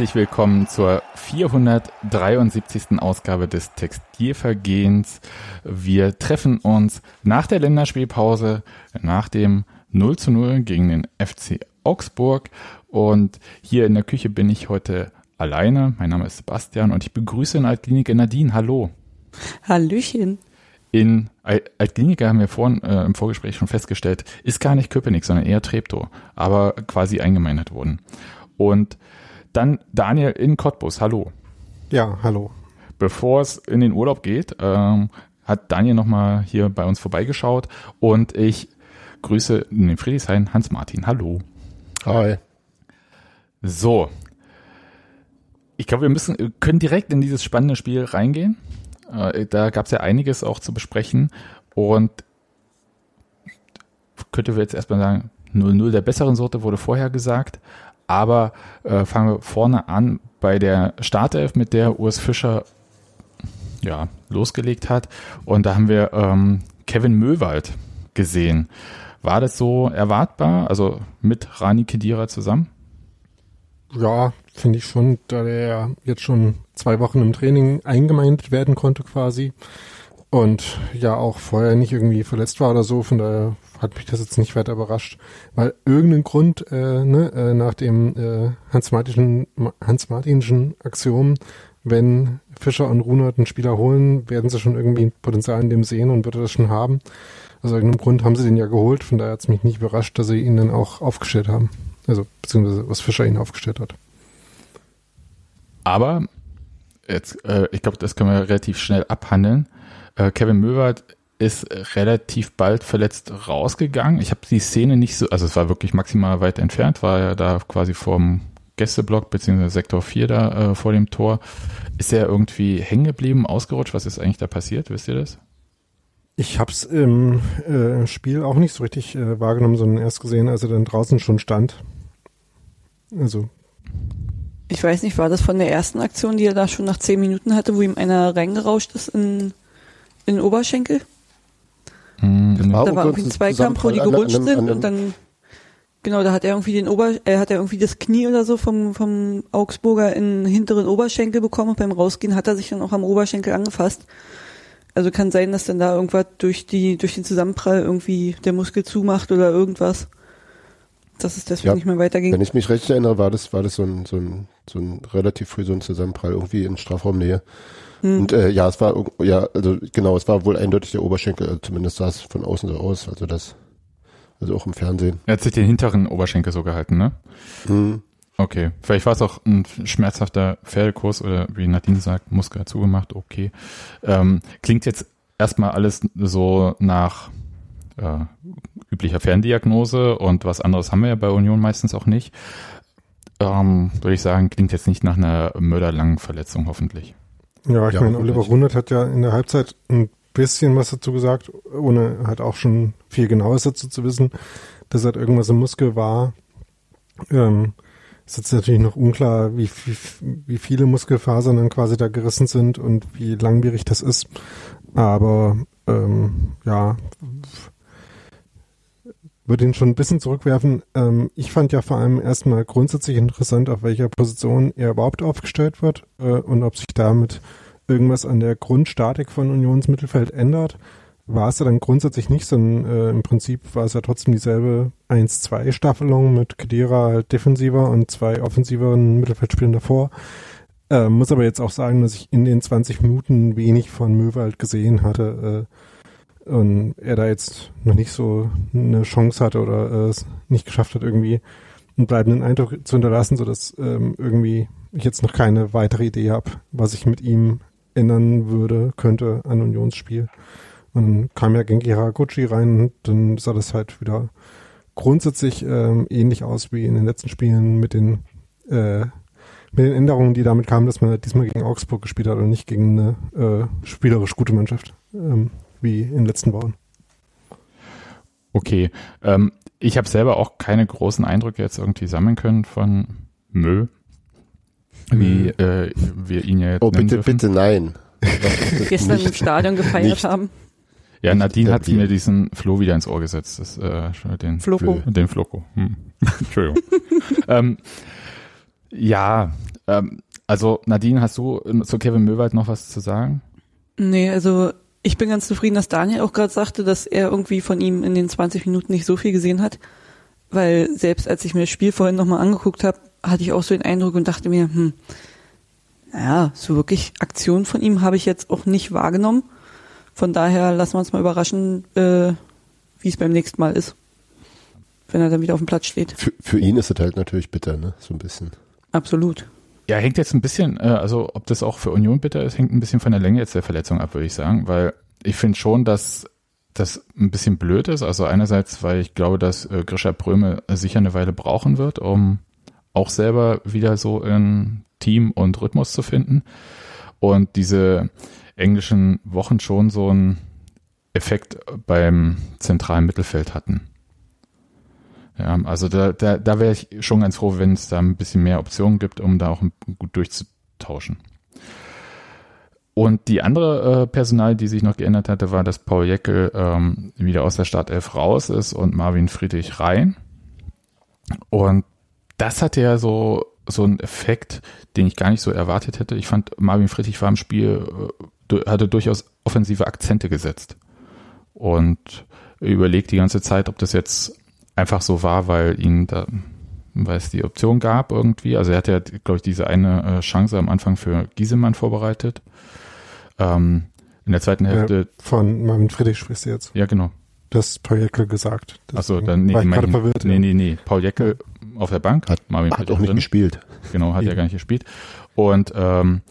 Herzlich willkommen zur 473. Ausgabe des Textilvergehens. Wir treffen uns nach der Länderspielpause, nach dem 0 zu 0 gegen den FC Augsburg. Und hier in der Küche bin ich heute alleine. Mein Name ist Sebastian und ich begrüße in Altkliniker Nadine. Hallo. Hallöchen. In Altkliniker haben wir vorhin äh, im Vorgespräch schon festgestellt, ist gar nicht Köpenick, sondern eher Treptow, aber quasi eingemeindet worden. Und dann Daniel in Cottbus, hallo. Ja, hallo. Bevor es in den Urlaub geht, ähm, hat Daniel nochmal hier bei uns vorbeigeschaut und ich grüße in den Friedrichshain Hans-Martin, hallo. Hi. So. Ich glaube, wir müssen, können direkt in dieses spannende Spiel reingehen. Äh, da gab es ja einiges auch zu besprechen und könnte wir jetzt erstmal sagen, 0-0 der besseren Sorte wurde vorher gesagt, aber äh, fangen wir vorne an bei der Startelf, mit der Urs Fischer ja, losgelegt hat. Und da haben wir ähm, Kevin Möwald gesehen. War das so erwartbar? Also mit Rani Kedira zusammen? Ja, finde ich schon, da der jetzt schon zwei Wochen im Training eingemeindet werden konnte quasi und ja auch vorher nicht irgendwie verletzt war oder so, von daher hat mich das jetzt nicht weiter überrascht, weil irgendein Grund äh, ne, äh, nach dem äh, Hans-Martinschen Hans Martinschen Axiom, wenn Fischer und Runert einen Spieler holen, werden sie schon irgendwie ein Potenzial in dem sehen und würde das schon haben. Also irgendeinem Grund haben sie den ja geholt, von daher hat es mich nicht überrascht, dass sie ihn dann auch aufgestellt haben. Also beziehungsweise was Fischer ihn aufgestellt hat. Aber jetzt, äh, ich glaube, das können wir relativ schnell abhandeln. Äh, Kevin Möwert ist relativ bald verletzt rausgegangen. Ich habe die Szene nicht so, also es war wirklich maximal weit entfernt, war ja da quasi vorm Gästeblock beziehungsweise Sektor 4 da äh, vor dem Tor. Ist er irgendwie hängen geblieben, ausgerutscht? Was ist eigentlich da passiert? Wisst ihr das? Ich habe es im äh, Spiel auch nicht so richtig äh, wahrgenommen, sondern erst gesehen, als er dann draußen schon stand. Also. Ich weiß nicht, war das von der ersten Aktion, die er da schon nach zehn Minuten hatte, wo ihm einer reingerauscht ist in, in den Oberschenkel? Hm, da war, war irgendwie ein Zweikampf, wo die gerutscht an, an, an, sind und dann genau, da hat er irgendwie den Ober, er hat er irgendwie das Knie oder so vom vom Augsburger in den hinteren Oberschenkel bekommen und beim Rausgehen hat er sich dann auch am Oberschenkel angefasst. Also kann sein, dass dann da irgendwas durch die durch den Zusammenprall irgendwie der Muskel zumacht oder irgendwas. Dass es deswegen ja, nicht mehr weiterging. Wenn ich mich recht erinnere, war das war das so ein so ein so ein relativ früh so ein Zusammenprall irgendwie in Strafraumnähe. Hm. Und äh, ja, es war ja, also genau, es war wohl eindeutig der Oberschenkel, also zumindest sah es von außen so aus, also das, also auch im Fernsehen. Er hat sich den hinteren Oberschenkel so gehalten, ne? Hm. Okay, vielleicht war es auch ein schmerzhafter Pferdekurs oder wie Nadine sagt, Muskel zugemacht, okay. Ähm, klingt jetzt erstmal alles so nach äh, üblicher Ferndiagnose und was anderes haben wir ja bei Union meistens auch nicht. Ähm, würde ich sagen, klingt jetzt nicht nach einer mörderlangen Verletzung hoffentlich. Ja, ich ja, meine, Oliver Runert hat ja in der Halbzeit ein bisschen was dazu gesagt, ohne halt auch schon viel Genaues dazu zu wissen, dass halt irgendwas im Muskel war. Ähm, ist jetzt natürlich noch unklar, wie, wie, wie viele Muskelfasern dann quasi da gerissen sind und wie langwierig das ist. Aber ähm, ja, würde ihn schon ein bisschen zurückwerfen. Ähm, ich fand ja vor allem erstmal grundsätzlich interessant, auf welcher Position er überhaupt aufgestellt wird äh, und ob sich damit irgendwas an der Grundstatik von Unions Mittelfeld ändert. War es ja dann grundsätzlich nicht, sondern äh, im Prinzip war es ja trotzdem dieselbe 1-2-Staffelung mit Kedira halt defensiver und zwei offensiveren Mittelfeldspielern davor. Äh, muss aber jetzt auch sagen, dass ich in den 20 Minuten wenig von Möwald gesehen hatte. Äh, und er da jetzt noch nicht so eine Chance hatte oder äh, es nicht geschafft hat, irgendwie einen bleibenden Eindruck zu hinterlassen, sodass ähm, irgendwie ich jetzt noch keine weitere Idee habe, was ich mit ihm ändern würde, könnte an Unionsspiel. Und dann kam ja Genki Haraguchi rein und dann sah das halt wieder grundsätzlich ähm, ähnlich aus wie in den letzten Spielen mit den äh, mit den Änderungen, die damit kamen, dass man halt diesmal gegen Augsburg gespielt hat und nicht gegen eine äh, spielerisch gute Mannschaft. Ähm, wie in den letzten Wochen. Okay. Ähm, ich habe selber auch keine großen Eindrücke jetzt irgendwie sammeln können von Mö, wie äh, wir ihn ja jetzt Oh, bitte, dürfen. bitte nein. Gestern im Stadion gefeiert nicht. haben. Ja, Nadine hat mir diesen Flo wieder ins Ohr gesetzt. Das, äh, den Floko. Den Floko. Hm. Entschuldigung. ähm, ja, Ähm, also Nadine, hast du zu Kevin Möwald noch was zu sagen? Nee, also ich bin ganz zufrieden, dass Daniel auch gerade sagte, dass er irgendwie von ihm in den 20 Minuten nicht so viel gesehen hat, weil selbst als ich mir das Spiel vorhin nochmal angeguckt habe, hatte ich auch so den Eindruck und dachte mir, hm, naja, so wirklich Aktion von ihm habe ich jetzt auch nicht wahrgenommen. Von daher lassen wir uns mal überraschen, äh, wie es beim nächsten Mal ist, wenn er dann wieder auf dem Platz steht. Für, für ihn ist es halt natürlich bitter, ne? So ein bisschen. Absolut. Ja, hängt jetzt ein bisschen, äh, also ob das auch für Union bitter ist, hängt ein bisschen von der Länge jetzt der Verletzung ab, würde ich sagen, weil ich finde schon, dass das ein bisschen blöd ist. Also einerseits, weil ich glaube, dass äh, Grisha Bröme sicher eine Weile brauchen wird, um auch selber wieder so in Team und Rhythmus zu finden. Und diese englischen Wochen schon so einen Effekt beim zentralen Mittelfeld hatten. Ja, also da, da, da wäre ich schon ganz froh, wenn es da ein bisschen mehr Optionen gibt, um da auch gut durchzutauschen. Und die andere äh, Personal, die sich noch geändert hatte, war, dass Paul Jeckel ähm, wieder aus der Startelf raus ist und Marvin Friedrich rein. Und das hatte ja so, so einen Effekt, den ich gar nicht so erwartet hätte. Ich fand, Marvin Friedrich war im Spiel, äh, hatte durchaus offensive Akzente gesetzt. Und überlegt die ganze Zeit, ob das jetzt einfach so war, weil ihn da, weil es die Option gab irgendwie. Also er hatte ja, glaube ich, diese eine äh, Chance am Anfang für Giesemann vorbereitet. Ähm, in der zweiten Hälfte. Ja, von Marvin Friedrich sprichst du jetzt. Ja, genau. Das Paul Jeckel gesagt. Achso, dann nee, ich gerade verwirrt. Nee, nee, nee. Paul Jeckel auf der Bank hat Marvin hat auch nicht drin. gespielt. Genau, hat ja gar nicht gespielt. Und ähm,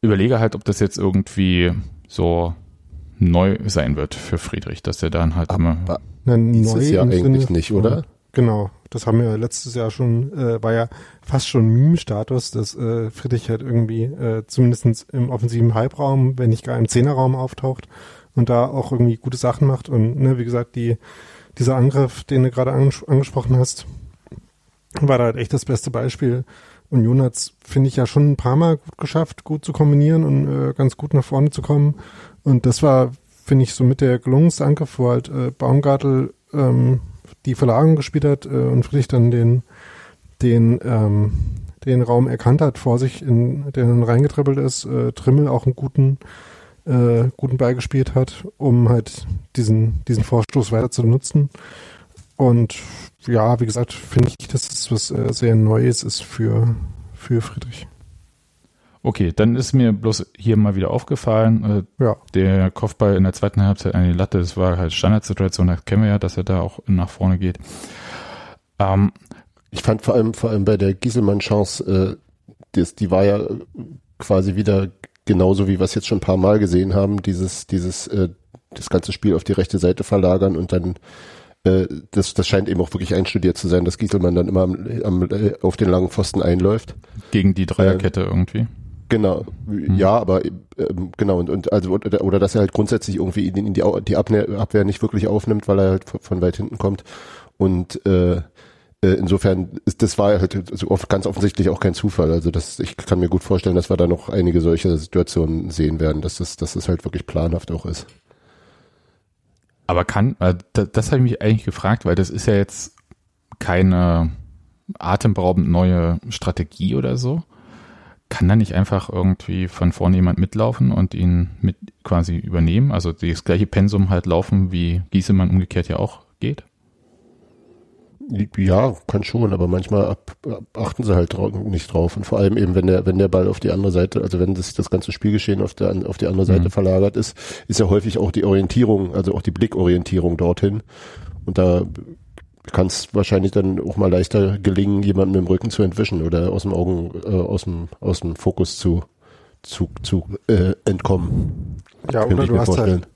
überlege halt, ob das jetzt irgendwie so neu sein wird für Friedrich, dass er dann halt aber, immer. Na, neu ja eigentlich Sinne, nicht, oder? Genau, das haben wir letztes Jahr schon, äh, war ja fast schon Meme-Status, dass äh, Friedrich halt irgendwie äh, zumindest im offensiven Halbraum, wenn nicht gar im Zehnerraum auftaucht und da auch irgendwie gute Sachen macht. Und ne, wie gesagt, die, dieser Angriff, den du gerade anges angesprochen hast, war da halt echt das beste Beispiel. Union hat finde ich, ja schon ein paar Mal gut geschafft, gut zu kombinieren und äh, ganz gut nach vorne zu kommen. Und das war, finde ich, so mit der gelungenste Angriff, wo halt äh, Baumgartel ähm, die Verlagerung gespielt hat äh, und Friedrich dann den, den, ähm, den Raum erkannt hat, vor sich, in den reingetribbelt ist, äh, Trimmel auch einen guten, äh, guten Ball gespielt hat, um halt diesen, diesen Vorstoß weiter zu nutzen. Und ja, wie gesagt, finde ich, dass es was äh, sehr Neues ist für, für Friedrich. Okay, dann ist mir bloß hier mal wieder aufgefallen, äh, ja. der Kopfball in der zweiten Halbzeit an die Latte, das war halt Standardsituation, das kennen wir ja, dass er da auch nach vorne geht. Ähm, ich fand vor allem, vor allem bei der Gieselmann-Chance, äh, das, die war ja quasi wieder genauso, wie wir es jetzt schon ein paar Mal gesehen haben, dieses, dieses, äh, das ganze Spiel auf die rechte Seite verlagern und dann äh, das, das scheint eben auch wirklich einstudiert zu sein, dass Gieselmann dann immer am, am, äh, auf den langen Pfosten einläuft. Gegen die Dreierkette äh, irgendwie. Genau, hm. ja, aber äh, genau und, und also oder, oder dass er halt grundsätzlich irgendwie in, in die, die Abwehr, nicht wirklich aufnimmt, weil er halt von, weit hinten kommt und äh, insofern ist das war halt so oft ganz offensichtlich auch kein Zufall. Also das ich kann mir gut vorstellen, dass wir da noch einige solche Situationen sehen werden, dass das dass das halt wirklich planhaft auch ist. Aber kann äh, das, das habe ich mich eigentlich gefragt, weil das ist ja jetzt keine atemberaubend neue Strategie oder so kann da nicht einfach irgendwie von vorne jemand mitlaufen und ihn mit quasi übernehmen? Also das gleiche Pensum halt laufen, wie Giesemann umgekehrt ja auch geht? Ja, kann schon, aber manchmal ab, ab, achten sie halt nicht drauf. Und vor allem eben, wenn der, wenn der Ball auf die andere Seite, also wenn das, das ganze Spielgeschehen auf der, auf die andere Seite mhm. verlagert ist, ist ja häufig auch die Orientierung, also auch die Blickorientierung dorthin. Und da kann es wahrscheinlich dann auch mal leichter gelingen, jemanden im Rücken zu entwischen oder aus dem Augen, äh, aus dem, aus dem Fokus zu, zu, zu äh, entkommen. Ja, oder du hast halt,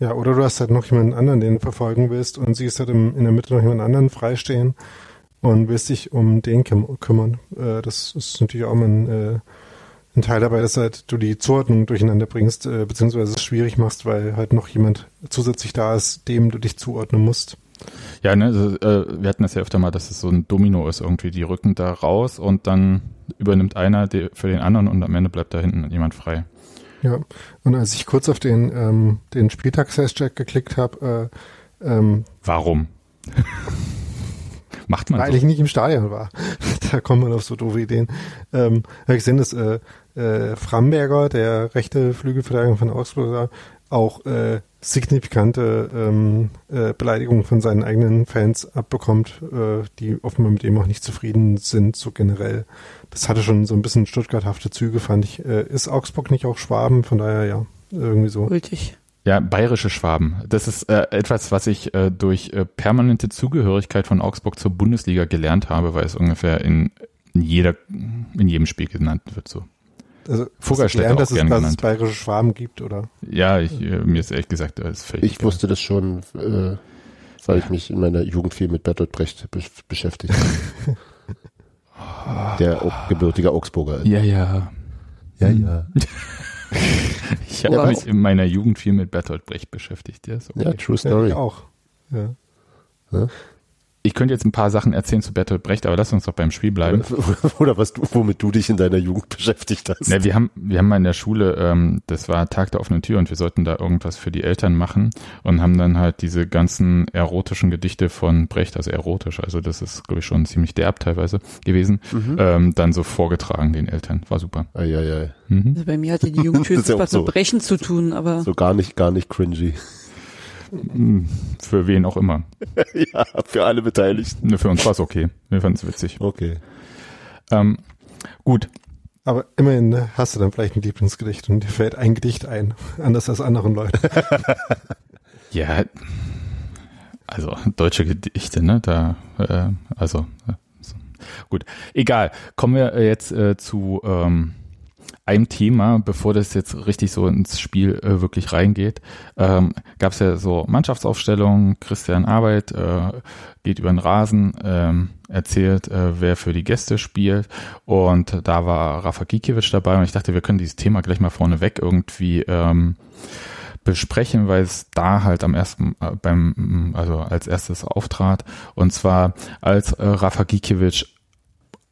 ja, oder du hast halt noch jemanden anderen, den du verfolgen willst und siehst halt im, in der Mitte noch jemanden anderen freistehen und willst dich um den kümmern. Äh, das ist natürlich auch mal ein, äh, ein Teil dabei, dass halt du die Zuordnung durcheinander bringst, äh, beziehungsweise es schwierig machst, weil halt noch jemand zusätzlich da ist, dem du dich zuordnen musst. Ja, ne, also, äh, wir hatten das ja öfter mal, dass es so ein Domino ist irgendwie. Die rücken da raus und dann übernimmt einer für den anderen und am Ende bleibt da hinten jemand frei. Ja, und als ich kurz auf den, ähm, den Spieltags-Hashtag geklickt habe, äh, ähm, Warum? Macht man Weil so. ich nicht im Stadion war. da kommt man auf so doofe Ideen. Ähm, habe ich gesehen, dass äh, äh, Framberger, der rechte Flügelverteidiger von Augsburg, auch äh, signifikante ähm, äh, Beleidigungen von seinen eigenen Fans abbekommt, äh, die offenbar mit ihm auch nicht zufrieden sind, so generell. Das hatte schon so ein bisschen Stuttgarthafte Züge, fand ich. Äh, ist Augsburg nicht auch Schwaben? Von daher ja, irgendwie so. Richtig. Ja, bayerische Schwaben. Das ist äh, etwas, was ich äh, durch äh, permanente Zugehörigkeit von Augsburg zur Bundesliga gelernt habe, weil es ungefähr in, in jeder, in jedem Spiel genannt wird so. Also Vogelstädter gelernt, dass, es, dass es bayerische Schwaben gibt, oder? Ja, ich, äh, mir ist ehrlich gesagt, das ist völlig. Ich wusste das schon, äh, weil ich mich in meiner Jugend viel mit Bertolt Brecht be beschäftigt habe. Der gebürtige Augsburger. Ja, ja. Ja, ja. ich habe mich in meiner Jugend viel mit Bertolt Brecht beschäftigt. Ja, okay. ja true story. Ja, ich auch. Ja. ja? Ich könnte jetzt ein paar Sachen erzählen zu Bertolt Brecht, aber lass uns doch beim Spiel bleiben. Oder, was du, womit du dich in deiner Jugend beschäftigt hast. Ne, wir haben, wir haben mal in der Schule, ähm, das war Tag der offenen Tür und wir sollten da irgendwas für die Eltern machen und haben dann halt diese ganzen erotischen Gedichte von Brecht, also erotisch, also das ist, glaube ich, schon ziemlich derb teilweise gewesen, mhm. ähm, dann so vorgetragen den Eltern. War super. Ei, ei, ei. Mhm. Also bei mir hatte die Jugend ja was so, mit Brechen zu tun, aber. So gar nicht, gar nicht cringy. Für wen auch immer. ja, für alle Beteiligten. Ne, für uns war es okay. Wir fanden es witzig. Okay. Ähm, gut. Aber immerhin ne, hast du dann vielleicht ein Lieblingsgedicht und dir fällt ein Gedicht ein, anders als anderen Leuten. ja, also deutsche Gedichte, ne? Da, äh, also äh, so. gut. Egal. Kommen wir jetzt äh, zu ähm, einem Thema, bevor das jetzt richtig so ins Spiel äh, wirklich reingeht, ähm, gab es ja so Mannschaftsaufstellungen, Christian Arbeit äh, geht über den Rasen, ähm, erzählt, äh, wer für die Gäste spielt. Und da war Rafa Gikiewicz dabei. Und ich dachte, wir können dieses Thema gleich mal vorneweg irgendwie ähm, besprechen, weil es da halt am ersten äh, beim also als erstes auftrat. Und zwar als äh, Rafa Gikiewicz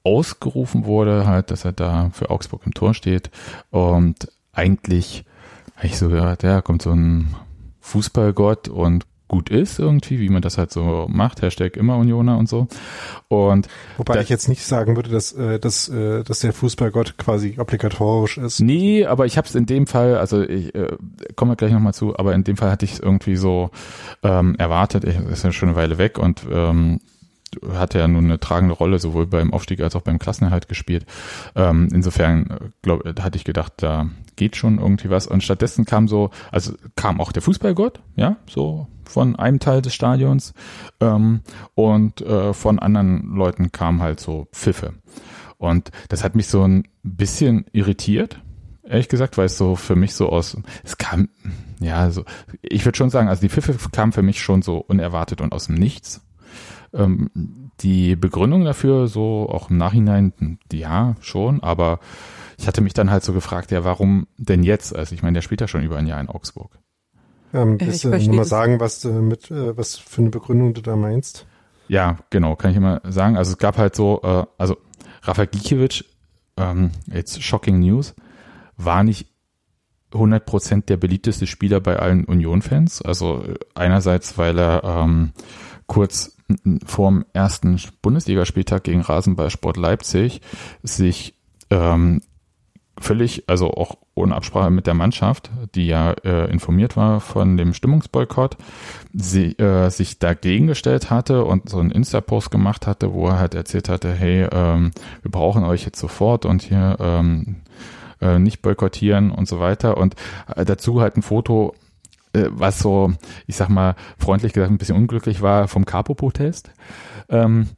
ausgerufen wurde, halt, dass er da für Augsburg im Tor steht. Und eigentlich habe ich so gehört, ja, kommt so ein Fußballgott und gut ist irgendwie, wie man das halt so macht, Hashtag immer Unioner und so. Und Wobei ich jetzt nicht sagen würde, dass, äh, dass, äh, dass der Fußballgott quasi obligatorisch ist. Nee, aber ich habe es in dem Fall, also ich äh, komme gleich nochmal zu, aber in dem Fall hatte ich es irgendwie so ähm, erwartet, ich, ist ja schon eine Weile weg und ähm, hat er nun eine tragende Rolle sowohl beim Aufstieg als auch beim Klassenerhalt gespielt. Ähm, insofern glaub, hatte ich gedacht, da geht schon irgendwie was. Und stattdessen kam so, also kam auch der Fußballgott, ja, so von einem Teil des Stadions ähm, und äh, von anderen Leuten kam halt so Pfiffe. Und das hat mich so ein bisschen irritiert, ehrlich gesagt, weil es so für mich so aus, es kam, ja, so, ich würde schon sagen, also die Pfiffe kamen für mich schon so unerwartet und aus dem Nichts. Ähm, die Begründung dafür, so auch im Nachhinein, ja, schon, aber ich hatte mich dann halt so gefragt, ja, warum denn jetzt? Also ich meine, der spielt ja schon über ein Jahr in Augsburg. Ähm, willst du nochmal sagen, was du mit, äh, was für eine Begründung du da meinst? Ja, genau, kann ich immer sagen. Also es gab halt so, äh, also Rafa Gikiewicz, ähm, jetzt shocking news, war nicht 100% der beliebteste Spieler bei allen Union-Fans. Also einerseits, weil er ähm, kurz vorm ersten Bundesligaspieltag gegen Rasenballsport Leipzig sich ähm, völlig, also auch ohne Absprache mit der Mannschaft, die ja äh, informiert war von dem Stimmungsboykott, sie, äh, sich dagegen gestellt hatte und so einen Insta-Post gemacht hatte, wo er halt erzählt hatte, hey, ähm, wir brauchen euch jetzt sofort und hier ähm, äh, nicht boykottieren und so weiter. Und äh, dazu halt ein Foto was so, ich sag mal, freundlich gesagt ein bisschen unglücklich war vom Capo-Protest. Ähm,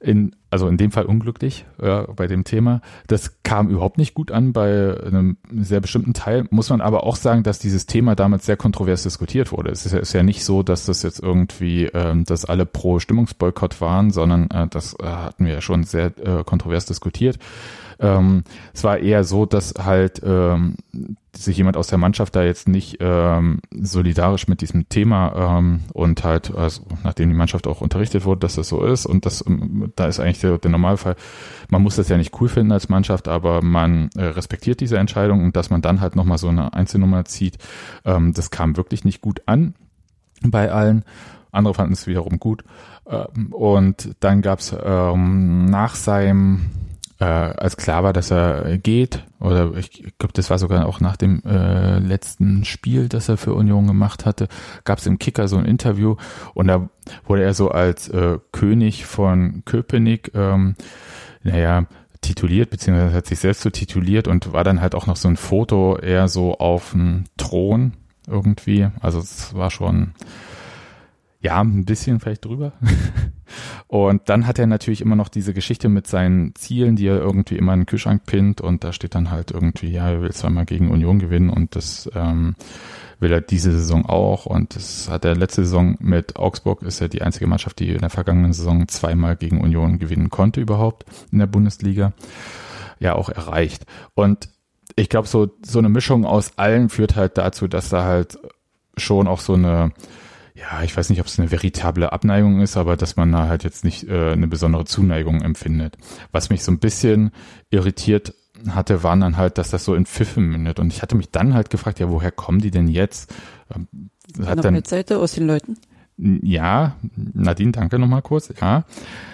in, also in dem Fall unglücklich äh, bei dem Thema. Das kam überhaupt nicht gut an bei einem sehr bestimmten Teil. Muss man aber auch sagen, dass dieses Thema damals sehr kontrovers diskutiert wurde. Es ist ja, ist ja nicht so, dass das jetzt irgendwie, ähm, dass alle pro Stimmungsboykott waren, sondern äh, das äh, hatten wir ja schon sehr äh, kontrovers diskutiert. Ähm, es war eher so, dass halt ähm, sich jemand aus der Mannschaft da jetzt nicht ähm, solidarisch mit diesem Thema ähm, und halt, also, nachdem die Mannschaft auch unterrichtet wurde, dass das so ist und das, ähm, da ist eigentlich der, der Normalfall, man muss das ja nicht cool finden als Mannschaft, aber man äh, respektiert diese Entscheidung und dass man dann halt nochmal so eine Einzelnummer zieht, ähm, das kam wirklich nicht gut an bei allen andere fanden es wiederum gut. Ähm, und dann gab es ähm, nach seinem äh, als klar war, dass er geht, oder ich glaube, das war sogar auch nach dem äh, letzten Spiel, das er für Union gemacht hatte, gab es im Kicker so ein Interview und da wurde er so als äh, König von Köpenick, ähm, naja, tituliert, beziehungsweise hat sich selbst so tituliert und war dann halt auch noch so ein Foto eher so auf dem Thron irgendwie. Also es war schon ja, ein bisschen vielleicht drüber. und dann hat er natürlich immer noch diese Geschichte mit seinen Zielen, die er irgendwie immer in den Kühlschrank pinnt und da steht dann halt irgendwie, ja, er will zweimal gegen Union gewinnen und das ähm, will er diese Saison auch und das hat er letzte Saison mit Augsburg, ist er die einzige Mannschaft, die in der vergangenen Saison zweimal gegen Union gewinnen konnte überhaupt in der Bundesliga, ja auch erreicht. Und ich glaube, so, so eine Mischung aus allen führt halt dazu, dass da halt schon auch so eine ja, ich weiß nicht, ob es eine veritable Abneigung ist, aber dass man da halt jetzt nicht äh, eine besondere Zuneigung empfindet. Was mich so ein bisschen irritiert hatte, waren dann halt, dass das so in Pfiffen mündet. Und ich hatte mich dann halt gefragt, ja, woher kommen die denn jetzt? Ähm, hat dann, Seite aus den Leuten? Ja, Nadine, danke nochmal kurz. Ja.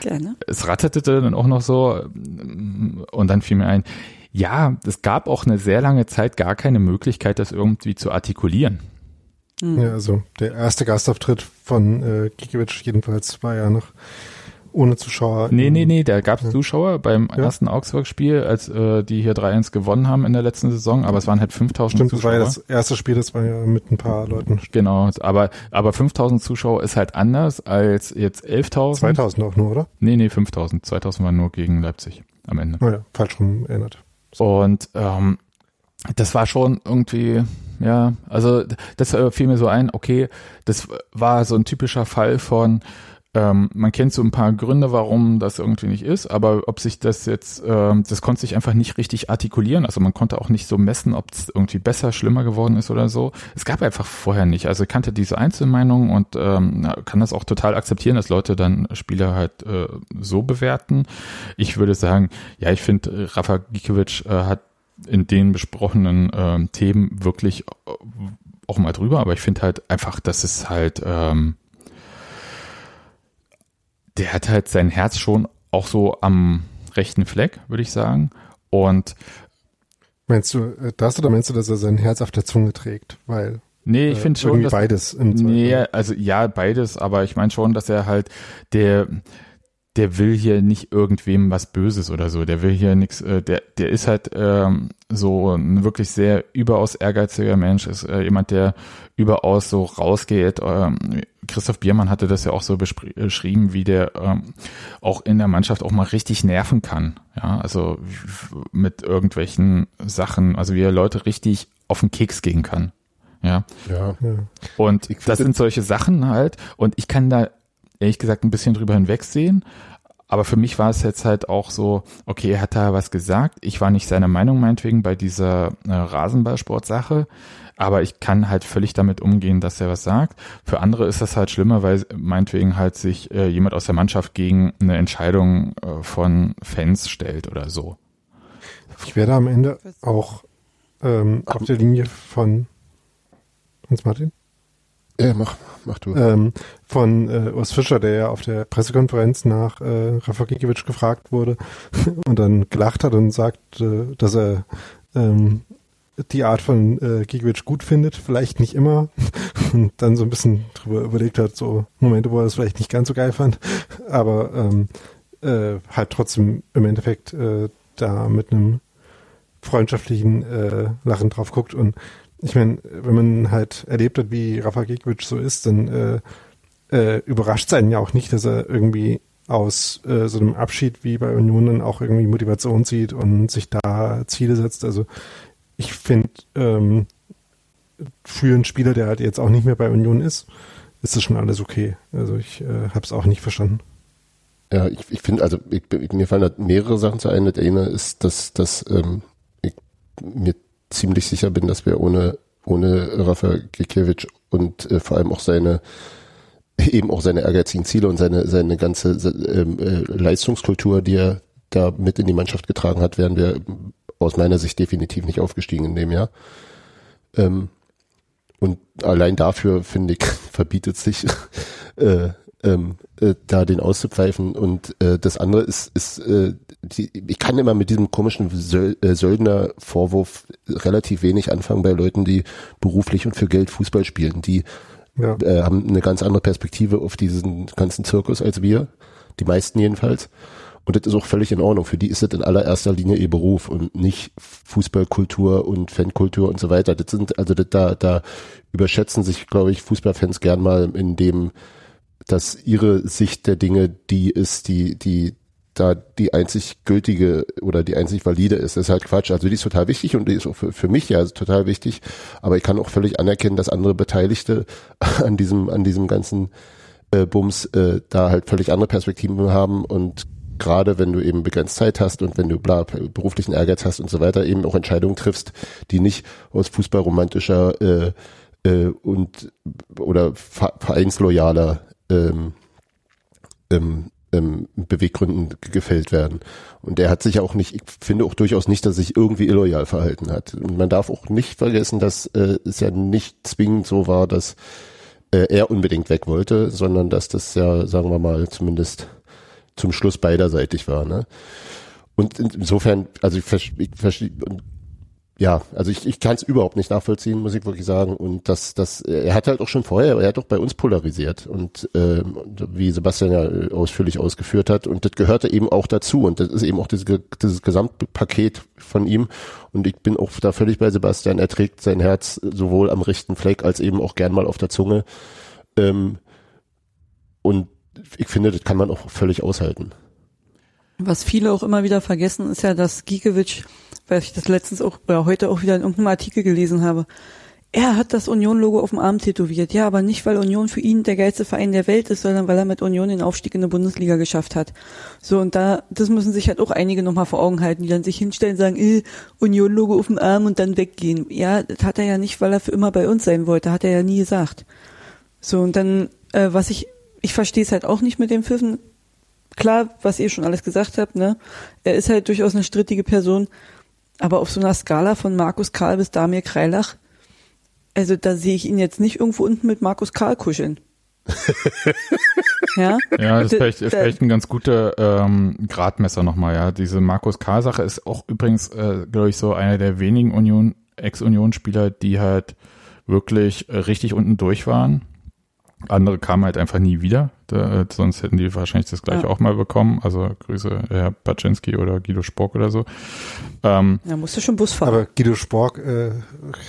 Gerne. Es ratterte dann auch noch so und dann fiel mir ein, ja, es gab auch eine sehr lange Zeit gar keine Möglichkeit, das irgendwie zu artikulieren. Mhm. Ja, also der erste Gastauftritt von äh, Gikiewicz jedenfalls war ja noch ohne Zuschauer. Nee, nee, nee, da gab es ja. Zuschauer beim ja. ersten Augsburg-Spiel, als äh, die hier 3-1 gewonnen haben in der letzten Saison, aber es waren halt 5000 Stimmt, Zuschauer. Stimmt, das war ja das erste Spiel, das war ja mit ein paar Leuten. Genau, aber, aber 5000 Zuschauer ist halt anders als jetzt 11.000. 2000 auch nur, oder? Nee, nee, 5000. 2000 waren nur gegen Leipzig am Ende. Oh ja, falsch rum erinnert. Und ähm, das war schon irgendwie, ja, also das äh, fiel mir so ein, okay, das war so ein typischer Fall von, ähm, man kennt so ein paar Gründe, warum das irgendwie nicht ist, aber ob sich das jetzt, ähm, das konnte sich einfach nicht richtig artikulieren. Also man konnte auch nicht so messen, ob es irgendwie besser, schlimmer geworden ist oder so. Es gab einfach vorher nicht. Also ich kannte diese Einzelmeinung und ähm, kann das auch total akzeptieren, dass Leute dann Spieler halt äh, so bewerten. Ich würde sagen, ja, ich finde, Rafa Gikiewicz äh, hat in den besprochenen äh, Themen wirklich äh, auch mal drüber, aber ich finde halt einfach, dass es halt, ähm, der hat halt sein Herz schon auch so am rechten Fleck, würde ich sagen. Und meinst du äh, das oder meinst du, dass er sein Herz auf der Zunge trägt? Weil Nee, ich finde äh, schon. Dass, beides im Nee, also ja, beides, aber ich meine schon, dass er halt der, der will hier nicht irgendwem was Böses oder so. Der will hier nichts, äh, der, der ist halt ähm, so ein wirklich sehr überaus ehrgeiziger Mensch, ist äh, jemand, der überaus so rausgeht. Ähm, Christoph Biermann hatte das ja auch so beschrieben, wie der ähm, auch in der Mannschaft auch mal richtig nerven kann. Ja, also mit irgendwelchen Sachen, also wie er Leute richtig auf den Keks gehen kann. Ja. Ja. Und das sind solche Sachen halt. Und ich kann da ehrlich gesagt ein bisschen drüber hinwegsehen. Aber für mich war es jetzt halt auch so, okay, er hat da was gesagt. Ich war nicht seiner Meinung meinetwegen bei dieser äh, Rasenballsport-Sache. Aber ich kann halt völlig damit umgehen, dass er was sagt. Für andere ist das halt schlimmer, weil meinetwegen halt sich äh, jemand aus der Mannschaft gegen eine Entscheidung äh, von Fans stellt oder so. Ich werde am Ende auch ähm, auf der Linie von Hans Martin. Ja, mach, mach du. Ähm, von äh, Urs Fischer, der ja auf der Pressekonferenz nach äh, Rafa Gikiewicz gefragt wurde und dann gelacht hat und sagt, äh, dass er ähm, die Art von äh, Gikiewicz gut findet, vielleicht nicht immer und dann so ein bisschen drüber überlegt hat, so Momente, wo er es vielleicht nicht ganz so geil fand, aber ähm, äh, halt trotzdem im Endeffekt äh, da mit einem freundschaftlichen äh, Lachen drauf guckt und ich meine, wenn man halt erlebt hat, wie Rafa Gikiewicz so ist, dann äh, äh, überrascht es einen ja auch nicht, dass er irgendwie aus äh, so einem Abschied wie bei Union dann auch irgendwie Motivation zieht und sich da Ziele setzt. Also ich finde, ähm, für einen Spieler, der halt jetzt auch nicht mehr bei Union ist, ist das schon alles okay. Also ich äh, habe es auch nicht verstanden. Ja, ich, ich finde, also ich, mir fallen da mehrere Sachen zu ein. Der eine ist, dass, dass ähm, ich mir ziemlich sicher bin, dass wir ohne, ohne Rafa Gikiewicz und äh, vor allem auch seine eben auch seine ehrgeizigen Ziele und seine, seine ganze ähm, äh, Leistungskultur, die er da mit in die Mannschaft getragen hat, wären wir aus meiner Sicht definitiv nicht aufgestiegen in dem Jahr. Ähm, und allein dafür, finde ich, verbietet sich äh, ähm, äh, da den auszupfeifen. Und äh, das andere ist, ist äh, die, ich kann immer mit diesem komischen Söl äh, Söldner-Vorwurf relativ wenig anfangen bei Leuten, die beruflich und für Geld Fußball spielen. Die ja. äh, haben eine ganz andere Perspektive auf diesen ganzen Zirkus als wir. Die meisten jedenfalls. Und das ist auch völlig in Ordnung. Für die ist das in allererster Linie ihr Beruf und nicht Fußballkultur und Fankultur und so weiter. Das sind, also das, da, da überschätzen sich, glaube ich, Fußballfans gern mal in dem, dass ihre Sicht der Dinge die ist, die, die da die einzig gültige oder die einzig valide ist. Das ist halt Quatsch. Also die ist total wichtig und die ist auch für, für mich ja total wichtig. Aber ich kann auch völlig anerkennen, dass andere Beteiligte an diesem, an diesem ganzen äh, Bums äh, da halt völlig andere Perspektiven haben und gerade wenn du eben begrenzt Zeit hast und wenn du bla, beruflichen Ehrgeiz hast und so weiter, eben auch Entscheidungen triffst, die nicht aus fußballromantischer äh, äh, und oder vereinsloyaler ähm, ähm, ähm, Beweggründen gefällt werden. Und er hat sich auch nicht, ich finde auch durchaus nicht, dass sich irgendwie illoyal verhalten hat. Und man darf auch nicht vergessen, dass äh, es ja nicht zwingend so war, dass äh, er unbedingt weg wollte, sondern dass das ja, sagen wir mal, zumindest zum Schluss beiderseitig war. Ne? Und insofern, also ich verstehe, ja, also ich, ich kann es überhaupt nicht nachvollziehen, muss ich wirklich sagen. Und das, das, er hat halt auch schon vorher, er hat auch bei uns polarisiert und äh, wie Sebastian ja ausführlich ausgeführt hat. Und das gehörte eben auch dazu. Und das ist eben auch dieses, dieses Gesamtpaket von ihm. Und ich bin auch da völlig bei Sebastian. Er trägt sein Herz sowohl am rechten Fleck als eben auch gern mal auf der Zunge. Ähm, und ich finde, das kann man auch völlig aushalten. Was viele auch immer wieder vergessen, ist ja, dass Giekewitsch, weil ich das letztens auch oder heute auch wieder in irgendeinem Artikel gelesen habe, er hat das Union-Logo auf dem Arm tätowiert. Ja, aber nicht, weil Union für ihn der geilste Verein der Welt ist, sondern weil er mit Union den Aufstieg in der Bundesliga geschafft hat. So, und da, das müssen sich halt auch einige nochmal vor Augen halten, die dann sich hinstellen sagen, äh, Union-Logo auf dem Arm und dann weggehen. Ja, das hat er ja nicht, weil er für immer bei uns sein wollte, hat er ja nie gesagt. So, und dann, äh, was ich ich verstehe es halt auch nicht mit dem Pfiffen. Klar, was ihr schon alles gesagt habt, ne? Er ist halt durchaus eine strittige Person, aber auf so einer Skala von Markus Karl bis Damir Kreilach, also da sehe ich ihn jetzt nicht irgendwo unten mit Markus Karl kuscheln. ja? ja, das ist vielleicht, ist vielleicht ein ganz guter ähm, Gradmesser nochmal, ja. Diese Markus Karl-Sache ist auch übrigens, äh, glaube ich, so einer der wenigen Union, Ex-Union-Spieler, die halt wirklich äh, richtig unten durch waren andere kamen halt einfach nie wieder. Da, äh, sonst hätten die wahrscheinlich das gleiche ja. auch mal bekommen. Also Grüße Herr Baczynski oder Guido Spork oder so. Ähm, ja, musste schon Bus fahren. Aber Guido Spork äh,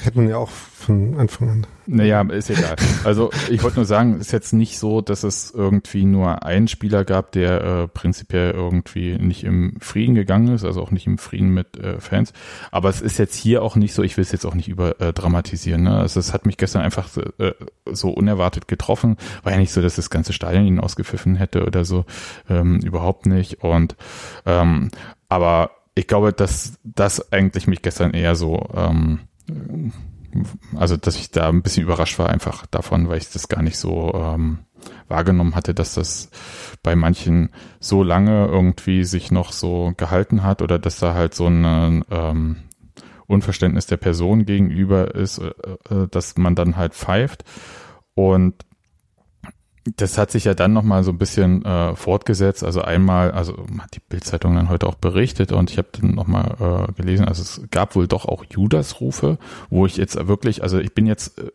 hätte man ja auch von Anfang an. Naja, ist egal. Also ich wollte nur sagen, ist jetzt nicht so, dass es irgendwie nur einen Spieler gab, der äh, prinzipiell irgendwie nicht im Frieden gegangen ist, also auch nicht im Frieden mit äh, Fans. Aber es ist jetzt hier auch nicht so, ich will es jetzt auch nicht überdramatisieren. Äh, ne? Also es hat mich gestern einfach äh, so unerwartet getroffen. War ja nicht so, dass das ganze Stadion ihn ausgepfiffen hätte oder so. Ähm, überhaupt nicht. Und ähm, aber ich glaube, dass das eigentlich mich gestern eher so ähm, also dass ich da ein bisschen überrascht war einfach davon, weil ich das gar nicht so ähm, wahrgenommen hatte, dass das bei manchen so lange irgendwie sich noch so gehalten hat oder dass da halt so ein ähm, Unverständnis der Person gegenüber ist, äh, äh dass man dann halt pfeift und das hat sich ja dann nochmal so ein bisschen äh, fortgesetzt. Also einmal, also hat die Bildzeitung dann heute auch berichtet und ich habe dann nochmal äh, gelesen, also es gab wohl doch auch Judas-Rufe, wo ich jetzt wirklich, also ich bin jetzt äh,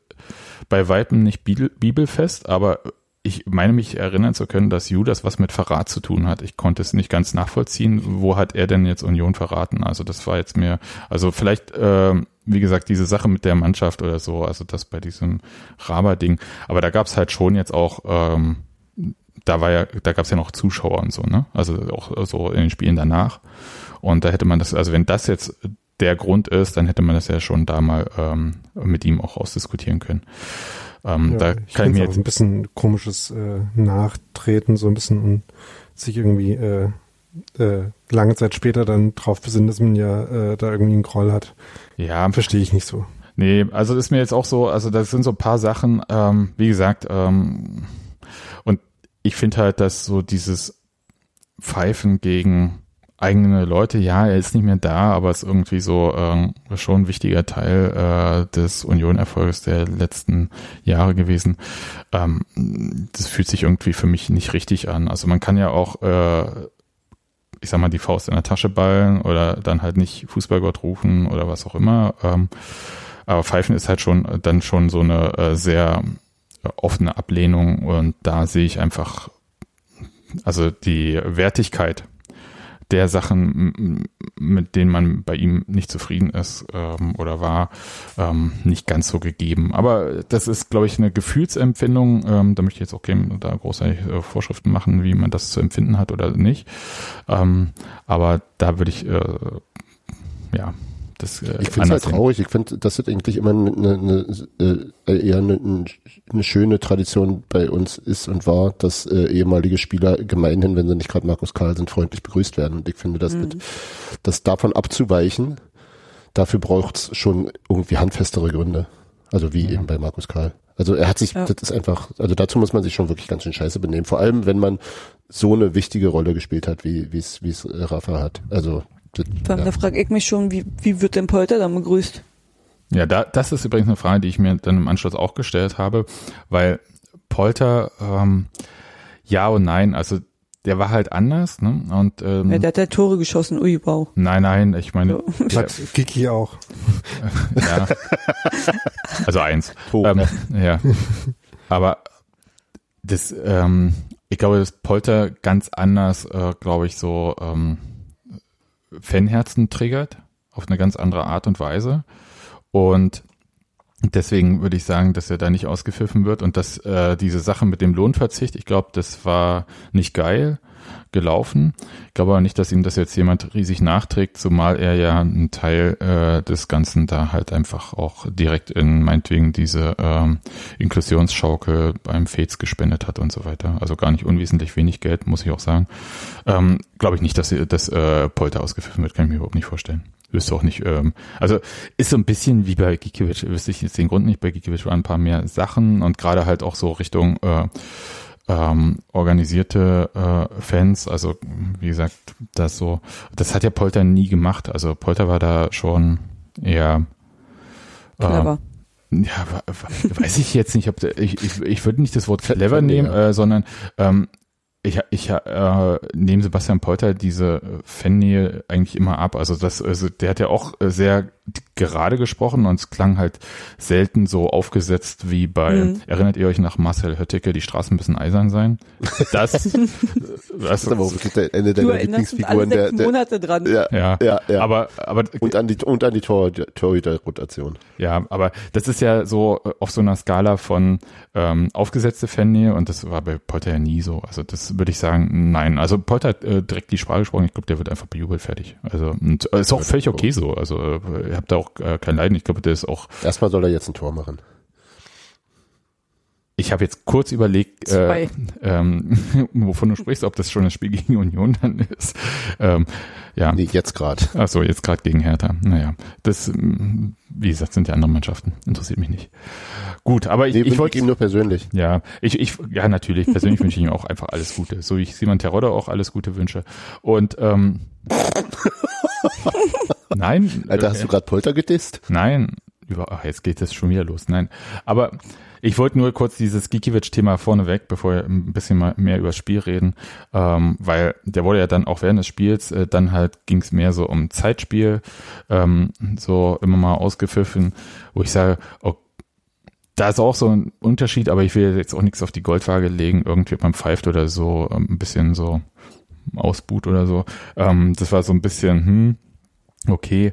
bei Weitem nicht Bibel, bibelfest, aber ich meine mich erinnern zu können, dass Judas was mit Verrat zu tun hat. Ich konnte es nicht ganz nachvollziehen. Wo hat er denn jetzt Union verraten? Also das war jetzt mir, also vielleicht äh, wie gesagt, diese Sache mit der Mannschaft oder so, also das bei diesem Raber-Ding. Aber da gab es halt schon jetzt auch, ähm, da war ja, da gab es ja noch Zuschauer und so, ne? Also auch so in den Spielen danach. Und da hätte man das, also wenn das jetzt der Grund ist, dann hätte man das ja schon da mal ähm, mit ihm auch ausdiskutieren können. Ähm, ja, da ich kann ich mir jetzt ein bisschen komisches äh, Nachtreten, so ein bisschen und sich irgendwie äh, äh, lange Zeit später dann drauf besinnen, dass man ja äh, da irgendwie einen Groll hat. Ja. Verstehe ich nicht so. Nee, also das ist mir jetzt auch so, also das sind so ein paar Sachen, ähm, wie gesagt, ähm, und ich finde halt, dass so dieses Pfeifen gegen eigene Leute, ja, er ist nicht mehr da, aber ist irgendwie so ähm, schon ein wichtiger Teil äh, des Union-Erfolges der letzten Jahre gewesen. Ähm, das fühlt sich irgendwie für mich nicht richtig an. Also man kann ja auch, äh, ich sag mal, die Faust in der Tasche ballen oder dann halt nicht Fußballgott rufen oder was auch immer. Ähm, aber Pfeifen ist halt schon dann schon so eine äh, sehr offene Ablehnung und da sehe ich einfach also die Wertigkeit der Sachen, mit denen man bei ihm nicht zufrieden ist ähm, oder war, ähm, nicht ganz so gegeben. Aber das ist, glaube ich, eine Gefühlsempfindung. Ähm, da möchte ich jetzt auch keine da großartig äh, Vorschriften machen, wie man das zu empfinden hat oder nicht. Ähm, aber da würde ich äh, ja das, äh, ich finde es halt traurig. Ich finde, das ist eigentlich immer eine, eine, eine äh, eher eine, eine, schöne Tradition bei uns ist und war, dass äh, ehemalige Spieler gemeinhin, wenn sie nicht gerade Markus Karl sind, freundlich begrüßt werden. Und ich finde, das mhm. mit, das davon abzuweichen, dafür braucht es schon irgendwie handfestere Gründe. Also wie ja. eben bei Markus Karl. Also er hat sich, ja. das ist einfach, also dazu muss man sich schon wirklich ganz schön scheiße benehmen. Vor allem, wenn man so eine wichtige Rolle gespielt hat, wie es wie es Rafa hat. Also dann, ja. Da frage ich mich schon, wie, wie wird denn Polter dann begrüßt? Ja, da, das ist übrigens eine Frage, die ich mir dann im Anschluss auch gestellt habe, weil Polter, ähm, ja und nein, also der war halt anders, ne? Und ähm, ja, der hat ja Tore geschossen, ui, wow. Nein, nein, ich meine. So. Hat Kiki auch. ja. Also eins. Ähm, ja. Aber das, ähm, ich glaube, dass Polter ganz anders, äh, glaube ich, so ähm, Fanherzen triggert, auf eine ganz andere Art und Weise. Und deswegen würde ich sagen, dass er da nicht ausgepfiffen wird und dass äh, diese Sache mit dem Lohnverzicht, ich glaube, das war nicht geil gelaufen. Ich glaube aber nicht, dass ihm das jetzt jemand riesig nachträgt, zumal er ja einen Teil äh, des Ganzen da halt einfach auch direkt in meinetwegen diese ähm, Inklusionsschaukel beim Fates gespendet hat und so weiter. Also gar nicht unwesentlich wenig Geld, muss ich auch sagen. Ähm, glaube ich nicht, dass, dass äh, Polter ausgepfiffen wird, kann ich mir überhaupt nicht vorstellen. Wüsste auch nicht, ähm, also ist so ein bisschen wie bei Gikiewicz, wüsste ich jetzt den Grund nicht, bei Gikiewicz waren ein paar mehr Sachen und gerade halt auch so Richtung äh, ähm, organisierte äh, Fans, also wie gesagt, das so, das hat ja Polter nie gemacht. Also Polter war da schon eher äh, clever. Ja, weiß ich jetzt nicht, ob der, ich, ich, ich würde nicht das Wort clever nehmen, äh, sondern ähm, ich, ich äh, nehme Sebastian Polter diese Fannähe eigentlich immer ab. Also das, also der hat ja auch sehr gerade gesprochen und es klang halt selten so aufgesetzt wie bei, mhm. erinnert ihr euch nach Marcel Hötteke, die Straßen müssen eisern sein? Das, das, das ist aber auch wirklich der, eine deiner Lieblingsfiguren. Der, der, Monate dran. Ja, ja, ja, ja. Aber, aber, und an die, und an die Tor, Torhüter-Rotation. Ja, aber das ist ja so auf so einer Skala von ähm, aufgesetzte Fannähe und das war bei Polter ja nie so. Also das würde ich sagen, nein. Also Polter hat äh, direkt die Sprache gesprochen, ich glaube, der wird einfach bejubelt fertig. Also und, äh, ist auch völlig okay so. Also äh, habt da auch äh, kein Leiden. Ich glaube, der ist auch. Erstmal soll er jetzt ein Tor machen. Ich habe jetzt kurz überlegt, äh, ähm, wovon du sprichst, ob das schon ein Spiel gegen Union dann ist. Ähm, ja. Nee, jetzt gerade. Ach so, jetzt gerade gegen Hertha. Naja, das, wie gesagt, sind ja andere Mannschaften. Interessiert mich nicht. Gut, aber ich, nee, ich wollte ihm nur persönlich. Ja, ich, ich, ja natürlich. Persönlich wünsche ich ihm auch einfach alles Gute, so wie ich Simon Terodde auch alles Gute wünsche. Und ähm, Nein. Alter, hast du gerade Polter gedisst? Nein. Über, ach, jetzt geht es schon wieder los. Nein. Aber ich wollte nur kurz dieses Gikiewicz-Thema vorneweg, bevor wir ein bisschen mal mehr über das Spiel reden, ähm, weil der wurde ja dann auch während des Spiels, äh, dann halt ging es mehr so um Zeitspiel, ähm, so immer mal ausgepfiffen, wo ich sage, oh, da ist auch so ein Unterschied, aber ich will jetzt auch nichts auf die Goldwaage legen, irgendwie beim Pfeift oder so, ähm, ein bisschen so Ausboot oder so. Ähm, das war so ein bisschen, hm, okay.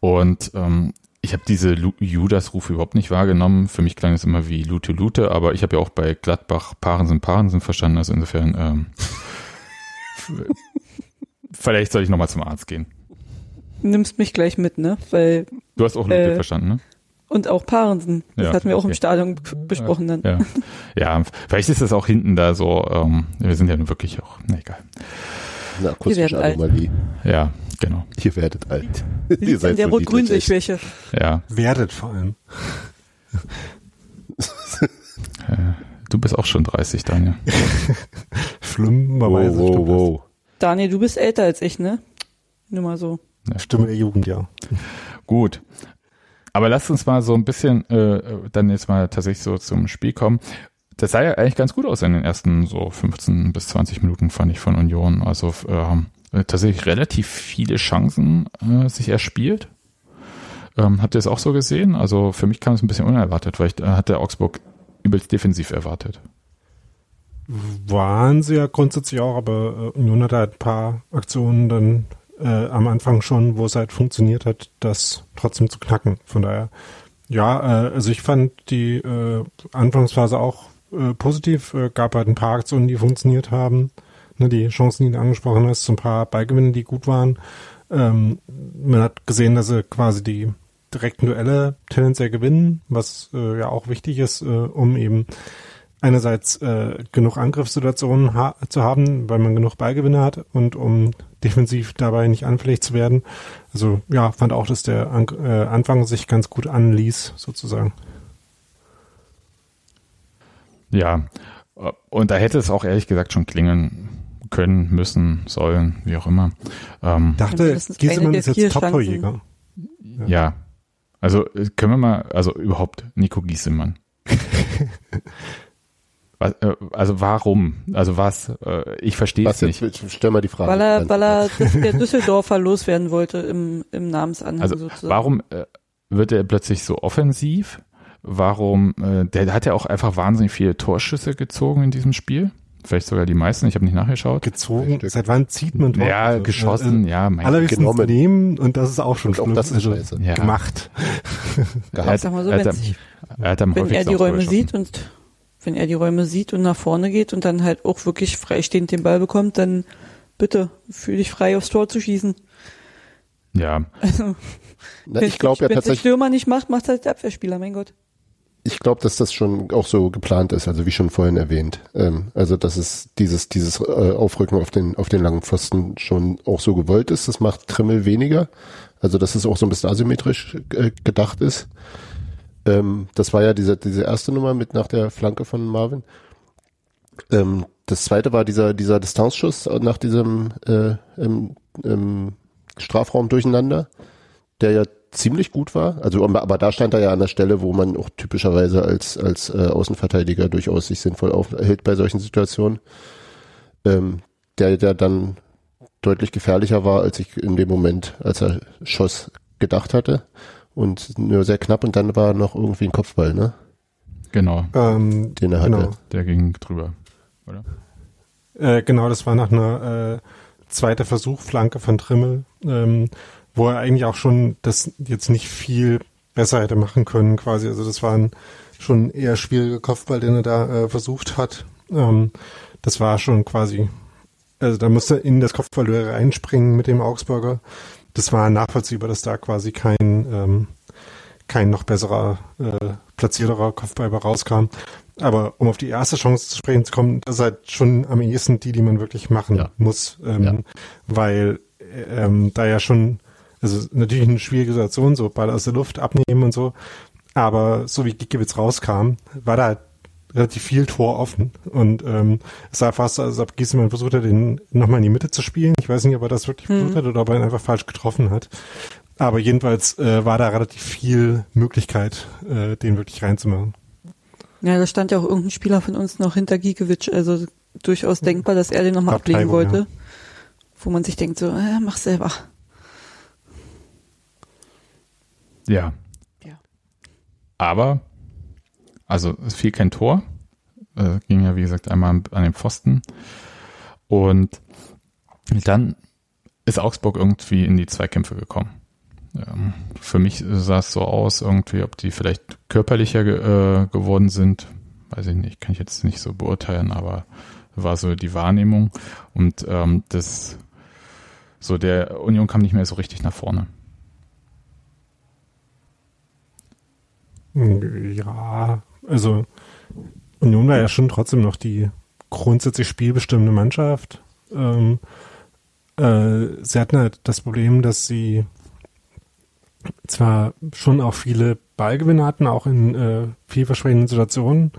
Und ähm, ich habe diese Judas-Rufe überhaupt nicht wahrgenommen. Für mich klang es immer wie Lute Lute, aber ich habe ja auch bei Gladbach Parensen Parensen verstanden. Also insofern ähm, vielleicht soll ich nochmal zum Arzt gehen. Nimmst mich gleich mit, ne? Weil du hast auch Lute äh, verstanden, ne? Und auch Parensen. Das ja, hatten wir auch okay. im Stadion besprochen dann. Ja. ja, vielleicht ist das auch hinten da so, ähm, wir sind ja nun wirklich auch, na egal. Eine akustische Anomalie. Ja, genau. Ihr werdet alt. Ihr seid der Rot-Grün-Schwäche. Ja. Werdet vor allem. du bist auch schon 30, Daniel. Schlimmerweise. Wow, wow, wow. Daniel, du bist älter als ich, ne? Nur mal so. Ja. Stimme der Jugend, ja. Gut. Aber lasst uns mal so ein bisschen äh, dann jetzt mal tatsächlich so zum Spiel kommen. Das sah ja eigentlich ganz gut aus in den ersten so 15 bis 20 Minuten, fand ich von Union. Also äh, tatsächlich relativ viele Chancen äh, sich erspielt. Ähm, habt ihr es auch so gesehen? Also für mich kam es ein bisschen unerwartet, weil ich äh, hatte Augsburg übelst defensiv erwartet. Waren sie ja grundsätzlich auch, aber äh, Union hat halt ein paar Aktionen dann äh, am Anfang schon, wo es halt funktioniert hat, das trotzdem zu knacken. Von daher, ja, äh, also ich fand die äh, Anfangsphase auch äh, positiv. Äh, gab halt ein paar Aktionen, die funktioniert haben. Ne, die Chancen, die du angesprochen hast, ein paar Beigewinne, die gut waren. Ähm, man hat gesehen, dass sie quasi die direkten Duelle tendenziell gewinnen, was äh, ja auch wichtig ist, äh, um eben einerseits äh, genug Angriffssituationen ha zu haben, weil man genug Ballgewinne hat und um defensiv dabei nicht anfällig zu werden. Also ja, fand auch, dass der An äh, Anfang sich ganz gut anließ, sozusagen. Ja, und da hätte es auch ehrlich gesagt schon klingeln können, müssen, sollen, wie auch immer. Ähm, dachte, Giesemann ist jetzt Top-Torjäger. Ja. ja. Also können wir mal, also überhaupt Nico Giesemann. Äh, also warum? Also was? Äh, ich verstehe es nicht. Stell mal die Frage. Weil er, weil er der Düsseldorfer loswerden wollte im, im Namensanhang also sozusagen. Warum äh, wird er plötzlich so offensiv? Warum? Der hat ja auch einfach wahnsinnig viele Torschüsse gezogen in diesem Spiel. Vielleicht sogar die meisten, ich habe nicht nachgeschaut. Gezogen? Seit wann zieht man Tor? Ja, also, geschossen, äh, ja. Mein Allerhöchstens genommen. nehmen und das ist auch schon und auch das ist also, scheiße. Ja. Gemacht. er hat, so, er hat, er hat wenn er die Räume sieht und wenn er die Räume sieht und nach vorne geht und dann halt auch wirklich freistehend den Ball bekommt, dann bitte fühl dich frei aufs Tor zu schießen. Ja. Also, Na, ich glaube ja tatsächlich. Wenn Stürmer nicht macht, macht halt der Abwehrspieler, mein Gott. Ich glaube, dass das schon auch so geplant ist, also wie schon vorhin erwähnt. Ähm, also dass es dieses dieses äh, Aufrücken auf den auf den langen Pfosten schon auch so gewollt ist. Das macht Trimmel weniger. Also dass es auch so ein bisschen asymmetrisch äh, gedacht ist. Ähm, das war ja diese, diese erste Nummer mit nach der Flanke von Marvin. Ähm, das zweite war dieser, dieser Distanzschuss nach diesem äh, im, im Strafraum durcheinander, der ja ziemlich gut war. Also, aber da stand er ja an der Stelle, wo man auch typischerweise als, als äh, Außenverteidiger durchaus sich sinnvoll aufhält bei solchen Situationen. Ähm, der, der dann deutlich gefährlicher war, als ich in dem Moment, als er schoss, gedacht hatte und nur sehr knapp und dann war noch irgendwie ein Kopfball, ne? Genau. Ähm, Den er hatte. Genau. Der ging drüber, oder? Äh, genau, das war nach einer äh, zweiter Versuch, Flanke von Trimmel, ähm, wo er eigentlich auch schon das jetzt nicht viel besser hätte machen können, quasi. Also das war ein schon eher schwieriger Kopfball, den er da äh, versucht hat. Ähm, das war schon quasi, also da musste er in das Kopfball reinspringen mit dem Augsburger das war nachvollziehbar, dass da quasi kein, ähm, kein noch besserer, äh, platzierterer Kopfball rauskam. Aber um auf die erste Chance zu sprechen zu kommen, das ist halt schon am ehesten die, die man wirklich machen ja. muss. Ähm, ja. Weil ähm, da ja schon, also natürlich eine schwierige Situation, so Ball aus der Luft abnehmen und so. Aber so wie Gikiewicz rauskam, war da halt relativ viel Tor offen. Und ähm, es sah fast, als ob Giesemann versucht hat, den nochmal in die Mitte zu spielen. Ich weiß nicht, ob er das wirklich hm. versucht hat oder ob er ihn einfach falsch getroffen hat. Aber jedenfalls äh, war da relativ viel Möglichkeit, äh, den wirklich reinzumachen. Ja, da stand ja auch irgendein Spieler von uns noch hinter Giekewitsch, also durchaus denkbar, dass er den nochmal ablegen wollte. Ja. Wo man sich denkt, so, äh, mach selber. Ja. Ja. Aber also es fiel kein Tor. Äh, ging ja, wie gesagt, einmal an den Pfosten. Und dann ist Augsburg irgendwie in die Zweikämpfe gekommen. Ähm, für mich sah es so aus, irgendwie, ob die vielleicht körperlicher ge äh, geworden sind. Weiß ich nicht, kann ich jetzt nicht so beurteilen, aber war so die Wahrnehmung. Und ähm, das so der Union kam nicht mehr so richtig nach vorne. Ja, also Union war ja schon trotzdem noch die grundsätzlich spielbestimmende Mannschaft. Ähm, äh, sie hatten halt das Problem, dass sie zwar schon auch viele Ballgewinne hatten, auch in äh, vielversprechenden Situationen,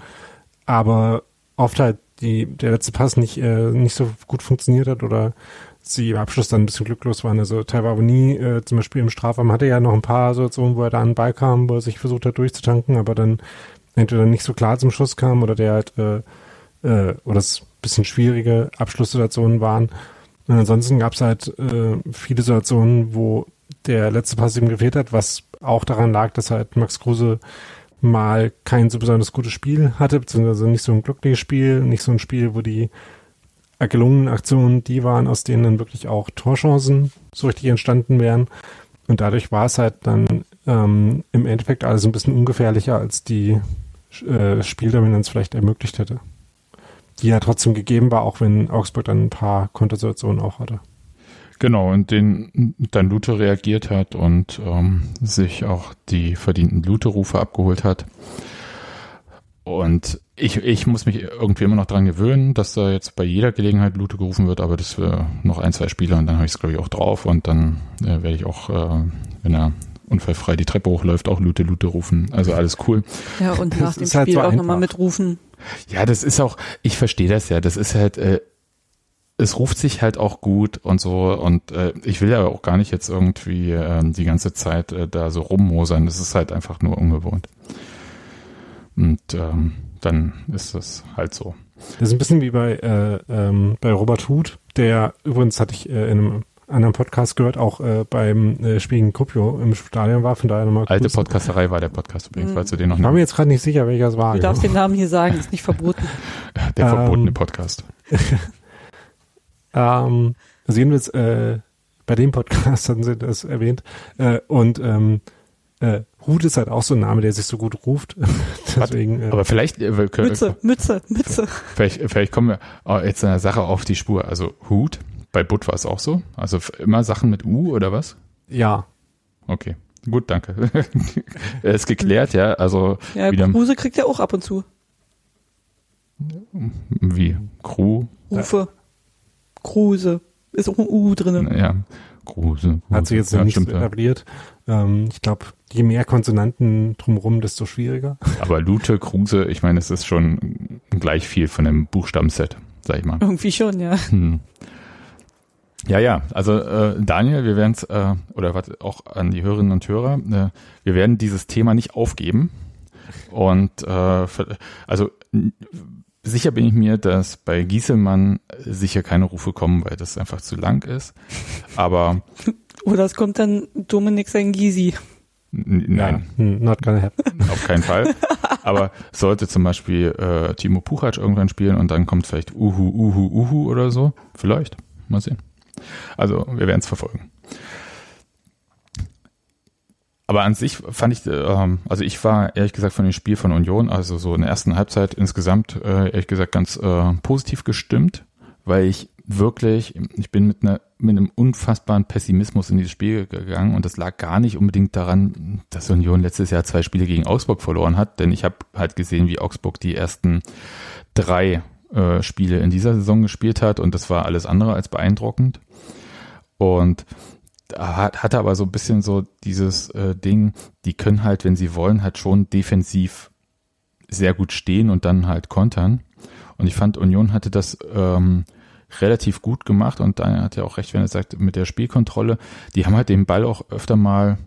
aber oft halt die, der letzte Pass nicht, äh, nicht so gut funktioniert hat oder sie im Abschluss dann ein bisschen glücklos waren. Also Taiwani äh, zum Beispiel im Strafraum hatte ja noch ein paar Situationen, wo er da an den Ball kam, wo er sich versucht hat durchzutanken, aber dann entweder nicht so klar zum Schuss kam oder der halt äh, äh, oder es bisschen schwierige Abschlusssituationen waren. Und ansonsten gab es halt äh, viele Situationen, wo der letzte Pass ihm gefehlt hat, was auch daran lag, dass halt Max Kruse mal kein so besonders gutes Spiel hatte, beziehungsweise nicht so ein glückliches Spiel, nicht so ein Spiel, wo die gelungenen Aktionen die waren, aus denen dann wirklich auch Torchancen so richtig entstanden wären. Und dadurch war es halt dann ähm, im Endeffekt alles ein bisschen ungefährlicher, als die äh, Spieldominanz vielleicht ermöglicht hätte. Die ja trotzdem gegeben war, auch wenn Augsburg dann ein paar Kontersituationen auch hatte. Genau, und den dann Lute reagiert hat und ähm, sich auch die verdienten Lute-Rufe abgeholt hat. Und ich, ich muss mich irgendwie immer noch dran gewöhnen, dass da jetzt bei jeder Gelegenheit Lute gerufen wird, aber das wäre noch ein, zwei Spiele und dann habe ich es, glaube ich, auch drauf und dann äh, werde ich auch, äh, wenn er unfallfrei die Treppe hochläuft, auch Lute, Lute rufen. Also alles cool. Ja, und nach dem halt Spiel halt so auch nochmal mitrufen. Ja, das ist auch, ich verstehe das ja, das ist halt, äh, es ruft sich halt auch gut und so und äh, ich will ja auch gar nicht jetzt irgendwie äh, die ganze Zeit äh, da so rummosern, das ist halt einfach nur ungewohnt. Und ähm, dann ist das halt so. Das ist ein bisschen wie bei, äh, ähm, bei Robert Huth, der übrigens hatte ich äh, in einem anderen Podcast gehört, auch äh, beim äh, Spiel gegen Kupio im Stadion war, von daher nochmal Alte Podcasterei war der Podcast übrigens, mhm. falls du den noch Ich war mir jetzt gerade nicht sicher, welcher es war. Du darfst den Namen hier sagen, ist nicht verboten. Der verbotene ähm, Podcast. ähm, also jedenfalls, äh, bei dem Podcast hatten sie das erwähnt. Äh, und ähm, äh, Hut ist halt auch so ein Name, der sich so gut ruft. Deswegen, äh, Aber vielleicht äh, können, Mütze, Mütze, Mütze. Vielleicht, vielleicht kommen wir äh, jetzt einer Sache auf die Spur. Also Hut, bei Butt war es auch so? Also immer Sachen mit U oder was? Ja. Okay. Gut, danke. ist geklärt, ja. Also ja, wieder, Kruse kriegt ja auch ab und zu. Wie? Crew? Rufe. Kruse. Ist auch ein U drin. Ja. Kruse. Hat sich jetzt ja, nicht etabliert. Ähm, ich glaube, je mehr Konsonanten drumherum, desto schwieriger. Aber Lute, Kruse, ich meine, es ist schon gleich viel von dem Buchstabenset, sag ich mal. Irgendwie schon, ja. Hm. Ja, ja, also äh, Daniel, wir werden es, äh, oder was auch an die Hörerinnen und Hörer, äh, wir werden dieses Thema nicht aufgeben. Und äh, also sicher bin ich mir, dass bei Gieselmann sicher keine Rufe kommen, weil das einfach zu lang ist. Aber oder es kommt dann Dominik sein Gysi. Nein, hm, not gonna happen. Auf keinen Fall. Aber sollte zum Beispiel äh, Timo Puchac irgendwann spielen und dann kommt vielleicht Uhu, Uhu, Uhu oder so, vielleicht. Mal sehen. Also wir werden es verfolgen. Aber an sich fand ich, ähm, also ich war ehrlich gesagt von dem Spiel von Union, also so in der ersten Halbzeit insgesamt äh, ehrlich gesagt ganz äh, positiv gestimmt, weil ich wirklich, ich bin mit, einer, mit einem unfassbaren Pessimismus in dieses Spiel gegangen und das lag gar nicht unbedingt daran, dass Union letztes Jahr zwei Spiele gegen Augsburg verloren hat, denn ich habe halt gesehen, wie Augsburg die ersten drei äh, Spiele in dieser Saison gespielt hat und das war alles andere als beeindruckend. Und hat, hatte aber so ein bisschen so dieses äh, Ding, die können halt, wenn sie wollen, halt schon defensiv sehr gut stehen und dann halt kontern. Und ich fand, Union hatte das ähm, relativ gut gemacht und Daniel hat ja auch recht, wenn er sagt, mit der Spielkontrolle, die haben halt den Ball auch öfter mal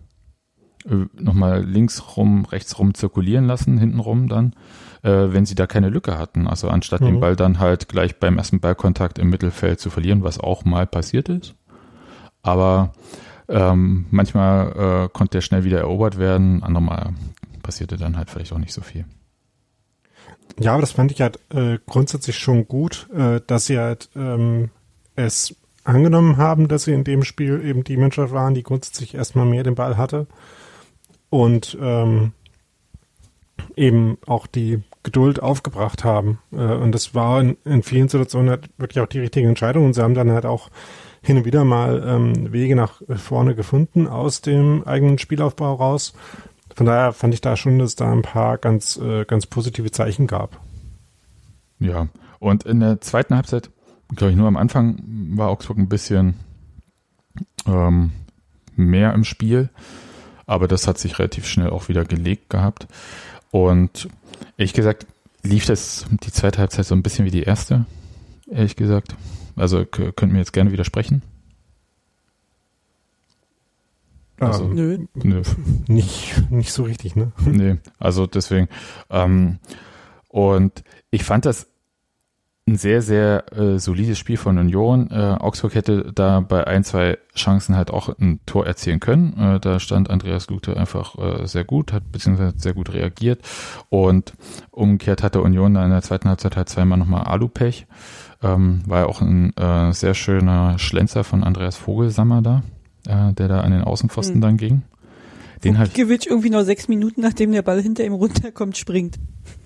äh, nochmal links rum, rechts rum zirkulieren lassen, hinten rum dann, äh, wenn sie da keine Lücke hatten. Also anstatt mhm. den Ball dann halt gleich beim ersten Ballkontakt im Mittelfeld zu verlieren, was auch mal passiert ist. Aber ähm, manchmal äh, konnte der schnell wieder erobert werden, andermal passierte dann halt vielleicht auch nicht so viel. Ja, aber das fand ich halt äh, grundsätzlich schon gut, äh, dass sie halt ähm, es angenommen haben, dass sie in dem Spiel eben die Mannschaft waren, die grundsätzlich erstmal mehr den Ball hatte und ähm, eben auch die Geduld aufgebracht haben. Äh, und das war in, in, vielen Situationen halt wirklich auch die richtige Entscheidung und sie haben dann halt auch hin und wieder mal ähm, Wege nach vorne gefunden aus dem eigenen Spielaufbau raus von daher fand ich da schon, dass es da ein paar ganz, äh, ganz positive Zeichen gab. Ja, und in der zweiten Halbzeit, glaube ich, nur am Anfang war Augsburg ein bisschen ähm, mehr im Spiel, aber das hat sich relativ schnell auch wieder gelegt gehabt. Und ehrlich gesagt, lief das die zweite Halbzeit so ein bisschen wie die erste, ehrlich gesagt. Also könnten wir jetzt gerne widersprechen. Also, ähm, nö. nö. Nicht, nicht so richtig, ne? Nee, also deswegen. Ähm, und ich fand das ein sehr, sehr äh, solides Spiel von Union. Äh, Augsburg hätte da bei ein, zwei Chancen halt auch ein Tor erzielen können. Äh, da stand Andreas Lute einfach äh, sehr gut, hat beziehungsweise sehr gut reagiert. Und umgekehrt hatte Union da in der zweiten Halbzeit halt zweimal nochmal Alupech. Ähm, war ja auch ein äh, sehr schöner Schlenzer von Andreas Vogelsammer da äh, der da an den Außenpfosten hm. dann ging. Den halt Givic irgendwie noch sechs Minuten, nachdem der Ball hinter ihm runterkommt, springt.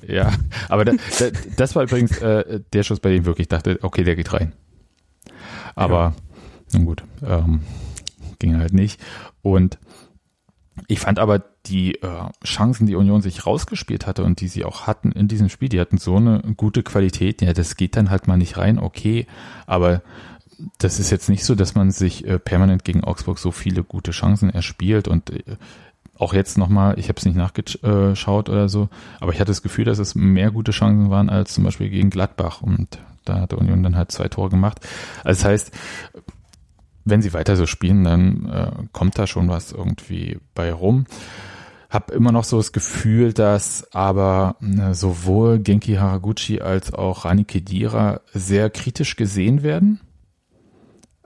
Ja, aber da, da, das war übrigens äh, der Schuss, bei dem ich wirklich dachte, okay, der geht rein. Aber, ja. nun gut, ähm, ging halt nicht. Und ich fand aber die äh, Chancen, die Union sich rausgespielt hatte und die sie auch hatten in diesem Spiel, die hatten so eine gute Qualität. Ja, das geht dann halt mal nicht rein, okay, aber das ist jetzt nicht so, dass man sich äh, permanent gegen Augsburg so viele gute Chancen erspielt und äh, auch jetzt nochmal, ich habe es nicht nachgeschaut oder so, aber ich hatte das Gefühl, dass es mehr gute Chancen waren als zum Beispiel gegen Gladbach und da hat Union dann halt zwei Tore gemacht. Also das heißt, wenn sie weiter so spielen, dann äh, kommt da schon was irgendwie bei rum. Hab immer noch so das Gefühl, dass aber äh, sowohl Genki Haraguchi als auch Rani Kedira sehr kritisch gesehen werden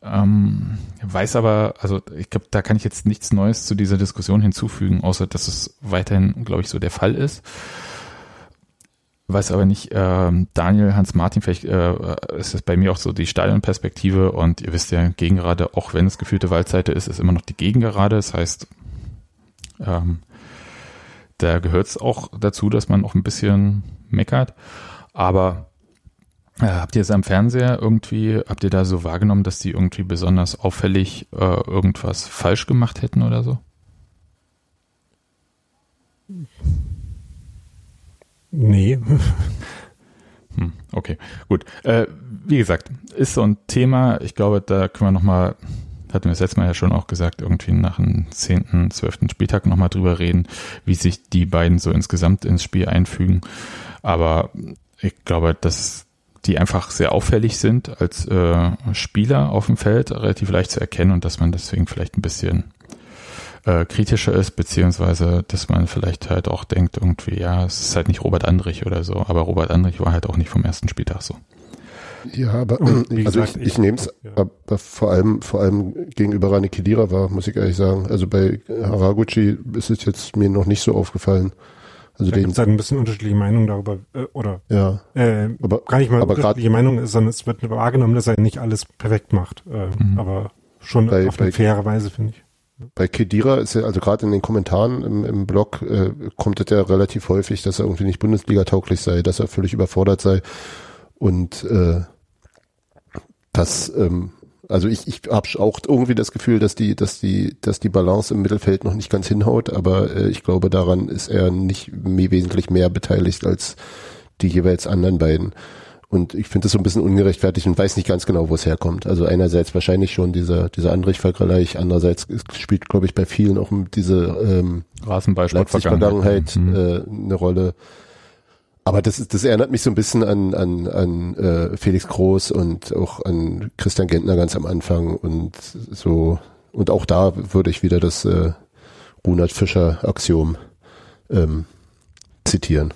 ähm, weiß aber, also ich glaube, da kann ich jetzt nichts Neues zu dieser Diskussion hinzufügen, außer dass es weiterhin, glaube ich, so der Fall ist. Weiß aber nicht, äh, Daniel, Hans-Martin, vielleicht äh, ist es bei mir auch so die Stadionperspektive und ihr wisst ja, Gegengerade, auch wenn es gefühlte Waldseite ist, ist immer noch die Gegengerade. Das heißt, ähm, da gehört es auch dazu, dass man auch ein bisschen meckert. Aber äh, habt ihr es am Fernseher irgendwie, habt ihr da so wahrgenommen, dass die irgendwie besonders auffällig äh, irgendwas falsch gemacht hätten oder so? Nee. Hm, okay, gut. Äh, wie gesagt, ist so ein Thema, ich glaube, da können wir nochmal, hatten wir das letzte Mal ja schon auch gesagt, irgendwie nach dem 10., 12. Spieltag nochmal drüber reden, wie sich die beiden so insgesamt ins Spiel einfügen. Aber ich glaube, dass die einfach sehr auffällig sind als äh, Spieler auf dem Feld, relativ leicht zu erkennen und dass man deswegen vielleicht ein bisschen äh, kritischer ist, beziehungsweise dass man vielleicht halt auch denkt, irgendwie, ja, es ist halt nicht Robert Andrich oder so, aber Robert Andrich war halt auch nicht vom ersten Spieltag so. Ja, aber also ich, ich nehme es ja. vor allem vor allem gegenüber Rani Kedira war, muss ich ehrlich sagen. Also bei Haraguchi ist es jetzt mir noch nicht so aufgefallen. Also da gibt es halt ein bisschen unterschiedliche Meinungen darüber, äh, oder ja, äh, aber, gar nicht mal aber unterschiedliche Meinungen, sondern es wird wahrgenommen, dass er nicht alles perfekt macht, äh, mhm. aber schon bei, auf eine faire Weise, finde ich. Bei Kedira ist ja, also gerade in den Kommentaren im, im Blog äh, kommt es ja relativ häufig, dass er irgendwie nicht Bundesliga-tauglich sei, dass er völlig überfordert sei und äh, das ähm, also ich, ich habe auch irgendwie das Gefühl, dass die, dass die, dass die Balance im Mittelfeld noch nicht ganz hinhaut, aber äh, ich glaube, daran ist er nicht mehr, wesentlich mehr beteiligt als die jeweils anderen beiden. Und ich finde das so ein bisschen ungerechtfertigt und weiß nicht ganz genau, wo es herkommt. Also einerseits wahrscheinlich schon dieser, dieser Andrich-Vergleich, andererseits spielt, glaube ich, bei vielen auch diese ähm, Rasenball-Vergangenheit mhm. äh, eine Rolle. Aber das, das erinnert mich so ein bisschen an, an, an äh, Felix Groß und auch an Christian Gentner ganz am Anfang und so. Und auch da würde ich wieder das äh, Runert Fischer Axiom ähm, zitieren.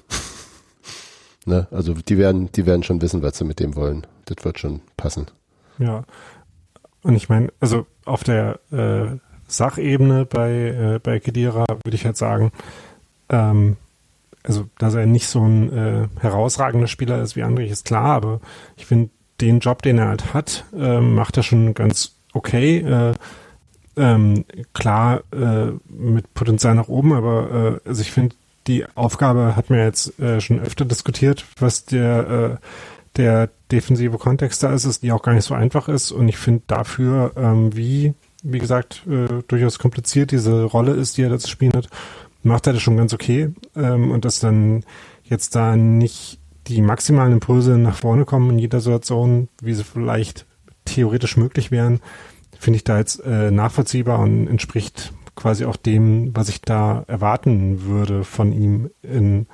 ne? Also die werden, die werden schon wissen, was sie mit dem wollen. Das wird schon passen. Ja. Und ich meine, also auf der äh, Sachebene bei, äh, bei Kedira würde ich halt sagen, ähm, also dass er nicht so ein äh, herausragender Spieler ist wie Andrich, ist klar, aber ich finde, den Job, den er halt hat, äh, macht er schon ganz okay. Äh, ähm, klar, äh, mit Potenzial nach oben, aber äh, also ich finde, die Aufgabe hat mir jetzt äh, schon öfter diskutiert, was der, äh, der defensive Kontext da ist, ist, die auch gar nicht so einfach ist. Und ich finde dafür, ähm, wie, wie gesagt, äh, durchaus kompliziert diese Rolle ist, die er da zu spielen hat, macht er das schon ganz okay. Ähm, und dass dann jetzt da nicht die maximalen Impulse nach vorne kommen in jeder Situation, wie sie vielleicht theoretisch möglich wären, finde ich da jetzt äh, nachvollziehbar und entspricht quasi auch dem, was ich da erwarten würde von ihm in,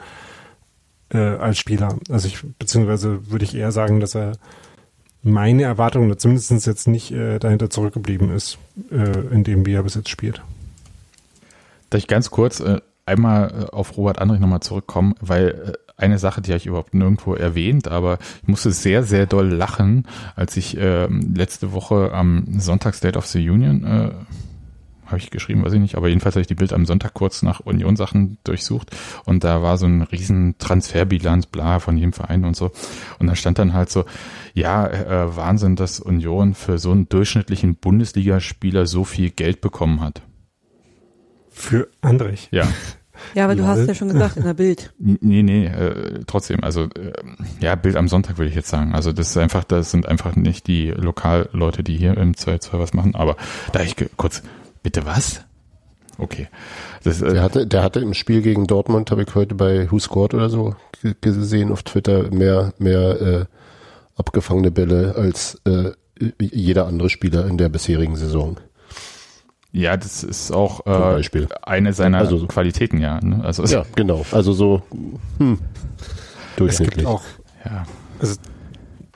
äh, als Spieler. Also ich, beziehungsweise würde ich eher sagen, dass er meine Erwartung, oder zumindest jetzt nicht äh, dahinter zurückgeblieben ist, äh, in dem, wie er bis jetzt spielt. Darf ich ganz kurz äh, einmal äh, auf Robert Andrich nochmal zurückkommen, weil äh, eine Sache, die habe ich überhaupt nirgendwo erwähnt, aber ich musste sehr, sehr doll lachen, als ich äh, letzte Woche am Sonntag State of the Union äh, habe ich geschrieben, weiß ich nicht, aber jedenfalls habe ich die Bild am Sonntag kurz nach Union-Sachen durchsucht und da war so ein riesen Transferbilanz, bla, von jedem Verein und so. Und da stand dann halt so, ja, äh, Wahnsinn, dass Union für so einen durchschnittlichen Bundesligaspieler so viel Geld bekommen hat. Für Andrich? Ja. Ja, aber du hast ja schon gesagt in der Bild. Nee, nee, äh, trotzdem, also äh, ja, Bild am Sonntag würde ich jetzt sagen. Also das ist einfach, das sind einfach nicht die Lokalleute, die hier im 2 was machen, aber da ich kurz, bitte was? Okay. Das, äh, der, hatte, der hatte im Spiel gegen Dortmund, habe ich heute bei Who Scored oder so gesehen auf Twitter, mehr, mehr äh, abgefangene Bälle als äh, jeder andere Spieler in der bisherigen Saison. Ja, das ist auch äh, eine seiner also, Qualitäten, ja. Ne? Also, ja, genau. Also so hm, durchschnittlich. auch, ja. Also,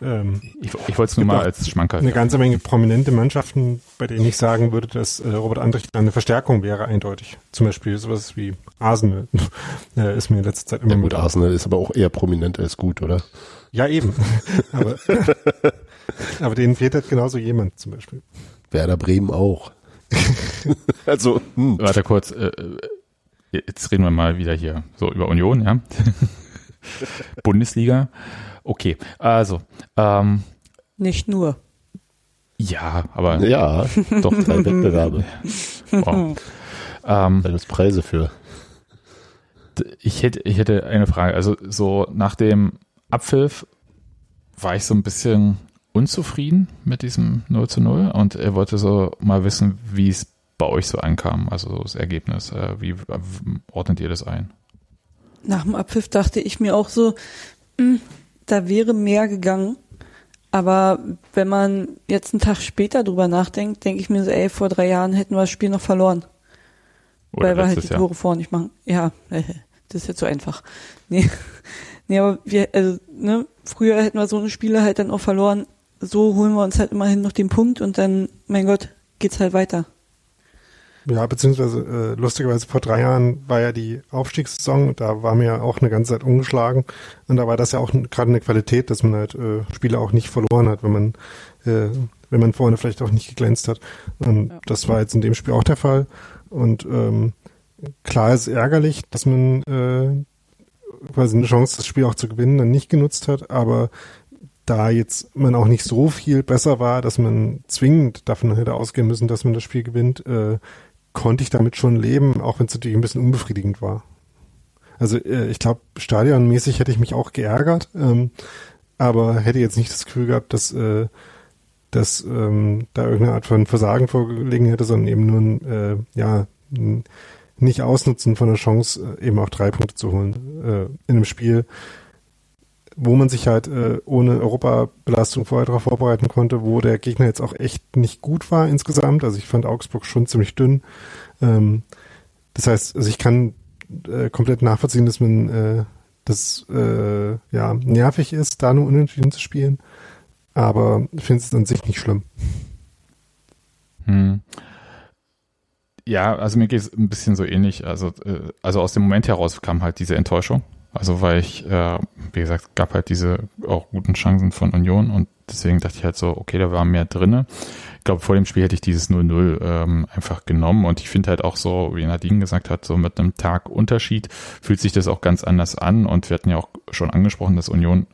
ähm, ich, ich wollte es nur mal als Schmanker. Eine ganze Menge prominente Mannschaften, bei denen ich sagen würde, dass äh, Robert Andrich eine Verstärkung wäre, eindeutig. Zum Beispiel sowas wie Arsenal äh, ist mir in letzter Zeit immer ja, gut. Arsenal ist aber auch eher prominent als gut, oder? Ja, eben. aber, aber denen fehlt halt genauso jemand zum Beispiel. Werder Bremen auch. also, hm. warte kurz. Äh, äh, jetzt reden wir mal wieder hier so über Union, ja. Bundesliga. Okay, also. Ähm, Nicht nur. Ja, aber. Ja, doch drei Wettbewerbe. Wow. Ähm, da gibt Preise für. Ich hätte, ich hätte eine Frage. Also, so nach dem Abpfiff war ich so ein bisschen unzufrieden mit diesem 0 zu 0 und er wollte so mal wissen, wie es bei euch so ankam, also das Ergebnis. Äh, wie ordnet ihr das ein? Nach dem Abpfiff dachte ich mir auch so, mh, hm, da wäre mehr gegangen. Aber wenn man jetzt einen Tag später drüber nachdenkt, denke ich mir so, ey, vor drei Jahren hätten wir das Spiel noch verloren. Oder weil wir halt die Tore Jahr. vor nicht machen. Ja, das ist jetzt so einfach. Nee, nee aber wir, also, ne, früher hätten wir so eine Spiele halt dann auch verloren, so holen wir uns halt immerhin noch den Punkt und dann, mein Gott, geht's halt weiter. Ja, beziehungsweise äh, lustigerweise vor drei Jahren war ja die Aufstiegssaison, da waren wir ja auch eine ganze Zeit ungeschlagen und da war das ja auch gerade eine Qualität, dass man halt äh, Spiele auch nicht verloren hat, wenn man äh, wenn man vorne vielleicht auch nicht geglänzt hat. Und ja. das war jetzt in dem Spiel auch der Fall und ähm, klar ist ärgerlich, dass man äh, quasi eine Chance, das Spiel auch zu gewinnen, dann nicht genutzt hat, aber da jetzt man auch nicht so viel besser war, dass man zwingend davon hätte ausgehen müssen, dass man das Spiel gewinnt, äh, konnte ich damit schon leben, auch wenn es natürlich ein bisschen unbefriedigend war. Also äh, ich glaube, stadionmäßig hätte ich mich auch geärgert, ähm, aber hätte jetzt nicht das Gefühl gehabt, dass, äh, dass ähm, da irgendeine Art von Versagen vorgelegen hätte, sondern eben nur ein, äh, ja, ein nicht ausnutzen von der Chance, äh, eben auch drei Punkte zu holen äh, in einem Spiel, wo man sich halt äh, ohne Europabelastung vorher darauf vorbereiten konnte, wo der Gegner jetzt auch echt nicht gut war insgesamt. Also ich fand Augsburg schon ziemlich dünn. Ähm, das heißt, also ich kann äh, komplett nachvollziehen, dass man äh, das äh, ja nervig ist, da nur unentschieden zu spielen. Aber finde es an sich nicht schlimm. Hm. Ja, also mir geht es ein bisschen so ähnlich. Also, äh, also aus dem Moment heraus kam halt diese Enttäuschung. Also weil ich, äh, wie gesagt, gab halt diese auch guten Chancen von Union und deswegen dachte ich halt so, okay, da war mehr drinne. Ich glaube, vor dem Spiel hätte ich dieses 0-0 ähm, einfach genommen und ich finde halt auch so, wie Nadine gesagt hat, so mit einem Tag Unterschied fühlt sich das auch ganz anders an und wir hatten ja auch schon angesprochen, dass Union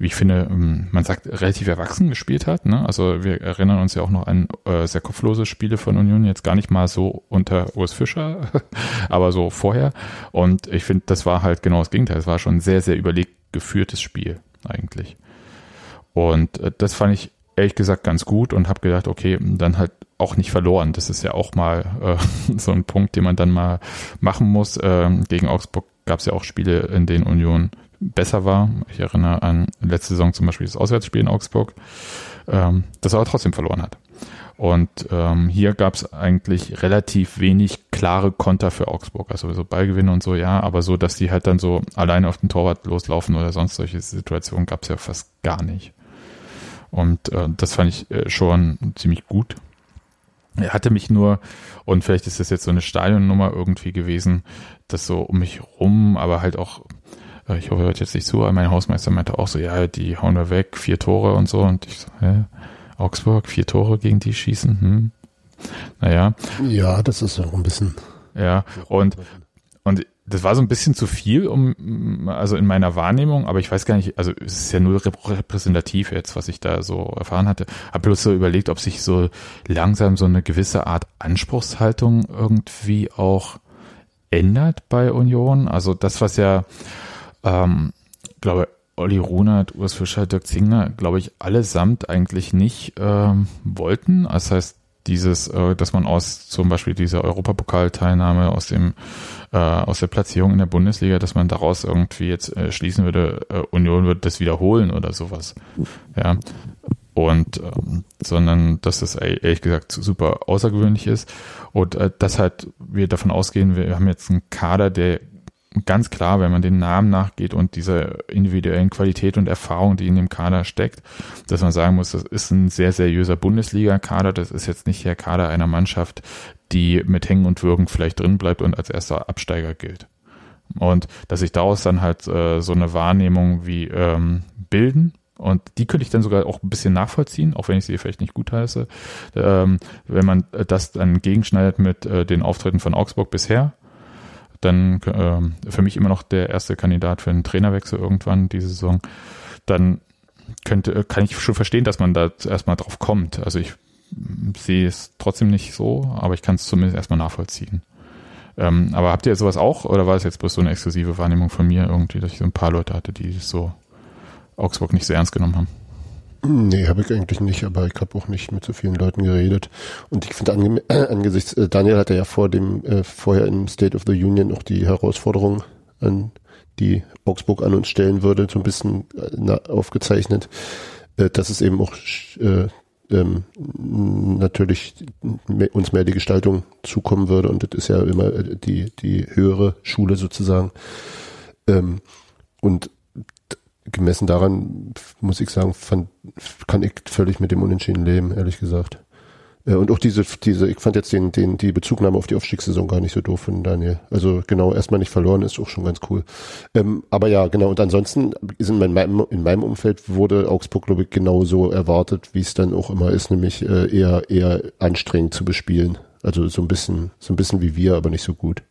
wie ich finde, ähm, man sagt, relativ erwachsen gespielt hat. Ne? Also wir erinnern uns ja auch noch an äh, sehr kopflose Spiele von Union, jetzt gar nicht mal so unter Urs Fischer, aber so vorher. Und ich finde, das war halt genau das Gegenteil. Es war schon ein sehr, sehr überlegt geführtes Spiel eigentlich. Und äh, das fand ich ehrlich gesagt ganz gut und habe gedacht, okay, dann halt auch nicht verloren. Das ist ja auch mal äh, so ein Punkt, den man dann mal machen muss. Ähm, gegen Augsburg gab es ja auch Spiele, in denen Union besser war. Ich erinnere an letzte Saison zum Beispiel das Auswärtsspiel in Augsburg, ähm, das er aber trotzdem verloren hat. Und ähm, hier gab es eigentlich relativ wenig klare Konter für Augsburg. Also so Ballgewinne und so, ja, aber so, dass die halt dann so alleine auf den Torwart loslaufen oder sonst solche Situationen gab es ja fast gar nicht. Und äh, das fand ich äh, schon ziemlich gut. Er hatte mich nur, und vielleicht ist das jetzt so eine Stadionnummer irgendwie gewesen, das so um mich rum, aber halt auch, ich hoffe, er hört jetzt nicht zu, aber mein Hausmeister meinte auch so, ja, die hauen wir weg, vier Tore und so. Und ich so, hä? Augsburg, vier Tore gegen die schießen, hm. Naja. Ja, das ist ja auch ein bisschen. Ja, und, und das war so ein bisschen zu viel, um, also in meiner Wahrnehmung, aber ich weiß gar nicht, also es ist ja nur repräsentativ jetzt, was ich da so erfahren hatte. Hab bloß so überlegt, ob sich so langsam so eine gewisse Art Anspruchshaltung irgendwie auch ändert bei Union. Also das, was ja, ähm, glaube Olli Runert, Urs Fischer, Dirk Zingner, glaube ich, allesamt eigentlich nicht ähm, wollten. Das heißt, dieses, äh, dass man aus zum Beispiel dieser Europapokalteilnahme aus dem äh, aus der Platzierung in der Bundesliga, dass man daraus irgendwie jetzt äh, schließen würde, äh, Union wird das wiederholen oder sowas. Ja. Und ähm, sondern dass das ehrlich gesagt super außergewöhnlich ist und äh, dass halt wir davon ausgehen, wir haben jetzt einen Kader, der ganz klar, wenn man den Namen nachgeht und dieser individuellen Qualität und Erfahrung, die in dem Kader steckt, dass man sagen muss, das ist ein sehr seriöser Bundesliga-Kader. Das ist jetzt nicht der Kader einer Mannschaft, die mit Hängen und Würgen vielleicht drin bleibt und als erster Absteiger gilt. Und dass sich daraus dann halt äh, so eine Wahrnehmung wie ähm, bilden, und die könnte ich dann sogar auch ein bisschen nachvollziehen, auch wenn ich sie vielleicht nicht gut heiße. Ähm, wenn man das dann gegenschneidet mit äh, den Auftritten von Augsburg bisher, dann äh, für mich immer noch der erste Kandidat für einen Trainerwechsel irgendwann diese Saison, dann könnte, kann ich schon verstehen, dass man da erstmal drauf kommt. Also ich sehe es trotzdem nicht so, aber ich kann es zumindest erstmal nachvollziehen. Ähm, aber habt ihr sowas auch oder war es jetzt bloß so eine exklusive Wahrnehmung von mir irgendwie, dass ich so ein paar Leute hatte, die so Augsburg nicht so ernst genommen haben? Nee, habe ich eigentlich nicht, aber ich habe auch nicht mit so vielen Leuten geredet. Und ich finde äh, angesichts, äh, Daniel hatte ja vor dem, äh, vorher im State of the Union auch die Herausforderung an die Augsburg an uns stellen würde, so ein bisschen äh, aufgezeichnet, äh, dass es eben auch äh, ähm, natürlich uns mehr die Gestaltung zukommen würde und das ist ja immer die, die höhere Schule sozusagen. Ähm, und gemessen daran, muss ich sagen, fand, kann ich völlig mit dem Unentschieden leben, ehrlich gesagt. Äh, und auch diese, diese, ich fand jetzt den, den, die Bezugnahme auf die Aufstiegssaison gar nicht so doof von Daniel. Also genau, erstmal nicht verloren ist auch schon ganz cool. Ähm, aber ja, genau, und ansonsten ist in meinem, in meinem Umfeld wurde Augsburg, glaube ich, genauso erwartet, wie es dann auch immer ist, nämlich äh, eher, eher anstrengend zu bespielen. Also so ein bisschen, so ein bisschen wie wir, aber nicht so gut.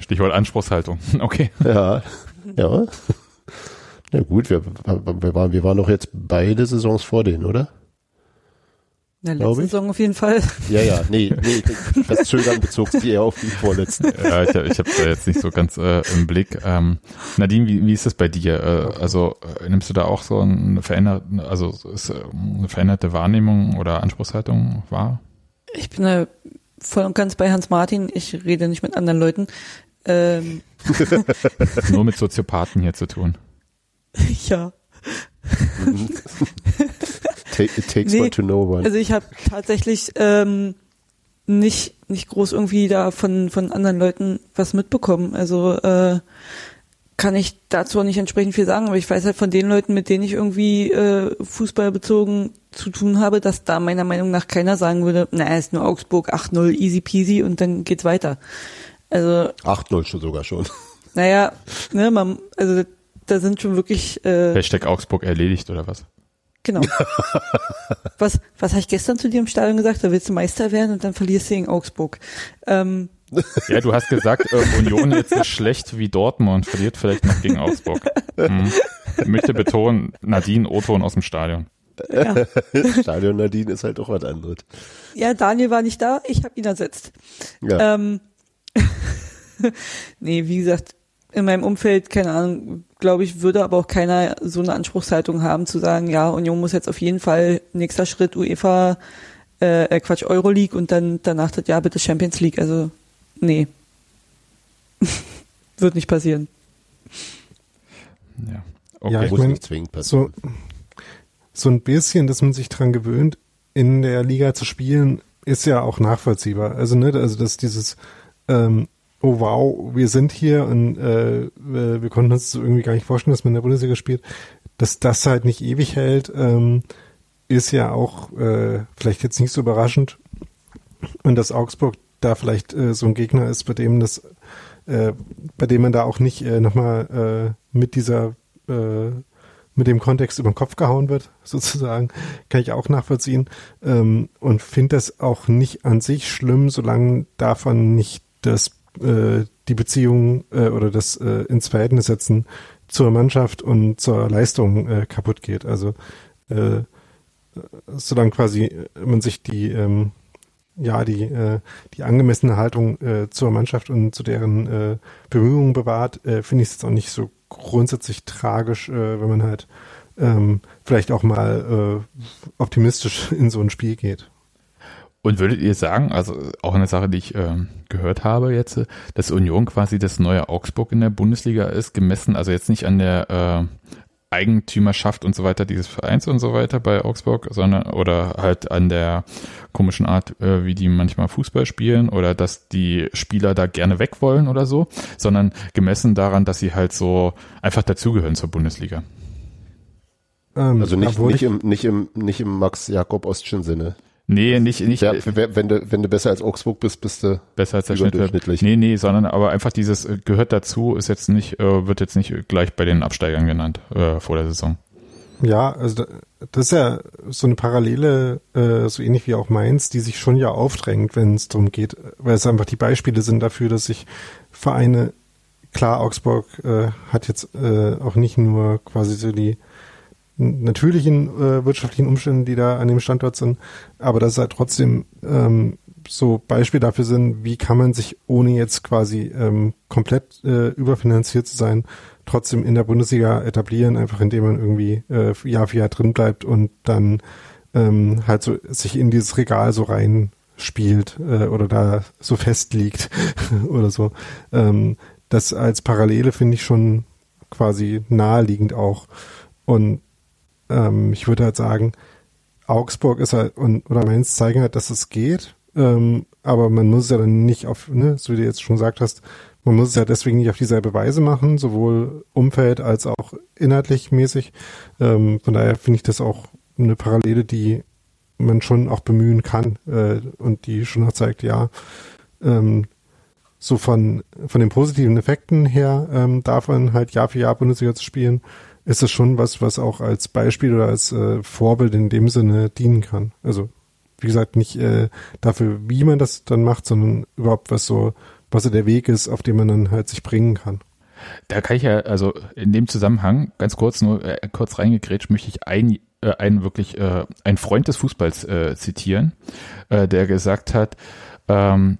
Stichwort Anspruchshaltung. Okay. Ja. Ja. Na gut, wir, wir, waren, wir waren doch jetzt beide Saisons vor denen, oder? Na, letzte Saison auf jeden Fall. Ja, ja, nee, nee, das Zögern bezog sich eher auf die vorletzten. Ja, ich, ich habe da jetzt nicht so ganz äh, im Blick. Ähm, Nadine, wie, wie ist das bei dir? Äh, also äh, nimmst du da auch so eine veränderte, also ist äh, eine veränderte Wahrnehmung oder Anspruchshaltung wahr? Ich bin da voll und ganz bei Hans Martin. Ich rede nicht mit anderen Leuten. Ähm. Nur mit Soziopathen hier zu tun. Ja. It takes nee, one to know one. Also ich habe tatsächlich ähm, nicht nicht groß irgendwie da von von anderen Leuten was mitbekommen. Also äh, kann ich dazu auch nicht entsprechend viel sagen, aber ich weiß halt von den Leuten, mit denen ich irgendwie äh, fußballbezogen zu tun habe, dass da meiner Meinung nach keiner sagen würde, na, ist nur Augsburg 8-0 easy peasy und dann geht's weiter. Also 8-0 schon sogar schon. Naja, ne, man, also da sind schon wirklich äh, Hashtag Augsburg erledigt oder was? Genau. was was habe ich gestern zu dir im Stadion gesagt? Da willst du Meister werden und dann verlierst du gegen Augsburg. Ähm, ja, du hast gesagt, äh, Union jetzt ist schlecht wie Dortmund, verliert vielleicht noch gegen Augsburg. Hm. Ich möchte betonen, Nadine Oton aus dem Stadion. Ja. Stadion Nadine ist halt doch was anderes. Ja, Daniel war nicht da, ich habe ihn ersetzt. Ja. Ähm, nee, wie gesagt, in meinem Umfeld, keine Ahnung, glaube ich, würde aber auch keiner so eine Anspruchshaltung haben zu sagen, ja, Union muss jetzt auf jeden Fall nächster Schritt UEFA, äh, äh Quatsch, Euroleague und dann danach das ja bitte Champions League. Also, nee. Wird nicht passieren. Ja, okay. Ja, ich mein, so, so ein bisschen, dass man sich dran gewöhnt, in der Liga zu spielen, ist ja auch nachvollziehbar. Also, ne, also dass dieses ähm, oh wow, wir sind hier und äh, wir konnten uns irgendwie gar nicht vorstellen, dass man in der Bundesliga spielt. dass das halt nicht ewig hält, ähm, ist ja auch äh, vielleicht jetzt nicht so überraschend. Und dass Augsburg da vielleicht äh, so ein Gegner ist, bei dem das, äh, bei dem man da auch nicht äh, nochmal äh, mit dieser, äh, mit dem Kontext über den Kopf gehauen wird, sozusagen, kann ich auch nachvollziehen. Ähm, und finde das auch nicht an sich schlimm, solange davon nicht das, äh, die Beziehung äh, oder das äh, ins Verhältnis setzen zur Mannschaft und zur Leistung äh, kaputt geht. Also äh, solange quasi man sich die ähm, ja die äh, die angemessene Haltung äh, zur Mannschaft und zu deren äh, Bemühungen bewahrt, äh, finde ich es jetzt auch nicht so grundsätzlich tragisch, äh, wenn man halt ähm, vielleicht auch mal äh, optimistisch in so ein Spiel geht. Und würdet ihr sagen, also auch eine Sache, die ich äh, gehört habe jetzt, dass Union quasi das neue Augsburg in der Bundesliga ist, gemessen, also jetzt nicht an der äh, Eigentümerschaft und so weiter dieses Vereins und so weiter bei Augsburg, sondern oder halt an der komischen Art, äh, wie die manchmal Fußball spielen oder dass die Spieler da gerne weg wollen oder so, sondern gemessen daran, dass sie halt so einfach dazugehören zur Bundesliga. Ähm, also nicht, nicht, im, nicht, im, nicht im Max Jakob Ostschen Sinne. Nee, nicht, nicht. Ja, wenn du, wenn du besser als Augsburg bist, bist du besser als der Schnitt. Nee, nee, sondern aber einfach dieses äh, gehört dazu, ist jetzt nicht, äh, wird jetzt nicht gleich bei den Absteigern genannt, äh, vor der Saison. Ja, also das ist ja so eine Parallele, äh, so ähnlich wie auch Mainz, die sich schon ja aufdrängt, wenn es darum geht, weil es einfach die Beispiele sind dafür, dass sich Vereine, klar, Augsburg äh, hat jetzt äh, auch nicht nur quasi so die natürlichen äh, wirtschaftlichen Umständen, die da an dem Standort sind, aber dass halt trotzdem ähm, so Beispiel dafür sind, wie kann man sich ohne jetzt quasi ähm, komplett äh, überfinanziert zu sein, trotzdem in der Bundesliga etablieren, einfach indem man irgendwie äh, Jahr für Jahr drin bleibt und dann ähm, halt so sich in dieses Regal so rein spielt äh, oder da so fest liegt oder so. Ähm, das als Parallele finde ich schon quasi naheliegend auch. Und ähm, ich würde halt sagen, Augsburg ist halt und oder Mainz zeigen halt, dass es geht. Ähm, aber man muss es ja dann nicht auf, ne, so wie du jetzt schon gesagt hast, man muss es ja deswegen nicht auf dieselbe Weise machen, sowohl Umfeld als auch inhaltlich mäßig. Ähm, von daher finde ich das auch eine Parallele, die man schon auch bemühen kann äh, und die schon auch zeigt, ja, ähm, so von, von den positiven Effekten her ähm, darf man halt Jahr für Jahr Bundesliga zu spielen ist es schon was, was auch als Beispiel oder als äh, Vorbild in dem Sinne dienen kann. Also wie gesagt, nicht äh, dafür, wie man das dann macht, sondern überhaupt was so, was so der Weg ist, auf dem man dann halt sich bringen kann. Da kann ich ja, also in dem Zusammenhang, ganz kurz nur, äh, kurz reingegrätscht, möchte ich ein, äh, einen wirklich, äh, einen Freund des Fußballs äh, zitieren, äh, der gesagt hat, ähm,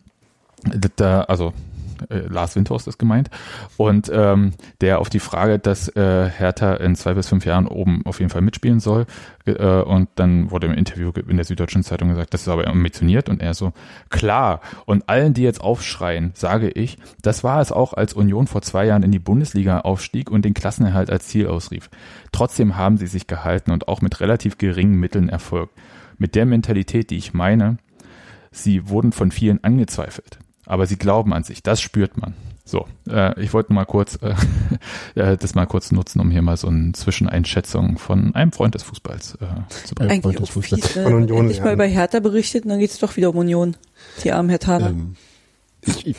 da, also äh, Lars Windhorst ist gemeint, und ähm, der auf die Frage, dass äh, Hertha in zwei bis fünf Jahren oben auf jeden Fall mitspielen soll, äh, und dann wurde im Interview in der Süddeutschen Zeitung gesagt, das ist aber ambitioniert, und er so, klar, und allen, die jetzt aufschreien, sage ich, das war es auch, als Union vor zwei Jahren in die Bundesliga aufstieg und den Klassenerhalt als Ziel ausrief. Trotzdem haben sie sich gehalten und auch mit relativ geringen Mitteln erfolgt. Mit der Mentalität, die ich meine, sie wurden von vielen angezweifelt aber sie glauben an sich, das spürt man. So, äh, ich wollte mal kurz äh, äh, das mal kurz nutzen, um hier mal so eine Zwischeneinschätzung von einem Freund des Fußballs äh, zu bringen. Eigentlich auch viel, äh, von Union. Ich mal bei Hertha berichtet und dann geht es doch wieder um Union. Die armen Herr Thaler. Ähm, ich, ich,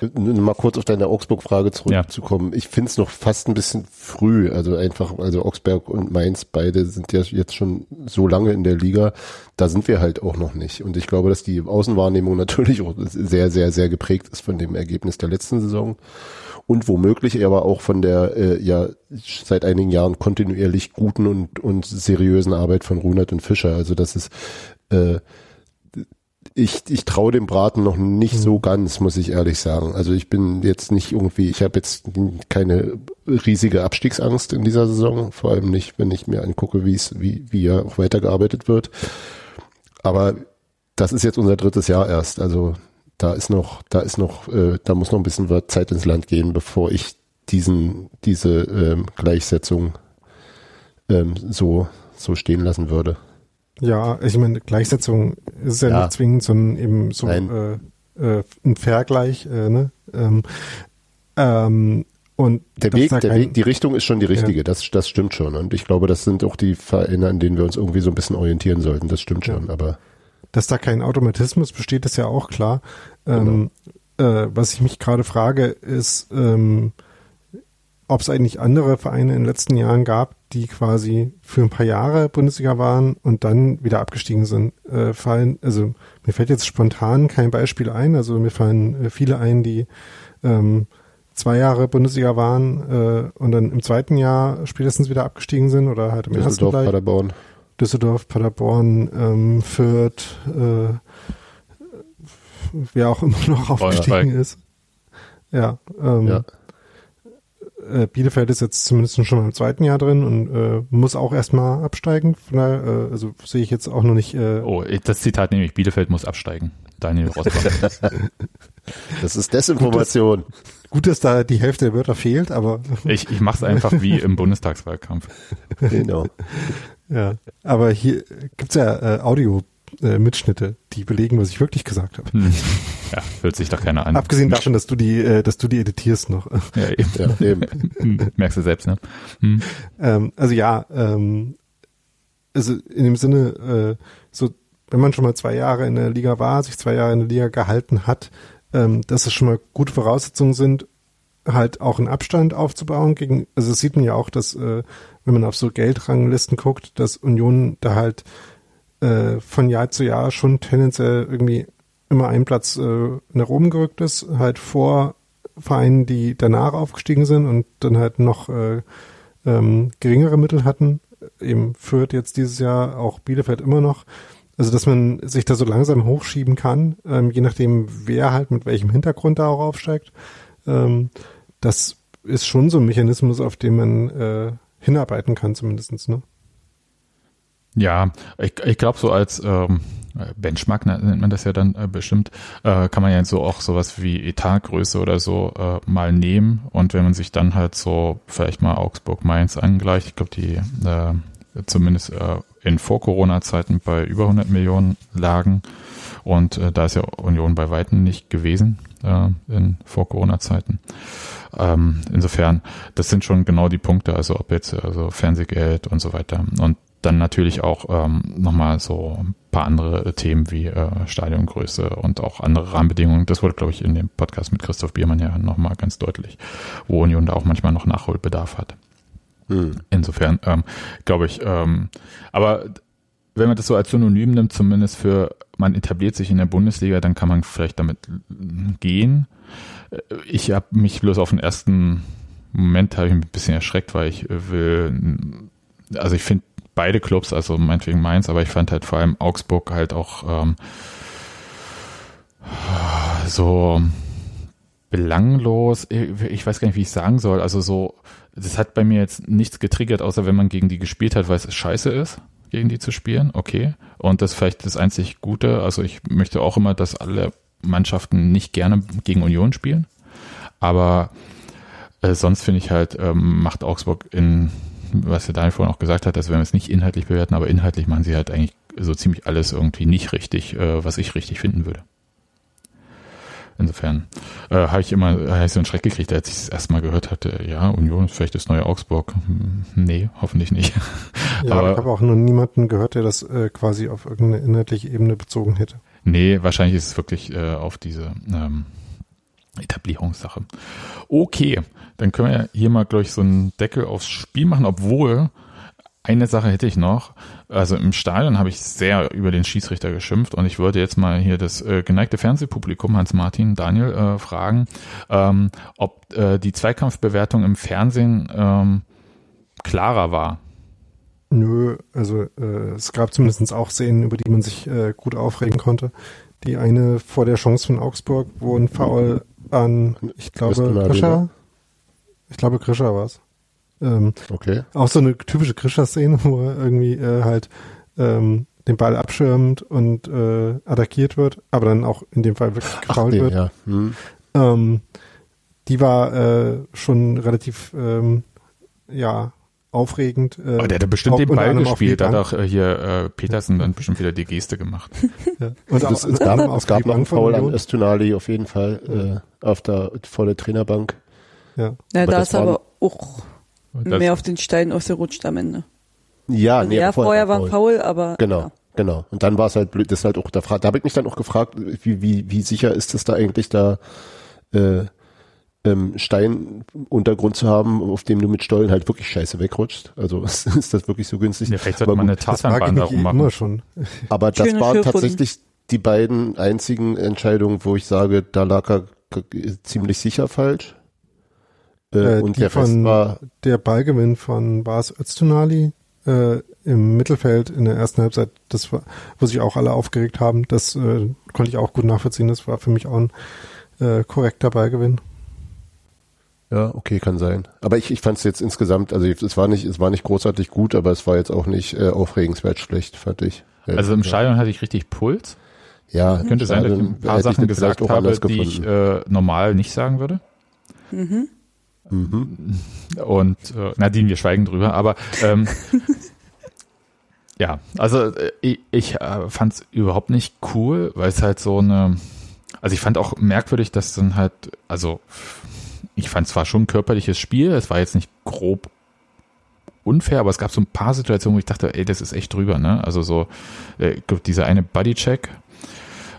mal kurz auf deine Augsburg-Frage zurückzukommen. Ja. Ich finde es noch fast ein bisschen früh. Also einfach, also Augsburg und Mainz beide sind ja jetzt schon so lange in der Liga. Da sind wir halt auch noch nicht. Und ich glaube, dass die Außenwahrnehmung natürlich auch sehr, sehr, sehr geprägt ist von dem Ergebnis der letzten Saison. Und womöglich aber auch von der äh, ja seit einigen Jahren kontinuierlich guten und, und seriösen Arbeit von Runert und Fischer. Also das ist äh, ich, ich traue dem Braten noch nicht so mhm. ganz, muss ich ehrlich sagen. Also ich bin jetzt nicht irgendwie, ich habe jetzt keine riesige Abstiegsangst in dieser Saison, vor allem nicht, wenn ich mir angucke, wie es, wie, wie ja auch weitergearbeitet wird. Aber das ist jetzt unser drittes Jahr erst. Also da ist noch, da ist noch, äh, da muss noch ein bisschen Zeit ins Land gehen, bevor ich diesen, diese ähm, Gleichsetzung ähm, so, so stehen lassen würde. Ja, ich meine, Gleichsetzung ist ja, ja. nicht zwingend, sondern eben so äh, äh, ein Vergleich. Äh, ne? ähm, ähm, Und der Weg, der Weg, die Richtung ist schon die richtige, ja. das, das stimmt schon. Und ich glaube, das sind auch die Vereine, an denen wir uns irgendwie so ein bisschen orientieren sollten. Das stimmt schon, aber. Dass da kein Automatismus besteht, ist ja auch klar. Ähm, genau. äh, was ich mich gerade frage, ist, ähm, ob es eigentlich andere Vereine in den letzten Jahren gab, die quasi für ein paar Jahre Bundesliga waren und dann wieder abgestiegen sind. Äh, fallen, also mir fällt jetzt spontan kein Beispiel ein, also mir fallen äh, viele ein, die ähm, zwei Jahre Bundesliga waren äh, und dann im zweiten Jahr spätestens wieder abgestiegen sind oder halt im Düsseldorf, ersten Paderborn. Düsseldorf, Paderborn, ähm, Fürth, äh, wer auch immer noch aufgestiegen ist. Ja, ähm, ja. Äh, Bielefeld ist jetzt zumindest schon mal im zweiten Jahr drin und äh, muss auch erstmal absteigen. Von daher, äh, also sehe ich jetzt auch noch nicht. Äh, oh, das Zitat nehme ich, Bielefeld muss absteigen. Daniel Rosbach. das ist Desinformation. Gut, Gut, dass da die Hälfte der Wörter fehlt, aber. Ich, ich mache es einfach wie im Bundestagswahlkampf. Genau. Ja, aber hier gibt's ja äh, Audio. Äh, Mitschnitte, die belegen, was ich wirklich gesagt habe. Hm. Ja, hört sich doch keiner an. Abgesehen davon, dass du die, äh, dass du die editierst noch. Ja, eben. Ja, eben. Hm, merkst du selbst, ne? Hm. Ähm, also ja, ähm, also in dem Sinne, äh, so wenn man schon mal zwei Jahre in der Liga war, sich zwei Jahre in der Liga gehalten hat, ähm, dass es schon mal gute Voraussetzungen sind, halt auch einen Abstand aufzubauen gegen, also das sieht man ja auch, dass äh, wenn man auf so Geldranglisten guckt, dass Union da halt äh, von Jahr zu Jahr schon tendenziell irgendwie immer ein Platz äh, nach oben gerückt ist, halt vor Vereinen, die danach aufgestiegen sind und dann halt noch äh, ähm, geringere Mittel hatten. Eben führt jetzt dieses Jahr auch Bielefeld immer noch. Also, dass man sich da so langsam hochschieben kann, ähm, je nachdem, wer halt mit welchem Hintergrund da auch aufsteigt. Ähm, das ist schon so ein Mechanismus, auf den man äh, hinarbeiten kann, zumindestens. ne? Ja, ich, ich glaube, so als ähm, Benchmark nennt man das ja dann äh, bestimmt, äh, kann man ja so auch sowas wie Etatgröße oder so äh, mal nehmen. Und wenn man sich dann halt so vielleicht mal Augsburg, Mainz angleicht, ich glaube, die äh, zumindest äh, in Vor-Corona-Zeiten bei über 100 Millionen lagen. Und äh, da ist ja Union bei Weitem nicht gewesen äh, in Vor-Corona-Zeiten. Ähm, insofern, das sind schon genau die Punkte, also ob jetzt also Fernsehgeld und so weiter. Und dann natürlich auch ähm, nochmal so ein paar andere Themen wie äh, Stadiongröße und auch andere Rahmenbedingungen. Das wurde, glaube ich, in dem Podcast mit Christoph Biermann ja nochmal ganz deutlich, wo Union da auch manchmal noch Nachholbedarf hat. Hm. Insofern ähm, glaube ich, ähm, aber wenn man das so als Synonym nimmt, zumindest für man etabliert sich in der Bundesliga, dann kann man vielleicht damit gehen. Ich habe mich bloß auf den ersten Moment habe ich ein bisschen erschreckt, weil ich will, also ich finde beide Clubs, also meinetwegen Mainz, aber ich fand halt vor allem Augsburg halt auch ähm, so belanglos. Ich weiß gar nicht, wie ich sagen soll. Also so das hat bei mir jetzt nichts getriggert, außer wenn man gegen die gespielt hat, weil es scheiße ist, gegen die zu spielen. Okay. Und das ist vielleicht das einzig Gute. Also ich möchte auch immer, dass alle Mannschaften nicht gerne gegen Union spielen. Aber äh, sonst finde ich halt, ähm, macht Augsburg in, was der Daniel vorhin auch gesagt hat, dass wir es nicht inhaltlich bewerten, aber inhaltlich machen sie halt eigentlich so ziemlich alles irgendwie nicht richtig, äh, was ich richtig finden würde. Insofern äh, habe ich immer hab ich so einen Schreck gekriegt, als ich es erstmal gehört hatte, ja, Union ist vielleicht das neue Augsburg. Hm, nee, hoffentlich nicht. Ja, aber ich habe auch noch niemanden gehört, der das äh, quasi auf irgendeine inhaltliche Ebene bezogen hätte. Nee, wahrscheinlich ist es wirklich äh, auf diese ähm, Etablierungssache. Okay, dann können wir hier mal, glaube ich, so einen Deckel aufs Spiel machen, obwohl eine Sache hätte ich noch. Also im Stadion habe ich sehr über den Schiedsrichter geschimpft und ich wollte jetzt mal hier das äh, geneigte Fernsehpublikum, Hans-Martin, Daniel, äh, fragen, ähm, ob äh, die Zweikampfbewertung im Fernsehen ähm, klarer war. Nö, also äh, es gab zumindest auch Szenen, über die man sich äh, gut aufregen konnte. Die eine vor der Chance von Augsburg, wo ein Foul an, ich glaube, Grischer, ich glaube, Grischer war es. Ähm, okay. Auch so eine typische Krischer-Szene, wo er irgendwie äh, halt ähm, den Ball abschirmt und äh, attackiert wird, aber dann auch in dem Fall wirklich gefault nee, wird. Ja. Hm. Ähm, die war äh, schon relativ ähm, ja aufregend. Äh, aber der hat bestimmt den Ball gespielt, da hat auch äh, hier äh, Petersen dann bestimmt wieder die Geste gemacht. ja. Und auch, es gab, es gab noch einen Foul an Östunali auf jeden Fall äh, auf der vor der Trainerbank Ja, ja aber da ist aber auch mehr auf den Stein ausgerutscht am Ende. Ja, also nee, ja, vorher war faul, aber. Genau. Ja. Genau. Und dann war es halt blöd, das ist halt auch da, da habe ich mich dann auch gefragt, wie, wie, wie sicher ist es da eigentlich da äh, ähm, Steinuntergrund zu haben, auf dem du mit Stollen halt wirklich scheiße wegrutschst. Also ist das wirklich so günstig? Ja, vielleicht sollte aber man eine Tarzanbahn darum machen. Immer schon. Aber das Schöne waren tatsächlich die beiden einzigen Entscheidungen, wo ich sage, da lag er ziemlich sicher falsch. Äh, äh und der von, war der Ballgewinn von Bas Öztunali äh, im Mittelfeld in der ersten Halbzeit, das war, wo sich auch alle aufgeregt haben, das äh, konnte ich auch gut nachvollziehen. Das war für mich auch ein äh, korrekter Ballgewinn. Ja, okay, kann sein. Aber ich, ich fand es jetzt insgesamt, also es war nicht, es war nicht großartig gut, aber es war jetzt auch nicht äh, aufregenswert schlecht, fand ich. Also im Stadion hatte ich richtig Puls. Ja, könnte sein, dass ich ein paar Sachen gesagt habe, die ich äh, normal nicht sagen würde. Mhm. Mhm. Und äh, Nadine, wir schweigen drüber, aber ähm, ja, also äh, ich, ich äh, fand es überhaupt nicht cool, weil es halt so eine, also ich fand auch merkwürdig, dass dann halt, also ich fand zwar schon ein körperliches Spiel, es war jetzt nicht grob unfair, aber es gab so ein paar Situationen, wo ich dachte, ey, das ist echt drüber, ne? Also so, äh, dieser eine Bodycheck,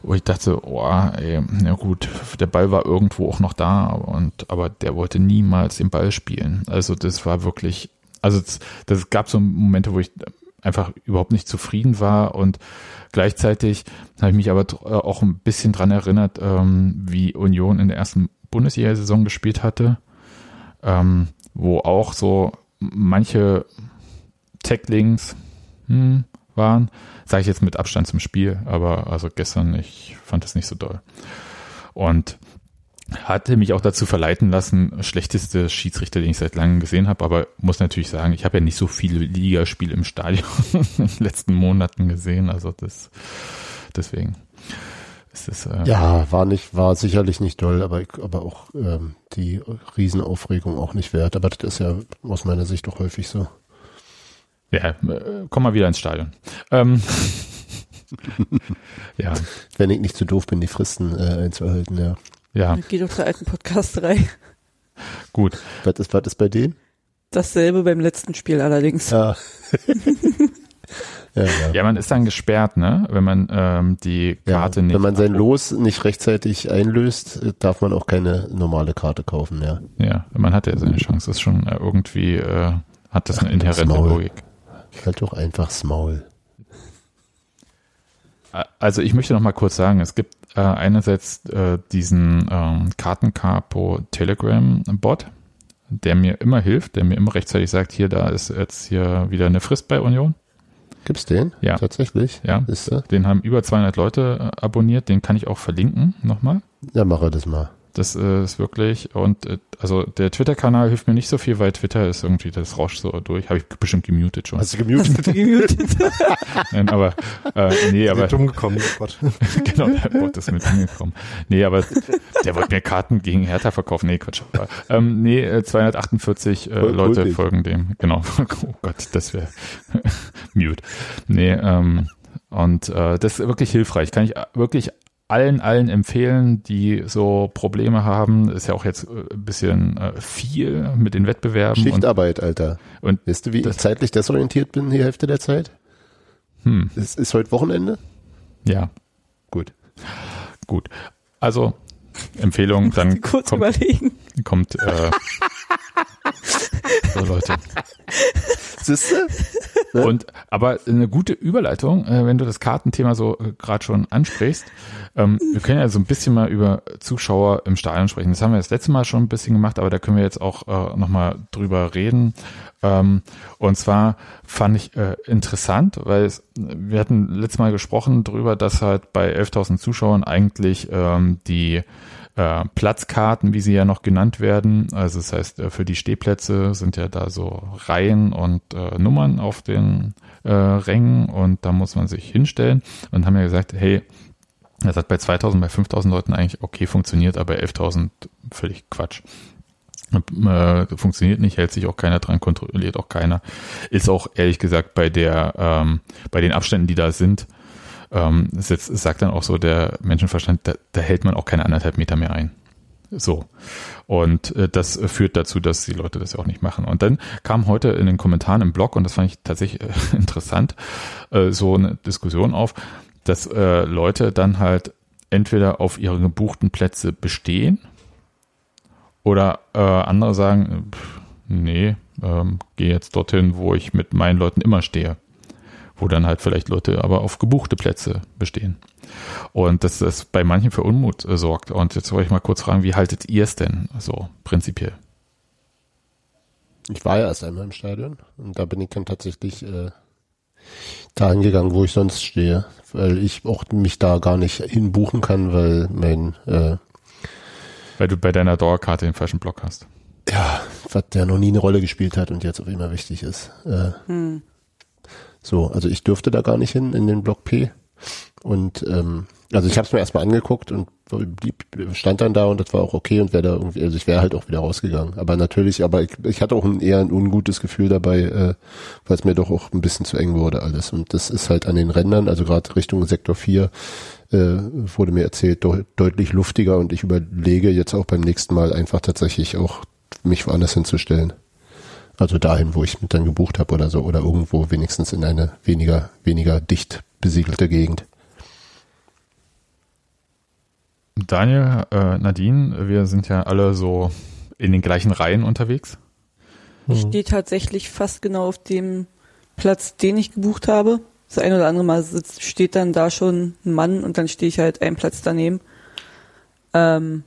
wo ich dachte, oh, ey, na gut, der Ball war irgendwo auch noch da und aber der wollte niemals den Ball spielen. Also das war wirklich, also das, das gab so Momente, wo ich einfach überhaupt nicht zufrieden war und gleichzeitig habe ich mich aber auch ein bisschen dran erinnert, ähm, wie Union in der ersten Bundesliga-Saison gespielt hatte, ähm, wo auch so manche Tacklings hm, waren, sage ich jetzt mit Abstand zum Spiel, aber also gestern, ich fand es nicht so doll. Und hatte mich auch dazu verleiten lassen, schlechteste Schiedsrichter, den ich seit langem gesehen habe, aber muss natürlich sagen, ich habe ja nicht so viele Ligaspiele im Stadion in den letzten Monaten gesehen, also das deswegen. Ist das, äh ja, war nicht, war sicherlich nicht doll, aber, aber auch ähm, die Riesenaufregung auch nicht wert. Aber das ist ja aus meiner Sicht doch häufig so. Ja, äh, komm mal wieder ins Stadion. Ähm, ja. Wenn ich nicht zu doof bin, die Fristen äh, einzuhalten, ja. Ja. Geht doch zur alten Podcasterei. Gut. Was ist, was ist bei denen? Dasselbe beim letzten Spiel allerdings. Ja. ja, ja. ja, man ist dann gesperrt, ne? Wenn man ähm, die Karte ja, nicht. Wenn man sein Los nicht rechtzeitig einlöst, darf man auch keine normale Karte kaufen, ja. Ja, man hat ja seine Chance. Das ist schon äh, irgendwie, äh, hat das Ach, eine inhärente Logik. Halt doch einfach's Maul. Also ich möchte noch mal kurz sagen, es gibt äh, einerseits äh, diesen ähm, Kartencapo Telegram Bot, der mir immer hilft, der mir immer rechtzeitig sagt, hier, da ist jetzt hier wieder eine Frist bei Union. Gibt's den? Ja. Tatsächlich? Ja. Ist den haben über 200 Leute äh, abonniert, den kann ich auch verlinken nochmal. Ja, mache das mal. Das ist wirklich, und äh, also der Twitter-Kanal hilft mir nicht so viel, weil Twitter ist irgendwie, das rauscht so durch. Habe ich bestimmt gemutet schon. Hast du gemutet? Gemutet? Nein, aber, äh, nee, aber. Mit umgekommen, Gott. genau, der Bot ist mit umgekommen. Nee, aber der wollte mir Karten gegen Hertha verkaufen. Nee, Quatsch. Aber, ähm, nee, 248 äh, äh Leute Cool. folgen dem. Genau. oh Gott, das wäre mute. Nee, ähm, und äh, das ist wirklich hilfreich. Kann ich wirklich allen, allen empfehlen, die so Probleme haben. Ist ja auch jetzt äh, ein bisschen äh, viel mit den Wettbewerben. Schichtarbeit, und, Alter. Und weißt du, wie ich zeitlich desorientiert bin die Hälfte der Zeit? Hm. Ist, ist heute Wochenende? Ja. Gut. Gut. Also, Empfehlung, dann kurz kommt, überlegen. kommt äh, so Leute. Siehste? Und aber eine gute Überleitung, äh, wenn du das Kartenthema so gerade schon ansprichst. Ähm, wir können ja so ein bisschen mal über Zuschauer im Stadion sprechen. Das haben wir das letzte Mal schon ein bisschen gemacht, aber da können wir jetzt auch äh, nochmal drüber reden. Ähm, und zwar fand ich äh, interessant, weil es, wir hatten letztes Mal gesprochen drüber, dass halt bei 11.000 Zuschauern eigentlich ähm, die äh, Platzkarten, wie sie ja noch genannt werden. Also das heißt, äh, für die Stehplätze sind ja da so Reihen und äh, Nummern auf den äh, Rängen und da muss man sich hinstellen und haben ja gesagt, hey, das hat bei 2000, bei 5000 Leuten eigentlich okay funktioniert, aber bei 11.000 völlig Quatsch. Äh, funktioniert nicht, hält sich auch keiner dran, kontrolliert auch keiner. Ist auch ehrlich gesagt bei der, ähm, bei den Abständen, die da sind, ähm, jetzt, sagt dann auch so der Menschenverstand, da, da hält man auch keine anderthalb Meter mehr ein. So. Und äh, das führt dazu, dass die Leute das ja auch nicht machen. Und dann kam heute in den Kommentaren im Blog, und das fand ich tatsächlich äh, interessant, äh, so eine Diskussion auf, dass äh, Leute dann halt entweder auf ihre gebuchten Plätze bestehen oder äh, andere sagen, pff, nee, ähm, gehe jetzt dorthin, wo ich mit meinen Leuten immer stehe. Wo dann halt vielleicht Leute aber auf gebuchte Plätze bestehen. Und dass das bei manchen für Unmut äh, sorgt. Und jetzt wollte ich mal kurz fragen, wie haltet ihr es denn so prinzipiell? Ich war ja erst einmal im Stadion und da bin ich dann tatsächlich äh, dahin gegangen, wo ich sonst stehe, weil ich auch mich da gar nicht hinbuchen kann, weil mein äh, weil du bei deiner Dauerkarte den falschen Block hast. Ja, was der noch nie eine Rolle gespielt hat und jetzt auf immer wichtig ist. Äh, hm. So, also ich dürfte da gar nicht hin in den Block P. Und ähm, also ich habe es mir erstmal angeguckt und stand dann da und das war auch okay und wäre da irgendwie, also ich wäre halt auch wieder rausgegangen. Aber natürlich, aber ich, ich hatte auch ein, eher ein ungutes Gefühl dabei, äh, weil es mir doch auch ein bisschen zu eng wurde alles. Und das ist halt an den Rändern, also gerade Richtung Sektor 4, äh, wurde mir erzählt, de deutlich luftiger und ich überlege jetzt auch beim nächsten Mal einfach tatsächlich auch mich woanders hinzustellen. Also dahin, wo ich mit dann gebucht habe oder so, oder irgendwo wenigstens in eine weniger, weniger dicht besiegelte Gegend. Daniel, äh, Nadine, wir sind ja alle so in den gleichen Reihen unterwegs. Ich stehe tatsächlich fast genau auf dem Platz, den ich gebucht habe. Das ein oder andere Mal sitzt, steht dann da schon ein Mann und dann stehe ich halt einen Platz daneben. Ähm,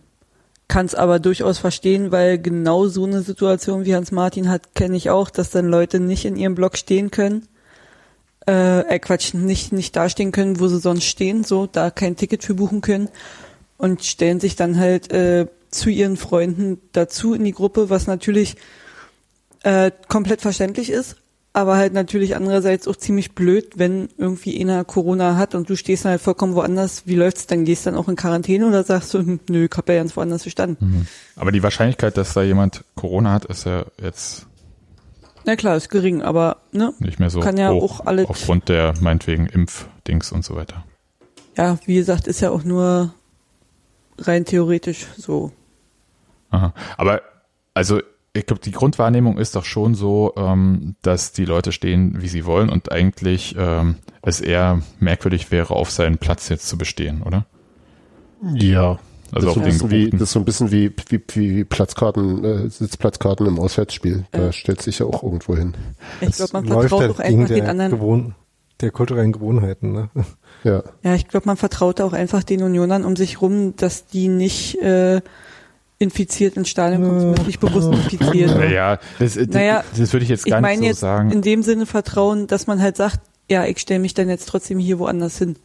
Kann es aber durchaus verstehen, weil genau so eine Situation wie Hans Martin hat, kenne ich auch, dass dann Leute nicht in ihrem Block stehen können. Äh, äh, Quatsch, nicht, nicht dastehen können, wo sie sonst stehen, so, da kein Ticket für buchen können und stellen sich dann halt äh, zu ihren Freunden dazu in die Gruppe, was natürlich äh, komplett verständlich ist, aber halt natürlich andererseits auch ziemlich blöd, wenn irgendwie einer Corona hat und du stehst dann halt vollkommen woanders. Wie läuft's dann? Gehst dann auch in Quarantäne oder sagst du, hm, nö, ich hab ja ganz woanders gestanden? Mhm. Aber die Wahrscheinlichkeit, dass da jemand Corona hat, ist ja jetzt na klar, ist gering, aber ne? Nicht mehr so kann ja hoch, auch alle aufgrund der meinetwegen Impfdings und so weiter. Ja, wie gesagt, ist ja auch nur rein theoretisch so. Aha. Aber also ich glaube, die Grundwahrnehmung ist doch schon so, ähm, dass die Leute stehen, wie sie wollen und eigentlich ähm, es eher merkwürdig wäre, auf seinen Platz jetzt zu bestehen, oder? Ja. Also das, auf den so wie, das ist so ein bisschen wie, wie, wie Platzkarten, äh, Sitzplatzkarten im Auswärtsspiel. Da äh. stellt sich ja auch irgendwo hin. Ich glaube, man vertraut halt auch einfach den anderen. Gewohn der kulturellen Gewohnheiten, ne? Ja. Ja, ich glaube, man vertraut auch einfach den Unionern um sich rum, dass die nicht äh, infiziert ins Stadion kommen, wirklich bewusst infiziert. Naja, das, das, naja, das würde ich jetzt gar ich nicht so jetzt sagen. In dem Sinne Vertrauen, dass man halt sagt, ja, ich stelle mich dann jetzt trotzdem hier woanders hin.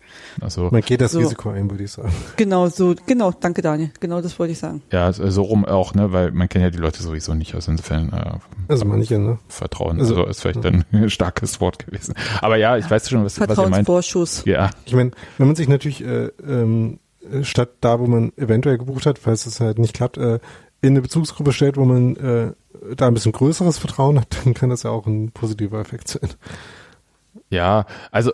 Also, man geht das so. Risiko ein, würde ich sagen. Genau, so, genau, danke Daniel. Genau das wollte ich sagen. Ja, so rum auch, ne, weil man kennt ja die Leute sowieso nicht, also insofern äh, also manche, ne? Vertrauen, also, also ist vielleicht ja. ein starkes Wort gewesen. Aber ja, ich weiß schon, was, was ihr meint. Ja. Ich meine, wenn man sich natürlich äh, ähm, statt da, wo man eventuell gebucht hat, falls es halt nicht klappt, äh, in eine Bezugsgruppe stellt, wo man äh, da ein bisschen größeres Vertrauen hat, dann kann das ja auch ein positiver Effekt sein. Ja, also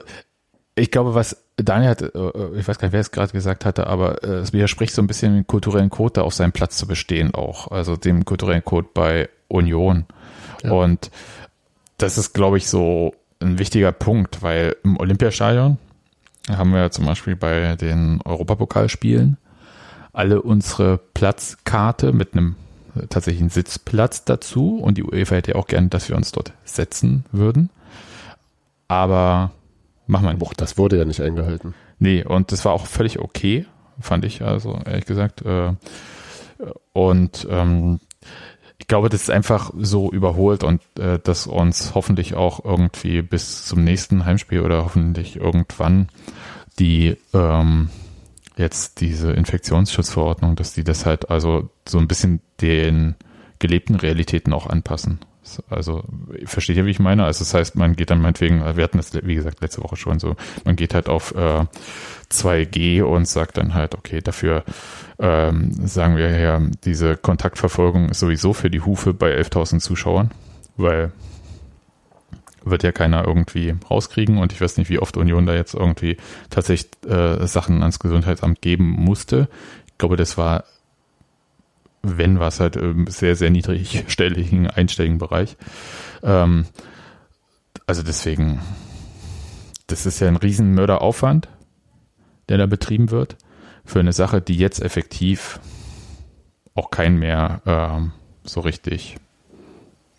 ich glaube, was Daniel hat, äh, ich weiß gar nicht, wer es gerade gesagt hatte, aber äh, es widerspricht so ein bisschen den kulturellen Code da auf seinem Platz zu bestehen auch, also dem kulturellen Code bei Union. Ja. Und das ist, glaube ich, so ein wichtiger Punkt, weil im Olympiastadion haben wir zum Beispiel bei den Europapokalspielen alle unsere Platzkarte mit einem tatsächlichen Sitzplatz dazu und die UEFA hätte ja auch gerne, dass wir uns dort setzen würden aber mach mal nicht. Boah, das wurde ja nicht eingehalten. Nee, und das war auch völlig okay, fand ich, also ehrlich gesagt. Äh, und ähm, ich glaube, das ist einfach so überholt und äh, dass uns hoffentlich auch irgendwie bis zum nächsten Heimspiel oder hoffentlich irgendwann die ähm, jetzt diese Infektionsschutzverordnung, dass die das halt also so ein bisschen den gelebten Realitäten auch anpassen. Also versteht ihr, wie ich meine? Also das heißt, man geht dann meinetwegen, wir hatten das, wie gesagt, letzte Woche schon so, man geht halt auf äh, 2G und sagt dann halt, okay, dafür ähm, sagen wir ja, diese Kontaktverfolgung ist sowieso für die Hufe bei 11.000 Zuschauern, weil wird ja keiner irgendwie rauskriegen und ich weiß nicht, wie oft Union da jetzt irgendwie tatsächlich äh, Sachen ans Gesundheitsamt geben musste. Ich glaube, das war wenn was halt im sehr, sehr niedrigstelligen, einstelligen Bereich. Ähm, also deswegen, das ist ja ein riesen Mörderaufwand, der da betrieben wird, für eine Sache, die jetzt effektiv auch keinen mehr ähm, so richtig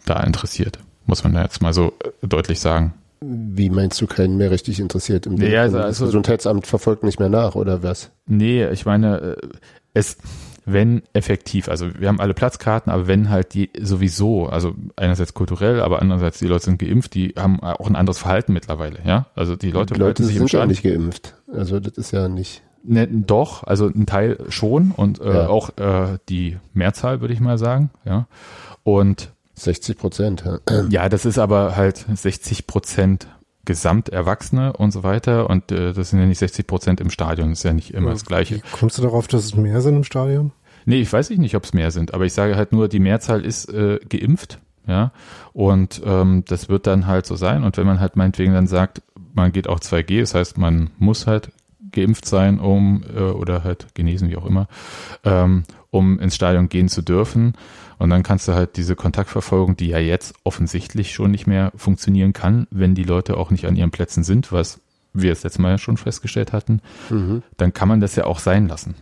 da interessiert, muss man jetzt mal so äh, deutlich sagen. Wie meinst du keinen mehr richtig interessiert? Im nee, also, also, das Gesundheitsamt verfolgt nicht mehr nach, oder was? Nee, ich meine, äh, es, wenn effektiv, also wir haben alle Platzkarten, aber wenn halt die sowieso, also einerseits kulturell, aber andererseits die Leute sind geimpft, die haben auch ein anderes Verhalten mittlerweile, ja? Also die Leute, die Leute sich sind ja nicht geimpft. Also das ist ja nicht. Ne, doch, also ein Teil schon und äh, ja. auch äh, die Mehrzahl, würde ich mal sagen, ja. Und 60 Prozent, ja. Ja, das ist aber halt 60 Prozent Gesamterwachsene und so weiter. Und äh, das sind ja nicht 60 Prozent im Stadion, das ist ja nicht immer ja, das Gleiche. Kommst du darauf, dass es mehr sind im Stadion? Nee, ich weiß nicht, ob es mehr sind, aber ich sage halt nur, die Mehrzahl ist äh, geimpft, ja. Und ähm, das wird dann halt so sein. Und wenn man halt meinetwegen dann sagt, man geht auch 2G, das heißt, man muss halt geimpft sein, um äh, oder halt genesen, wie auch immer, ähm, um ins Stadion gehen zu dürfen. Und dann kannst du halt diese Kontaktverfolgung, die ja jetzt offensichtlich schon nicht mehr funktionieren kann, wenn die Leute auch nicht an ihren Plätzen sind, was wir das letzte Mal ja schon festgestellt hatten, mhm. dann kann man das ja auch sein lassen.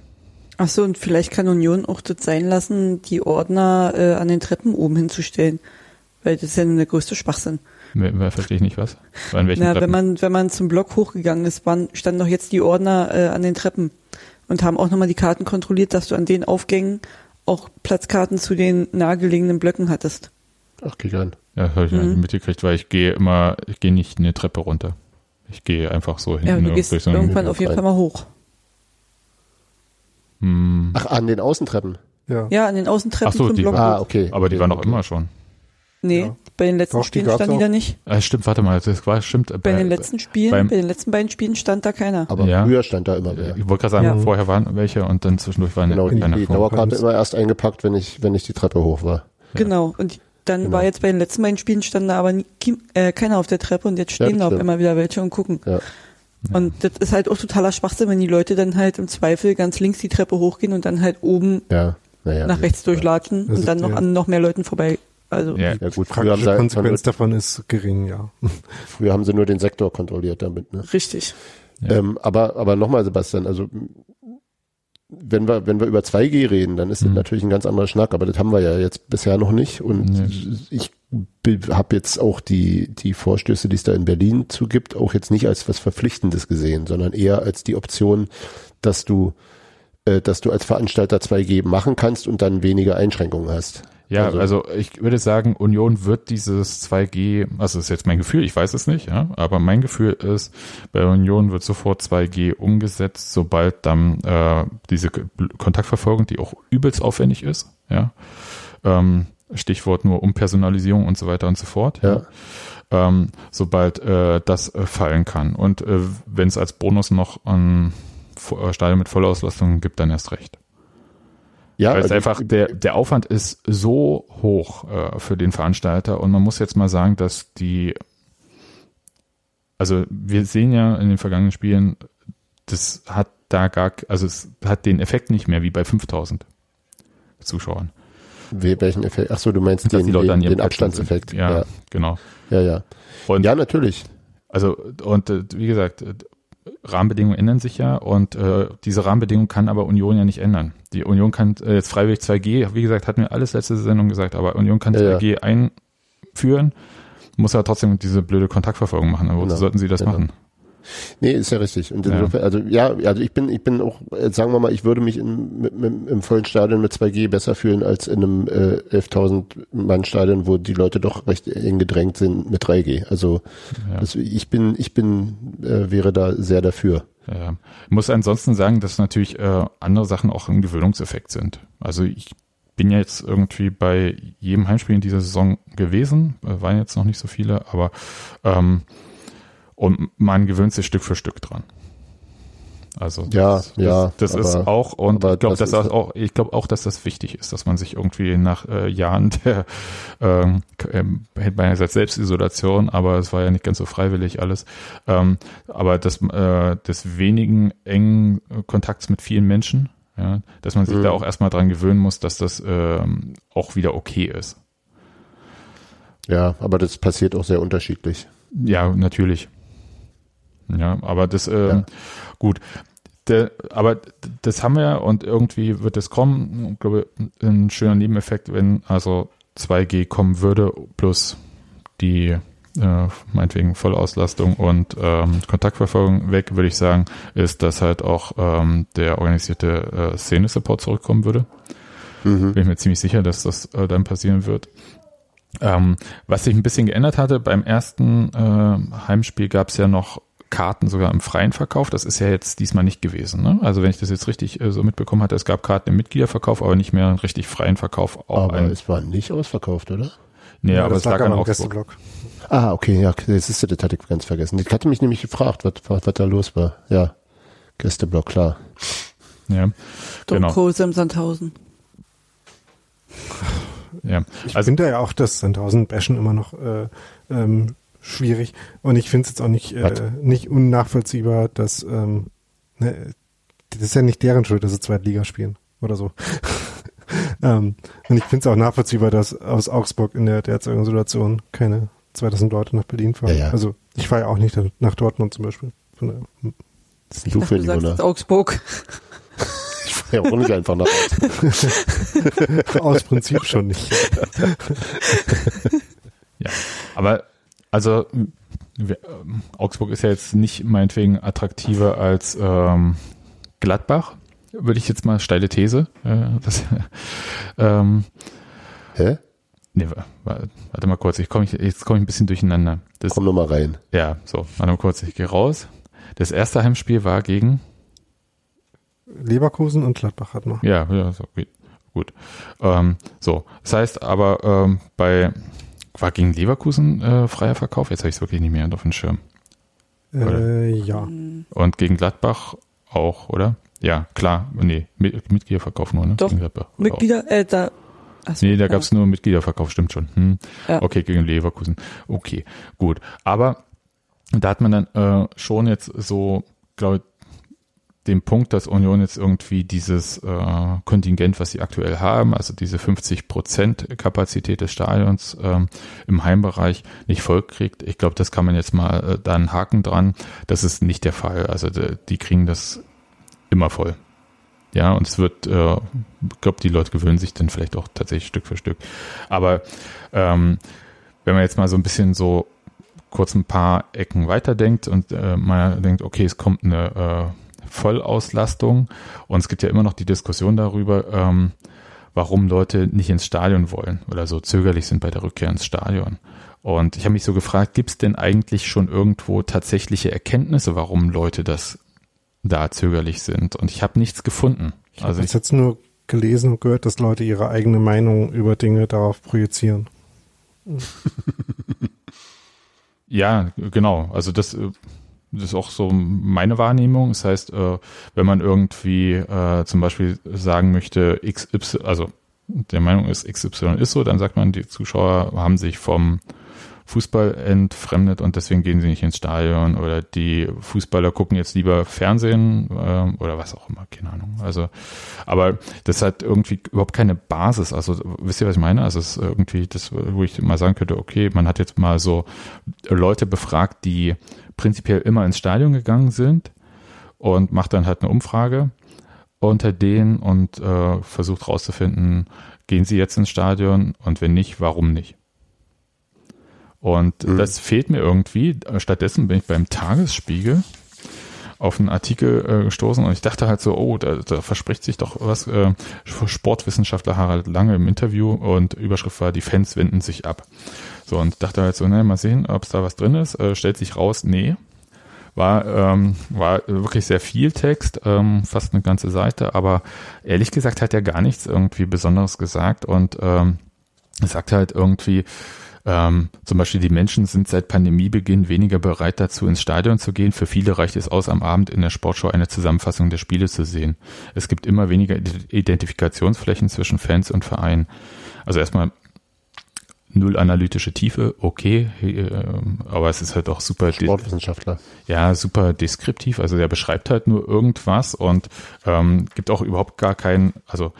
Ach so, und vielleicht kann Union auch das sein lassen, die Ordner äh, an den Treppen oben hinzustellen. Weil das ist ja der größte Schwachsinn. Verstehe ich nicht was. Na, Treppen? wenn man, wenn man zum Block hochgegangen ist, waren, standen doch jetzt die Ordner äh, an den Treppen und haben auch nochmal die Karten kontrolliert, dass du an den Aufgängen auch Platzkarten zu den nahegelegenen Blöcken hattest. Ach, geh an. Ja, das habe ich mhm. mitgekriegt, weil ich gehe immer, ich gehe nicht eine Treppe runter. Ich gehe einfach so hin. Ja, du gehst so irgendwann auf jeden Fall mal hoch. Hm. Ach, an den Außentreppen? Ja, ja an den Außentreppen Ach so, die. Ah, okay. Aber die waren noch immer schon. Nee, ja. Bei den letzten Doch, Spielen stand die da nicht. Ah, stimmt, warte mal, das war stimmt. Bei, bei den letzten Spielen, beim, bei den letzten beiden Spielen stand da keiner. Aber ja. früher stand da immer wer. Ich wollte gerade sagen, ja. vorher waren welche und dann zwischendurch waren genau, die, die Dauerkarte immer erst eingepackt, wenn ich, wenn ich die Treppe hoch war. Genau, und dann genau. war jetzt bei den letzten beiden Spielen stand da aber nie, äh, keiner auf der Treppe und jetzt stehen da auf einmal wieder welche und gucken. Ja. Und das ist halt auch totaler Schwachsinn, wenn die Leute dann halt im Zweifel ganz links die Treppe hochgehen und dann halt oben ja. Ja, nach rechts durchlatschen und dann noch an noch mehr Leuten vorbei also ja, ja gut, früher haben sie Konsequenz davon ist gering, ja. Früher haben sie nur den Sektor kontrolliert damit, ne? Richtig. Ja. Ähm, aber aber nochmal, Sebastian, also wenn wir wenn wir über 2G reden, dann ist mhm. das natürlich ein ganz anderer Schnack, aber das haben wir ja jetzt bisher noch nicht und nee. ich habe jetzt auch die die Vorstöße, die es da in Berlin zugibt, auch jetzt nicht als was Verpflichtendes gesehen, sondern eher als die Option, dass du äh, dass du als Veranstalter 2G machen kannst und dann weniger Einschränkungen hast. Ja, also, also, ich würde sagen, Union wird dieses 2G, also das ist jetzt mein Gefühl, ich weiß es nicht, ja, aber mein Gefühl ist, bei Union wird sofort 2G umgesetzt, sobald dann äh, diese Kontaktverfolgung, die auch übelst aufwendig ist, ja, ähm, Stichwort nur Umpersonalisierung und so weiter und so fort, ja. Ähm, sobald äh, das äh, fallen kann. Und äh, wenn es als Bonus noch ein Stadion mit Vollauslastung gibt, dann erst recht. Ja, Weil es also einfach, der, der Aufwand ist so hoch äh, für den Veranstalter und man muss jetzt mal sagen, dass die, also wir sehen ja in den vergangenen Spielen, das hat da gar, also es hat den Effekt nicht mehr wie bei 5000 Zuschauern. Wie, welchen Effekt? Ach so, du meinst den, den, den Abstandseffekt. Ja, ja, genau. Ja, ja. Und ja, natürlich. Also, und äh, wie gesagt, Rahmenbedingungen ändern sich ja und äh, diese Rahmenbedingungen kann aber Union ja nicht ändern. Die Union kann äh, jetzt freiwillig 2G, wie gesagt, hatten wir alles letzte Sendung gesagt, aber Union kann ja, 2G ja. einführen, muss aber trotzdem diese blöde Kontaktverfolgung machen. Aber wozu genau, sollten sie das genau. machen? Nee, ist ja richtig. Und insofern, ja. also ja, also ich bin, ich bin auch, sagen wir mal, ich würde mich in, mit, mit, im vollen Stadion mit 2G besser fühlen als in einem äh, 11.000 Mann Stadion, wo die Leute doch recht eng gedrängt sind mit 3G. Also ja. das, ich bin, ich bin, äh, wäre da sehr dafür. Ja. Ich muss ansonsten sagen, dass natürlich äh, andere Sachen auch ein Gewöhnungseffekt sind. Also ich bin ja jetzt irgendwie bei jedem Heimspiel in dieser Saison gewesen, äh, waren jetzt noch nicht so viele, aber ähm, und man gewöhnt sich Stück für Stück dran. Also ja, das, ja, das, das aber, ist auch und ich glaube, das auch ich glaube auch, dass das wichtig ist, dass man sich irgendwie nach äh, Jahren der ähm, ja gesagt Selbstisolation, aber es war ja nicht ganz so freiwillig alles, ähm, aber das äh, des wenigen engen Kontakts mit vielen Menschen, Ja, dass man sich mhm. da auch erstmal dran gewöhnen muss, dass das ähm, auch wieder okay ist. Ja, aber das passiert auch sehr unterschiedlich. Ja, natürlich. Ja, aber das, äh, ja. gut. Der, aber das haben wir und irgendwie wird es kommen. Ich glaube, ein schöner Nebeneffekt, wenn also 2G kommen würde, plus die äh, meinetwegen Vollauslastung und ähm, Kontaktverfolgung weg, würde ich sagen, ist, dass halt auch ähm, der organisierte äh, Szene-Support zurückkommen würde. Mhm. Bin ich mir ziemlich sicher, dass das äh, dann passieren wird. Ähm, was sich ein bisschen geändert hatte, beim ersten äh, Heimspiel gab es ja noch Karten sogar im freien Verkauf. Das ist ja jetzt diesmal nicht gewesen. Ne? Also wenn ich das jetzt richtig äh, so mitbekommen hatte, es gab Karten im Mitgliederverkauf, aber nicht mehr einen richtig freien Verkauf. Auch aber ein, es war nicht ausverkauft, oder? Nee, ja, aber es lag an Augsburg. Ah, okay, ja, das ist das hatte ich ganz vergessen. Ich hatte mich nämlich gefragt, was, was, was da los war. Ja, Gästeblock, klar. Ja, genau. im Sandhausen. Ja, ich also, finde ja auch das Sandhausen-Bashen immer noch äh, ähm, schwierig und ich finde es jetzt auch nicht, äh, nicht unnachvollziehbar, dass ähm, ne, das ist ja nicht deren Schuld, dass sie Zweitliga spielen oder so. ähm, und ich finde es auch nachvollziehbar, dass aus Augsburg in der derzeitigen Situation keine 2000 Leute nach Berlin fahren. Ja, ja. Also ich fahre ja auch nicht nach Dortmund zum Beispiel. Von der, hm. Das ist nicht du für sagst, Augsburg. ich fahre ja auch nicht einfach nach Augsburg. Aus Prinzip schon nicht. ja, aber also wir, ähm, Augsburg ist ja jetzt nicht meinetwegen attraktiver als ähm, Gladbach, würde ich jetzt mal steile These. Äh, das, ähm, Hä? Nee, warte mal kurz, ich komm, jetzt komme ich ein bisschen durcheinander. Das, Komm nur mal rein. Ja, so, warte mal kurz, ich gehe raus. Das erste Heimspiel war gegen Leverkusen und Gladbach hat noch. Ja, ja, so, gut. gut. Ähm, so, das heißt aber ähm, bei war gegen Leverkusen äh, freier Verkauf? Jetzt habe ich es wirklich nicht mehr auf dem Schirm. Äh, ja. Und gegen Gladbach auch, oder? Ja, klar. Nee, Mitgliederverkauf nur, ne? Doch, Mitglieder, äh, da Achso, nee, da gab es nur Mitgliederverkauf, stimmt schon. Hm. Ja. Okay, gegen Leverkusen. Okay, gut. Aber da hat man dann äh, schon jetzt so, glaube ich, den Punkt, dass Union jetzt irgendwie dieses äh, Kontingent, was sie aktuell haben, also diese 50 Prozent Kapazität des Stadions ähm, im Heimbereich nicht voll kriegt. Ich glaube, das kann man jetzt mal äh, da einen Haken dran. Das ist nicht der Fall. Also die, die kriegen das immer voll. Ja, und es wird, äh, ich glaube, die Leute gewöhnen sich dann vielleicht auch tatsächlich Stück für Stück. Aber ähm, wenn man jetzt mal so ein bisschen so kurz ein paar Ecken weiterdenkt und äh, man denkt, okay, es kommt eine äh, Vollauslastung und es gibt ja immer noch die Diskussion darüber, ähm, warum Leute nicht ins Stadion wollen oder so zögerlich sind bei der Rückkehr ins Stadion. Und ich habe mich so gefragt, gibt es denn eigentlich schon irgendwo tatsächliche Erkenntnisse, warum Leute das da zögerlich sind. Und ich habe nichts gefunden. Ich also habe jetzt nur gelesen und gehört, dass Leute ihre eigene Meinung über Dinge darauf projizieren. ja, genau. Also das, äh, das ist auch so meine Wahrnehmung. Das heißt, äh, wenn man irgendwie äh, zum Beispiel sagen möchte, XY, also der Meinung ist, XY ist so, dann sagt man, die Zuschauer haben sich vom Fußball entfremdet und deswegen gehen sie nicht ins Stadion oder die Fußballer gucken jetzt lieber Fernsehen äh, oder was auch immer, keine Ahnung. Also, aber das hat irgendwie überhaupt keine Basis. Also wisst ihr, was ich meine? Also es ist irgendwie das, wo ich mal sagen könnte, okay, man hat jetzt mal so Leute befragt, die prinzipiell immer ins Stadion gegangen sind und macht dann halt eine Umfrage unter denen und äh, versucht rauszufinden, gehen sie jetzt ins Stadion und wenn nicht, warum nicht? Und mhm. das fehlt mir irgendwie. Stattdessen bin ich beim Tagesspiegel auf einen Artikel äh, gestoßen und ich dachte halt so, oh, da, da verspricht sich doch was. Äh, Sportwissenschaftler Harald Lange im Interview und Überschrift war, die Fans wenden sich ab. So, und dachte halt so, naja, mal sehen, ob es da was drin ist. Äh, stellt sich raus, nee. War, ähm, war wirklich sehr viel Text, ähm, fast eine ganze Seite, aber ehrlich gesagt hat er gar nichts irgendwie Besonderes gesagt und ähm, sagt halt irgendwie, ähm, zum Beispiel die Menschen sind seit Pandemiebeginn weniger bereit dazu, ins Stadion zu gehen. Für viele reicht es aus, am Abend in der Sportshow eine Zusammenfassung der Spiele zu sehen. Es gibt immer weniger Identifikationsflächen zwischen Fans und Vereinen. Also erstmal null analytische Tiefe, okay, äh, aber es ist halt auch super. Sportwissenschaftler. Ja, super deskriptiv. Also der beschreibt halt nur irgendwas und ähm, gibt auch überhaupt gar keinen, also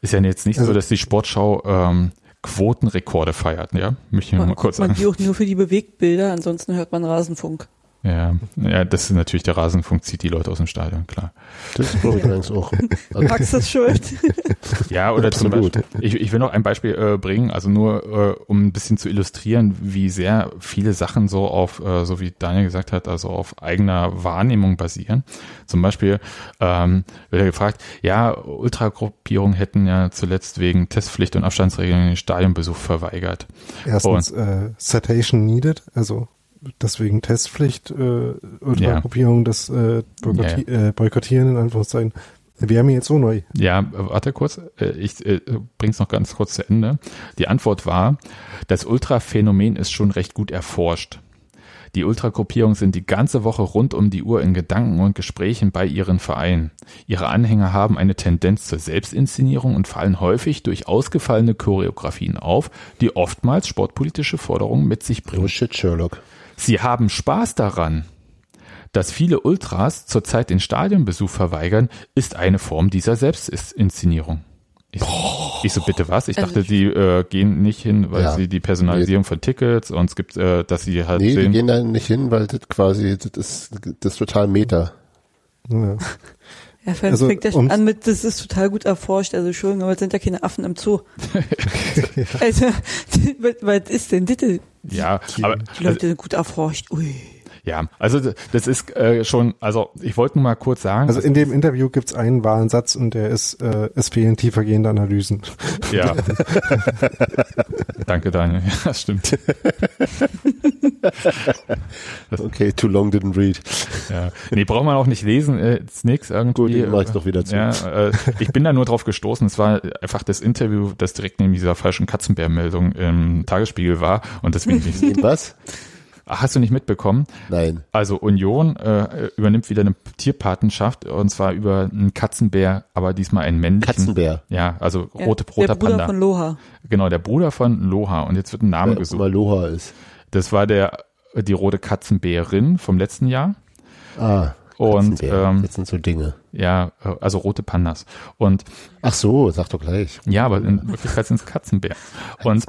ist ja jetzt nicht also, so, dass die Sportschau ähm, Quotenrekorde feiert, ja? Möchte ich mal kurz sagen. Man die auch nur für die Bewegtbilder, ansonsten hört man Rasenfunk. Ja, ja, das ist natürlich der Rasenfunk zieht die Leute aus dem Stadion, klar. Das ist übrigens auch. Also Max ist schuld. ja, oder zum Beispiel, ich, ich will noch ein Beispiel äh, bringen, also nur äh, um ein bisschen zu illustrieren, wie sehr viele Sachen so auf, äh, so wie Daniel gesagt hat, also auf eigener Wahrnehmung basieren. Zum Beispiel ähm, wird er gefragt, ja, Ultragruppierungen hätten ja zuletzt wegen Testpflicht und Abstandsregeln den Stadionbesuch verweigert. Erstens, und, äh, Citation needed, also deswegen Testpflicht äh, Ultragruppierung, ja. das äh, Boykottieren, ja, ja. äh, Boykottieren in Anführungszeichen. Wäre mir jetzt so neu. Ja, warte kurz, äh, ich äh, bring's noch ganz kurz zu Ende. Die Antwort war, das Ultraphänomen ist schon recht gut erforscht. Die Ultragruppierungen sind die ganze Woche rund um die Uhr in Gedanken und Gesprächen bei ihren Vereinen. Ihre Anhänger haben eine Tendenz zur Selbstinszenierung und fallen häufig durch ausgefallene Choreografien auf, die oftmals sportpolitische Forderungen mit sich bringen. Oh shit, Sherlock. Sie haben Spaß daran. Dass viele Ultras zurzeit den Stadionbesuch verweigern, ist eine Form dieser Selbstinszenierung. Ich, ich so, bitte was? Ich also dachte, die äh, gehen nicht hin, weil ja. sie die Personalisierung nee. von Tickets und es gibt, äh, dass sie halt nee, sehen. die gehen da nicht hin, weil das quasi, das ist, das ist total Meta. Ja. Ja, vor also, fängt ja schon an mit, das ist total gut erforscht, also Entschuldigung, aber es sind ja keine Affen im Zoo. also, was ist denn bitte? Ja, die, aber, die Leute also, sind gut erforscht. Ui. Ja, also das ist äh, schon, also ich wollte nur mal kurz sagen. Also in dem Interview gibt's einen wahren Satz und der ist, äh, es fehlen tiefergehende Analysen. Ja. Danke, Daniel. Ja, das stimmt. das, okay, too long didn't read. Ja. Nee, braucht man auch nicht lesen, äh, ist nix irgendwie. Gut, den mach ich doch wieder zu. Ja, äh, ich bin da nur drauf gestoßen, es war einfach das Interview, das direkt neben dieser falschen Katzenbär-Meldung im Tagesspiegel war und deswegen. Was? Hast du nicht mitbekommen? Nein. Also Union äh, übernimmt wieder eine Tierpatenschaft und zwar über einen Katzenbär, aber diesmal einen männlichen. Katzenbär. Ja, also rote ja, roter Der Bruder Panda. von Loha. Genau, der Bruder von Loha und jetzt wird ein Name Wer gesucht. Mal Loha ist. Das war der die rote Katzenbärin vom letzten Jahr. Ah. Und ähm, jetzt sind so Dinge. Ja, äh, also rote Pandas. Und ach so, sag doch gleich. Ja, aber in Wirklichkeit sind es Katzenbär. Und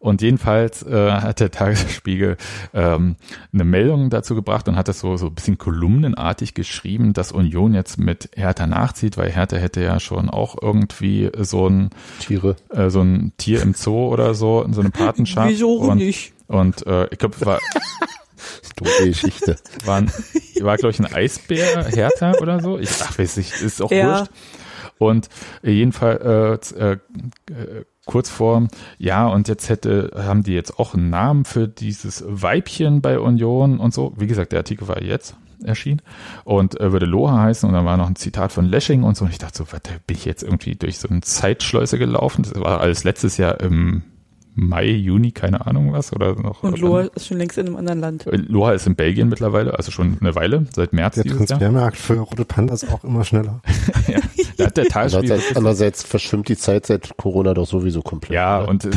und jedenfalls äh, hat der Tagesspiegel ähm, eine Meldung dazu gebracht und hat das so, so ein bisschen kolumnenartig geschrieben, dass Union jetzt mit Hertha nachzieht, weil Hertha hätte ja schon auch irgendwie so ein Tiere, äh, so ein Tier im Zoo oder so, so eine Patenschaft. Wieso und, nicht? Und äh, ich glaube, war Dumme Geschichte. War, war glaube ich, ein Eisbär, Hertha oder so. Ich ach, weiß nicht, ist auch ja. wurscht. Und jedenfalls äh, äh, kurz vor, ja, und jetzt hätte, haben die jetzt auch einen Namen für dieses Weibchen bei Union und so. Wie gesagt, der Artikel war jetzt erschienen und äh, würde Loha heißen und dann war noch ein Zitat von Lashing und so und ich dachte so, was, bin ich jetzt irgendwie durch so eine Zeitschleuse gelaufen? Das war alles letztes Jahr im Mai, Juni, keine Ahnung was oder noch. Und Loha ist schon längst in einem anderen Land. Äh, Loha ist in Belgien mittlerweile, also schon eine Weile, seit März Der Transfermarkt für rote Pandas auch immer schneller. ja, da hat der andererseits, andererseits verschwimmt die Zeit seit Corona doch sowieso komplett. Ja, oder? und äh,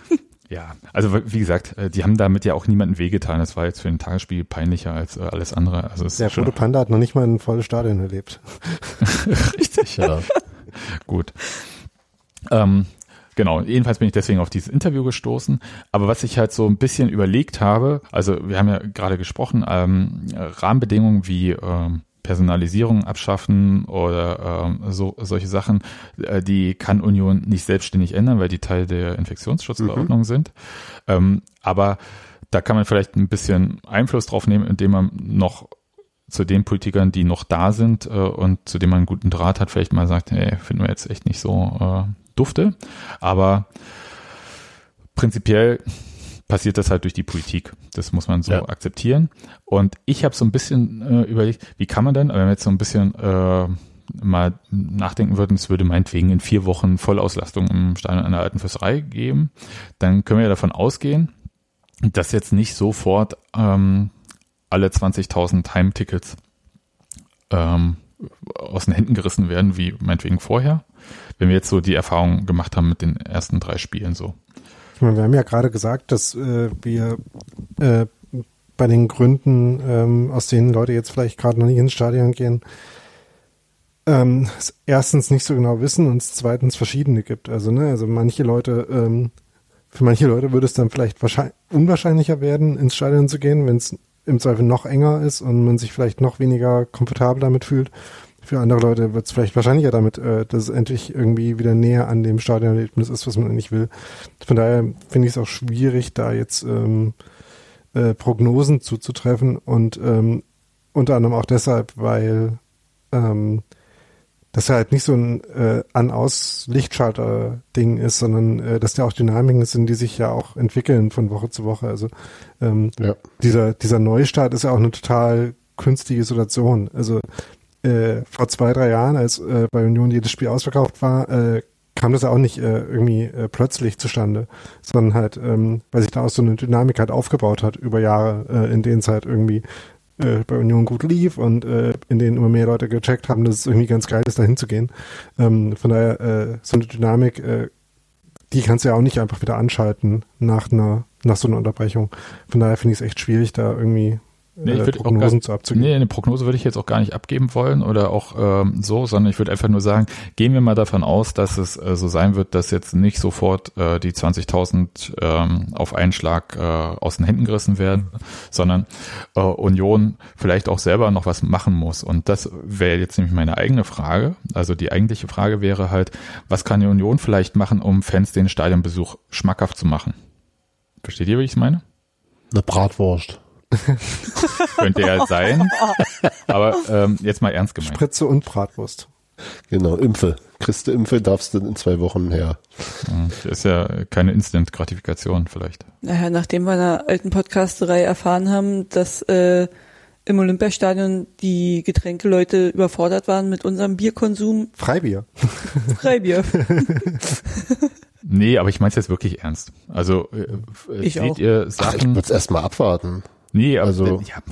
ja, also wie gesagt, äh, die haben damit ja auch niemanden wehgetan. Das war jetzt für den Tagesspiel peinlicher als alles andere. Also der rote Panda hat noch nicht mal ein volles Stadion erlebt. Richtig, ja. Gut. Ähm, Genau, jedenfalls bin ich deswegen auf dieses Interview gestoßen. Aber was ich halt so ein bisschen überlegt habe, also wir haben ja gerade gesprochen, ähm, Rahmenbedingungen wie ähm, Personalisierung abschaffen oder ähm, so solche Sachen, äh, die kann Union nicht selbstständig ändern, weil die Teil der Infektionsschutzverordnung mhm. sind. Ähm, aber da kann man vielleicht ein bisschen Einfluss drauf nehmen, indem man noch zu den Politikern, die noch da sind äh, und zu denen man einen guten Draht hat, vielleicht mal sagt, hey, finden wir jetzt echt nicht so äh, dufte. Aber prinzipiell passiert das halt durch die Politik. Das muss man so ja. akzeptieren. Und ich habe so ein bisschen äh, überlegt, wie kann man denn, wenn wir jetzt so ein bisschen äh, mal nachdenken würden, es würde meinetwegen in vier Wochen Vollauslastung im Stadion einer alten Fürsterei geben, dann können wir ja davon ausgehen, dass jetzt nicht sofort ähm, alle 20.000 Heimtickets ähm, aus den Händen gerissen werden, wie meinetwegen vorher, wenn wir jetzt so die Erfahrung gemacht haben mit den ersten drei Spielen so. Wir haben ja gerade gesagt, dass äh, wir äh, bei den Gründen, ähm, aus denen Leute jetzt vielleicht gerade noch nicht ins Stadion gehen, ähm, erstens nicht so genau wissen und zweitens verschiedene gibt. Also, ne, also manche Leute, ähm, für manche Leute würde es dann vielleicht wahrscheinlich unwahrscheinlicher werden, ins Stadion zu gehen, wenn es im Zweifel noch enger ist und man sich vielleicht noch weniger komfortabel damit fühlt. Für andere Leute wird es vielleicht wahrscheinlicher damit, äh, dass es endlich irgendwie wieder näher an dem Stadionerlebnis ist, was man eigentlich will. Von daher finde ich es auch schwierig, da jetzt ähm, äh, Prognosen zuzutreffen und ähm, unter anderem auch deshalb, weil ähm, das halt nicht so ein äh, An-Aus-Lichtschalter-Ding ist, sondern äh, dass da auch Dynamiken sind, die sich ja auch entwickeln von Woche zu Woche. Also ähm, ja. dieser, dieser Neustart ist ja auch eine total künstliche Situation. Also äh, vor zwei, drei Jahren, als äh, bei Union jedes Spiel ausverkauft war, äh, kam das ja auch nicht äh, irgendwie äh, plötzlich zustande, sondern halt, ähm, weil sich da auch so eine Dynamik halt aufgebaut hat über Jahre, äh, in denen es halt irgendwie äh, bei Union gut lief und äh, in denen immer mehr Leute gecheckt haben, dass es irgendwie ganz geil ist, da hinzugehen. Ähm, von daher, äh, so eine Dynamik, äh, die kannst du ja auch nicht einfach wieder anschalten nach einer, nach so einer Unterbrechung. Von daher finde ich es echt schwierig, da irgendwie nee, ich äh, Prognosen gar, zu abzugeben. Nee, eine Prognose würde ich jetzt auch gar nicht abgeben wollen oder auch ähm, so, sondern ich würde einfach nur sagen, gehen wir mal davon aus, dass es äh, so sein wird, dass jetzt nicht sofort äh, die 20.000 ähm, auf einen Schlag äh, aus den Händen gerissen werden, mhm. sondern äh, Union vielleicht auch selber noch was machen muss. Und das wäre jetzt nämlich meine eigene Frage. Also die eigentliche Frage wäre halt, was kann die Union vielleicht machen, um Fans den Stadionbesuch schmackhaft zu machen? Versteht ihr, wie ich es meine? Eine Bratwurst. Könnte ja sein. Aber ähm, jetzt mal ernst gemeint. Spritze und Bratwurst. Genau, Impfe. Kriegst du Impfe, darfst du in zwei Wochen her. Das ist ja keine Instant-Gratifikation vielleicht. Naja, nachdem wir in der alten Podcasterei erfahren haben, dass äh, im Olympiastadion die Getränkeleute überfordert waren mit unserem Bierkonsum. Freibier. Freibier. nee, aber ich meine es jetzt wirklich ernst. Also äh, ich seht auch. ihr Sachen. Ach, ich würde es erstmal abwarten. Nee, also ja,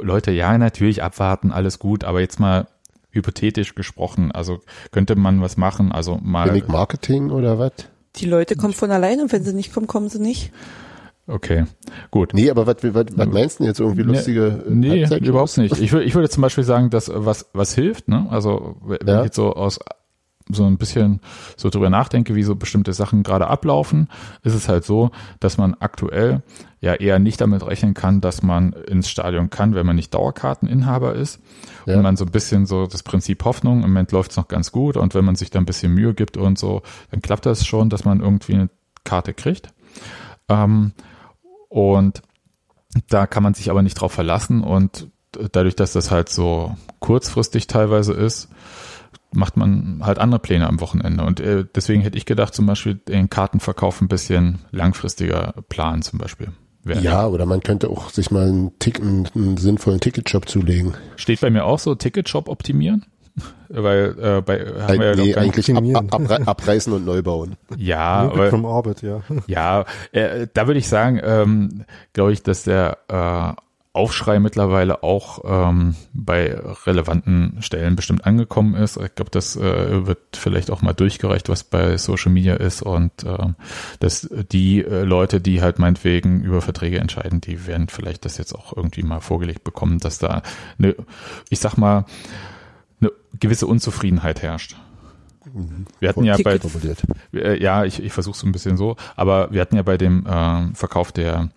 Leute, ja, natürlich abwarten, alles gut, aber jetzt mal hypothetisch gesprochen, also könnte man was machen, also mal. Wenig Marketing oder was? Die Leute kommen von alleine und wenn sie nicht kommen, kommen sie nicht. Okay, gut. Nee, aber was, was, was meinst du denn jetzt irgendwie lustige? Nee, nee überhaupt nicht. Ich, würde ich würde zum Beispiel sagen, dass was, was hilft, ne? Also wenn ja. ich jetzt so aus so ein bisschen so drüber nachdenke, wie so bestimmte Sachen gerade ablaufen, ist es halt so, dass man aktuell ja eher nicht damit rechnen kann, dass man ins Stadion kann, wenn man nicht Dauerkarteninhaber ist. Ja. Und man so ein bisschen so das Prinzip Hoffnung, im Moment läuft es noch ganz gut und wenn man sich da ein bisschen Mühe gibt und so, dann klappt das schon, dass man irgendwie eine Karte kriegt. Ähm, und da kann man sich aber nicht drauf verlassen und dadurch, dass das halt so kurzfristig teilweise ist, macht man halt andere Pläne am Wochenende. Und äh, deswegen hätte ich gedacht, zum Beispiel den Kartenverkauf ein bisschen langfristiger planen zum Beispiel. Ja, oder man könnte auch sich mal einen, Tick, einen, einen sinnvollen Ticketshop zulegen. Steht bei mir auch so, Ticketshop optimieren? Weil äh, bei haben wir ja nee, eigentlich ab, ab, abreißen und neu bauen. Ja, aber, from Orbit, ja. Ja, äh, da würde ich sagen, ähm, glaube ich, dass der äh, Aufschrei mittlerweile auch ähm, bei relevanten Stellen bestimmt angekommen ist. Ich glaube, das äh, wird vielleicht auch mal durchgereicht, was bei Social Media ist und äh, dass die äh, Leute, die halt meinetwegen über Verträge entscheiden, die werden vielleicht das jetzt auch irgendwie mal vorgelegt bekommen, dass da eine, ich sag mal, eine gewisse Unzufriedenheit herrscht. Mhm. Wir hatten ja bei, äh, ja, ich, ich versuche es ein bisschen so, aber wir hatten ja bei dem äh, Verkauf der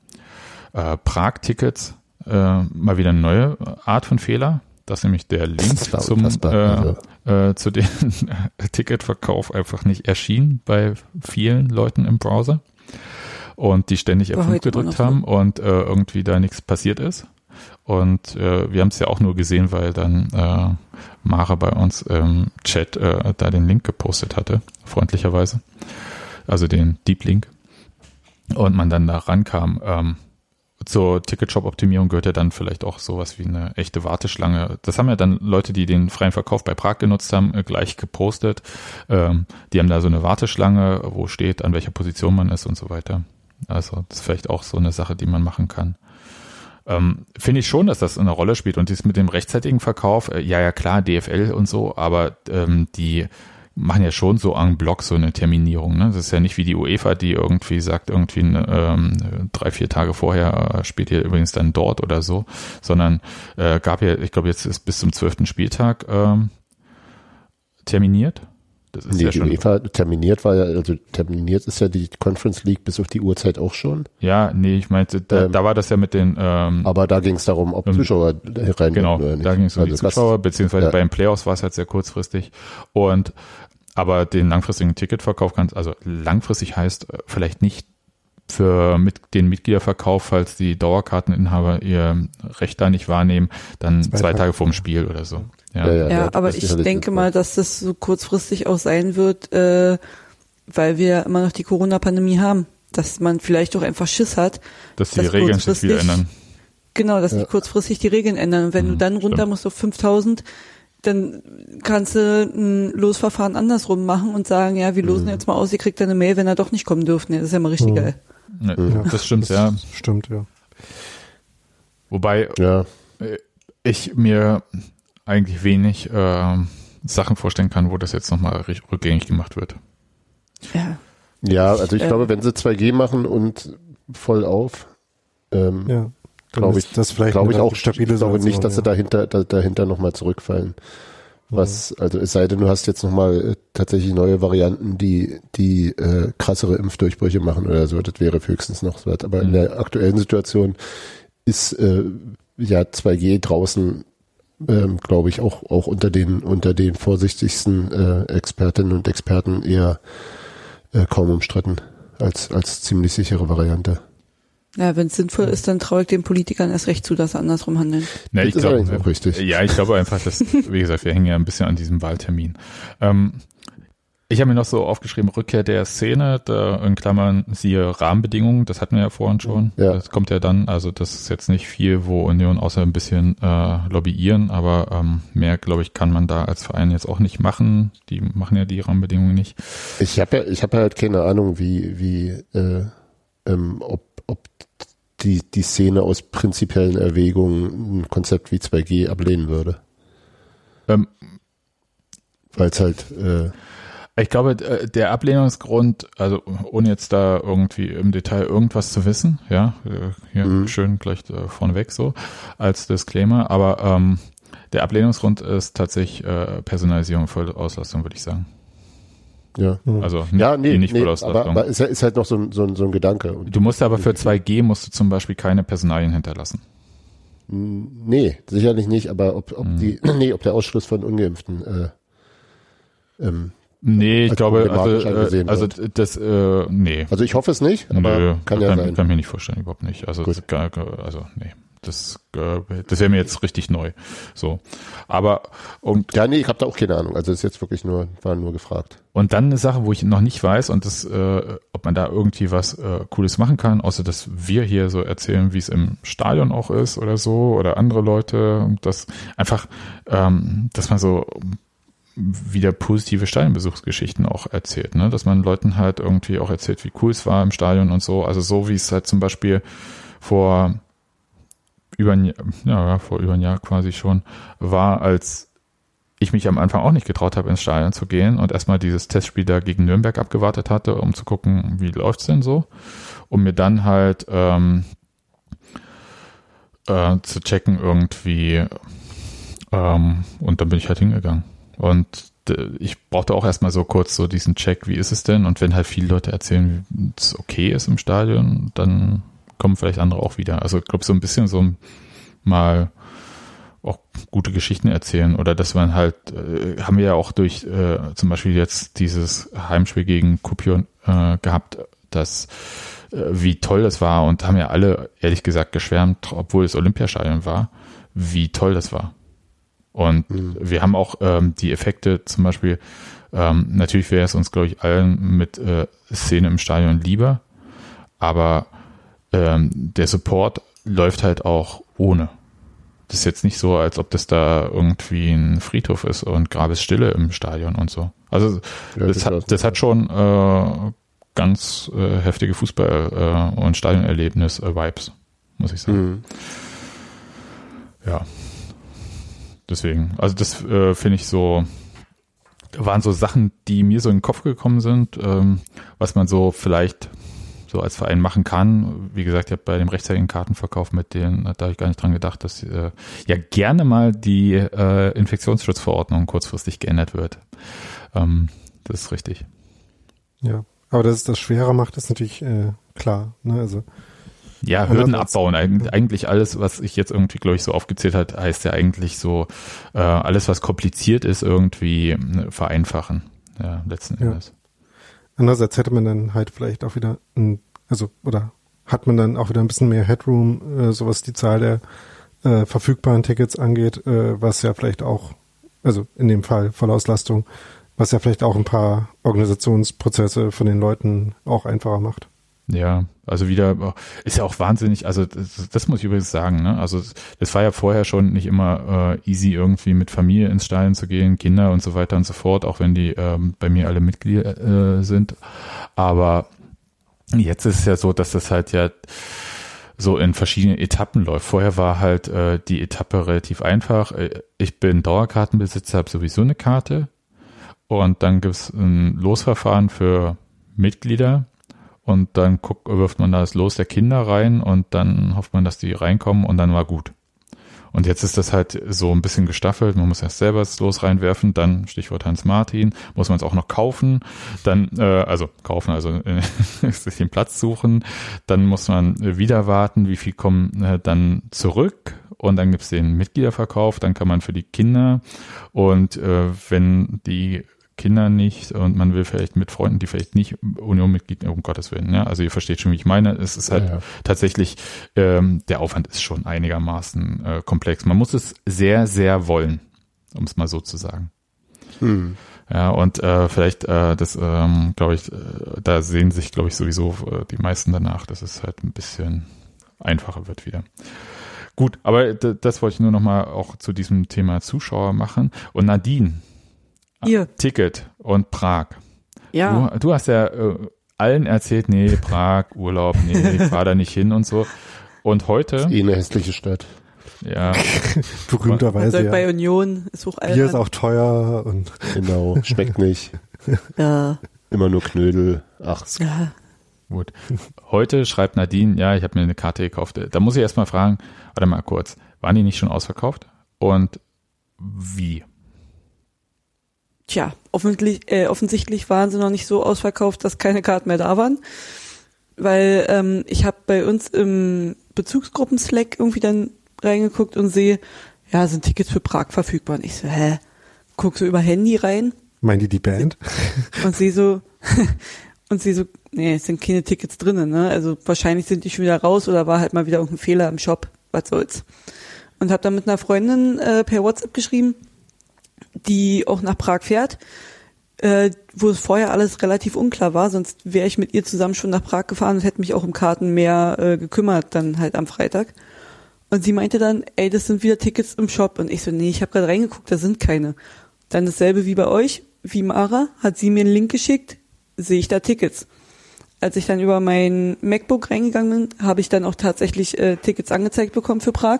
äh, Prag-Tickets äh, mal wieder eine neue Art von Fehler. Das ist nämlich der Link zum äh, also. äh, zu dem Ticketverkauf einfach nicht erschien bei vielen Leuten im Browser und die ständig F5 gedrückt haben und äh, irgendwie da nichts passiert ist. Und äh, wir haben es ja auch nur gesehen, weil dann äh, Mara bei uns im Chat äh, da den Link gepostet hatte, freundlicherweise. Also den Deep Link. Und man dann da rankam. Ähm, zur Ticketshop-Optimierung gehört ja dann vielleicht auch sowas wie eine echte Warteschlange. Das haben ja dann Leute, die den freien Verkauf bei Prag genutzt haben, äh, gleich gepostet. Ähm, die haben da so eine Warteschlange, wo steht, an welcher Position man ist und so weiter. Also das ist vielleicht auch so eine Sache, die man machen kann. Ähm, Finde ich schon, dass das eine Rolle spielt. Und dies mit dem rechtzeitigen Verkauf, äh, ja, ja klar, DFL und so, aber ähm, die machen ja schon so en bloc so eine Terminierung. Ne? Das ist ja nicht wie die UEFA, die irgendwie sagt, irgendwie ähm, drei, vier Tage vorher äh, spielt ihr übrigens dann dort oder so, sondern äh, gab ja, ich glaube, jetzt ist bis zum zwölften Spieltag ähm, terminiert. Das ist nee, ja schon. UEFA terminiert war ja, also terminiert ist ja die Conference League bis auf die Uhrzeit auch schon. Ja, nee, ich meinte, da, ähm, da war das ja mit den. Ähm, aber da ging es darum, ob Zuschauer rein Genau, oder nicht. da ging es um also die Zuschauer, beziehungsweise ja. bei den Playoffs war es halt sehr kurzfristig. Und aber den langfristigen Ticketverkauf kannst, also langfristig heißt äh, vielleicht nicht für mit den Mitgliederverkauf, falls die Dauerkarteninhaber ihr Recht da nicht wahrnehmen, dann zwei, zwei Tage vorm Spiel oder so. Ja, ja, ja, ja aber ich denke mal, dass das so kurzfristig auch sein wird, äh, weil wir immer noch die Corona-Pandemie haben, dass man vielleicht auch einfach Schiss hat. Dass die dass Regeln sich wieder ändern. Genau, dass ja. sich kurzfristig die Regeln ändern. Und wenn mhm, du dann runter stimmt. musst auf 5000, dann kannst du ein Losverfahren andersrum machen und sagen, ja, wir losen mhm. jetzt mal aus, ihr kriegt eine Mail, wenn er doch nicht kommen dürft. Nee, das ist ja mal richtig mhm. geil. Ja, das stimmt, das ja. Stimmt, ja. Wobei ja. ich mir eigentlich wenig äh, Sachen vorstellen kann, wo das jetzt nochmal rückgängig gemacht wird. Ja. Ja, also ich ähm, glaube, wenn sie 2G machen und voll auf, ähm, ja, glaube ich, das vielleicht glaube ich auch stabile Ich glaube nicht, dass sie dahinter da, dahinter nochmal zurückfallen. Was, also es sei denn, du hast jetzt nochmal äh, tatsächlich neue Varianten, die, die äh, krassere Impfdurchbrüche machen oder so, das wäre höchstens noch was. Aber mhm. in der aktuellen Situation ist äh, ja 2G draußen ähm, glaube ich, auch, auch unter den, unter den vorsichtigsten äh, Expertinnen und Experten eher äh, kaum umstritten als, als ziemlich sichere Variante. Ja, wenn es sinnvoll ist, dann traue ich den Politikern erst recht zu, dass sie andersrum handeln. Na, ich glaube, ja, ich glaube einfach, dass, wie gesagt, wir hängen ja ein bisschen an diesem Wahltermin. Ähm, ich habe mir noch so aufgeschrieben, Rückkehr der Szene, da in Klammern siehe Rahmenbedingungen, das hatten wir ja vorhin schon. Ja. Das kommt ja dann, also das ist jetzt nicht viel, wo Union außer ein bisschen äh, lobbyieren, aber ähm, mehr, glaube ich, kann man da als Verein jetzt auch nicht machen. Die machen ja die Rahmenbedingungen nicht. Ich habe ja, ich habe halt keine Ahnung, wie, wie, äh, ähm, ob, ob die, die Szene aus prinzipiellen Erwägungen ein Konzept wie 2G ablehnen würde. Ähm, Weil es halt äh, ich glaube, äh, der Ablehnungsgrund, also ohne jetzt da irgendwie im Detail irgendwas zu wissen, ja, äh, hier mhm. schön gleich äh, vorneweg so als Disclaimer, aber ähm, der Ablehnungsgrund ist tatsächlich äh, Personalisierung, Vollauslastung, würde ich sagen. Ja. Also nicht, ja, nee, nicht nee, aber, aber ist, ist halt noch so ein, so ein, so ein Gedanke. Und du musst aber für 2G musst du zum Beispiel keine Personalien hinterlassen. Nee, sicherlich nicht, aber ob, ob mhm. die, nee, ob der Ausschluss von Ungeimpften äh, ähm, Nee, ich glaube, also, äh, also das, äh, nee. Also ich hoffe es nicht, aber Nö, kann ja kann, sein. Kann mir nicht vorstellen, überhaupt nicht. Also, das, also nee, das, äh, das wäre mir jetzt richtig neu. So, aber und ja, nee, ich habe da auch keine Ahnung. Also ist jetzt wirklich nur, war nur gefragt. Und dann eine Sache, wo ich noch nicht weiß und das, äh, ob man da irgendwie was äh, Cooles machen kann, außer dass wir hier so erzählen, wie es im Stadion auch ist oder so oder andere Leute, das einfach, ähm, dass man so wieder positive Stadionbesuchsgeschichten auch erzählt, ne? Dass man Leuten halt irgendwie auch erzählt, wie cool es war im Stadion und so. Also so wie es halt zum Beispiel vor über ein, ja, vor über ein Jahr quasi schon war, als ich mich am Anfang auch nicht getraut habe, ins Stadion zu gehen und erstmal dieses Testspiel da gegen Nürnberg abgewartet hatte, um zu gucken, wie läuft's denn so, um mir dann halt ähm, äh, zu checken irgendwie ähm, und dann bin ich halt hingegangen. Und ich brauchte auch erstmal so kurz so diesen Check, wie ist es denn? Und wenn halt viele Leute erzählen, wie es okay ist im Stadion, dann kommen vielleicht andere auch wieder. Also ich glaube, so ein bisschen so mal auch gute Geschichten erzählen oder dass man halt, äh, haben wir ja auch durch äh, zum Beispiel jetzt dieses Heimspiel gegen Kupion äh, gehabt, dass äh, wie toll das war und haben ja alle ehrlich gesagt geschwärmt, obwohl es Olympiastadion war, wie toll das war. Und mhm. wir haben auch ähm, die Effekte zum Beispiel, ähm, natürlich wäre es uns, glaube ich, allen mit äh, Szene im Stadion lieber, aber ähm, der Support läuft halt auch ohne. Das ist jetzt nicht so, als ob das da irgendwie ein Friedhof ist und Grabesstille im Stadion und so. Also ja, das, das, hat, das hat schon äh, ganz äh, heftige Fußball- äh, und Stadionerlebnis-Vibes, muss ich sagen. Mhm. Ja. Deswegen, also das äh, finde ich so waren so Sachen, die mir so in den Kopf gekommen sind, ähm, was man so vielleicht so als Verein machen kann. Wie gesagt, ich habe bei dem rechtzeitigen Kartenverkauf mit denen, da habe ich gar nicht dran gedacht, dass äh, ja gerne mal die äh, Infektionsschutzverordnung kurzfristig geändert wird. Ähm, das ist richtig. Ja, aber dass es das schwerer macht, ist natürlich äh, klar. Ne? Also ja, Hürden abbauen. Eig eigentlich alles, was ich jetzt irgendwie, glaube ich, so aufgezählt hat, heißt ja eigentlich so, äh, alles, was kompliziert ist, irgendwie ne, vereinfachen. Ja, letzten. Endes. Andererseits hätte man dann halt vielleicht auch wieder, ein, also, oder hat man dann auch wieder ein bisschen mehr Headroom, äh, so was die Zahl der äh, verfügbaren Tickets angeht, äh, was ja vielleicht auch, also in dem Fall Vollauslastung, was ja vielleicht auch ein paar Organisationsprozesse von den Leuten auch einfacher macht. Ja, also wieder ist ja auch wahnsinnig, also das, das muss ich übrigens sagen, ne? Also das war ja vorher schon nicht immer äh, easy, irgendwie mit Familie ins Stadion zu gehen, Kinder und so weiter und so fort, auch wenn die ähm, bei mir alle Mitglieder äh, sind. Aber jetzt ist es ja so, dass das halt ja so in verschiedenen Etappen läuft. Vorher war halt äh, die Etappe relativ einfach. Äh, ich bin Dauerkartenbesitzer, habe sowieso eine Karte. Und dann gibt's ein Losverfahren für Mitglieder und dann guckt, wirft man das Los der Kinder rein und dann hofft man, dass die reinkommen und dann war gut. Und jetzt ist das halt so ein bisschen gestaffelt. Man muss erst selber das Los reinwerfen, dann Stichwort Hans Martin, muss man es auch noch kaufen, dann, äh, also kaufen, also äh, sich den Platz suchen, dann muss man wieder warten, wie viel kommen äh, dann zurück. Und dann gibt's den Mitgliederverkauf, dann kann man für die Kinder. Und äh, wenn die Kinder nicht und man will vielleicht mit Freunden, die vielleicht nicht Union-Mitglied, um Gottes Willen. Ja? Also ihr versteht schon, wie ich meine. Es ist halt ja, ja. tatsächlich, ähm, der Aufwand ist schon einigermaßen äh, komplex. Man muss es sehr, sehr wollen, um es mal so zu sagen. Hm. Ja, und äh, vielleicht, äh, das ähm, glaube ich, äh, da sehen sich, glaube ich, sowieso äh, die meisten danach, dass es halt ein bisschen einfacher wird wieder. Gut, aber das wollte ich nur noch mal auch zu diesem Thema Zuschauer machen. Und Nadine, Ihr. Ticket und Prag. Ja. Du, du hast ja äh, allen erzählt, nee, Prag, Urlaub, nee, ich fahr da nicht hin und so. Und heute. Das ist eh eine hässliche Stadt. Ja. Berühmterweise. Ja. Bei Union ist hoch Bier ist auch teuer und. Genau, schmeckt nicht. ja. Immer nur Knödel. Ach. Ja. Gut. Heute schreibt Nadine, ja, ich habe mir eine Karte gekauft. Da muss ich erstmal fragen, warte mal kurz, waren die nicht schon ausverkauft? Und wie? Tja, offensichtlich, äh, offensichtlich waren sie noch nicht so ausverkauft, dass keine Karten mehr da waren. Weil ähm, ich habe bei uns im Bezugsgruppen-Slack irgendwie dann reingeguckt und sehe, ja, sind Tickets für Prag verfügbar. Und ich so, hä? Guck so über Handy rein. Meinen die die Band? Und sie so, und sie so, nee, es sind keine Tickets drinnen, ne? Also wahrscheinlich sind die schon wieder raus oder war halt mal wieder irgendein Fehler im Shop. Was soll's. Und habe dann mit einer Freundin äh, per WhatsApp geschrieben, die auch nach Prag fährt, äh, wo es vorher alles relativ unklar war, sonst wäre ich mit ihr zusammen schon nach Prag gefahren und hätte mich auch um Karten mehr äh, gekümmert, dann halt am Freitag. Und sie meinte dann, ey, das sind wieder Tickets im Shop. Und ich so, nee, ich habe gerade reingeguckt, da sind keine. Dann dasselbe wie bei euch, wie Mara, hat sie mir einen Link geschickt, sehe ich da Tickets. Als ich dann über mein MacBook reingegangen bin, habe ich dann auch tatsächlich äh, Tickets angezeigt bekommen für Prag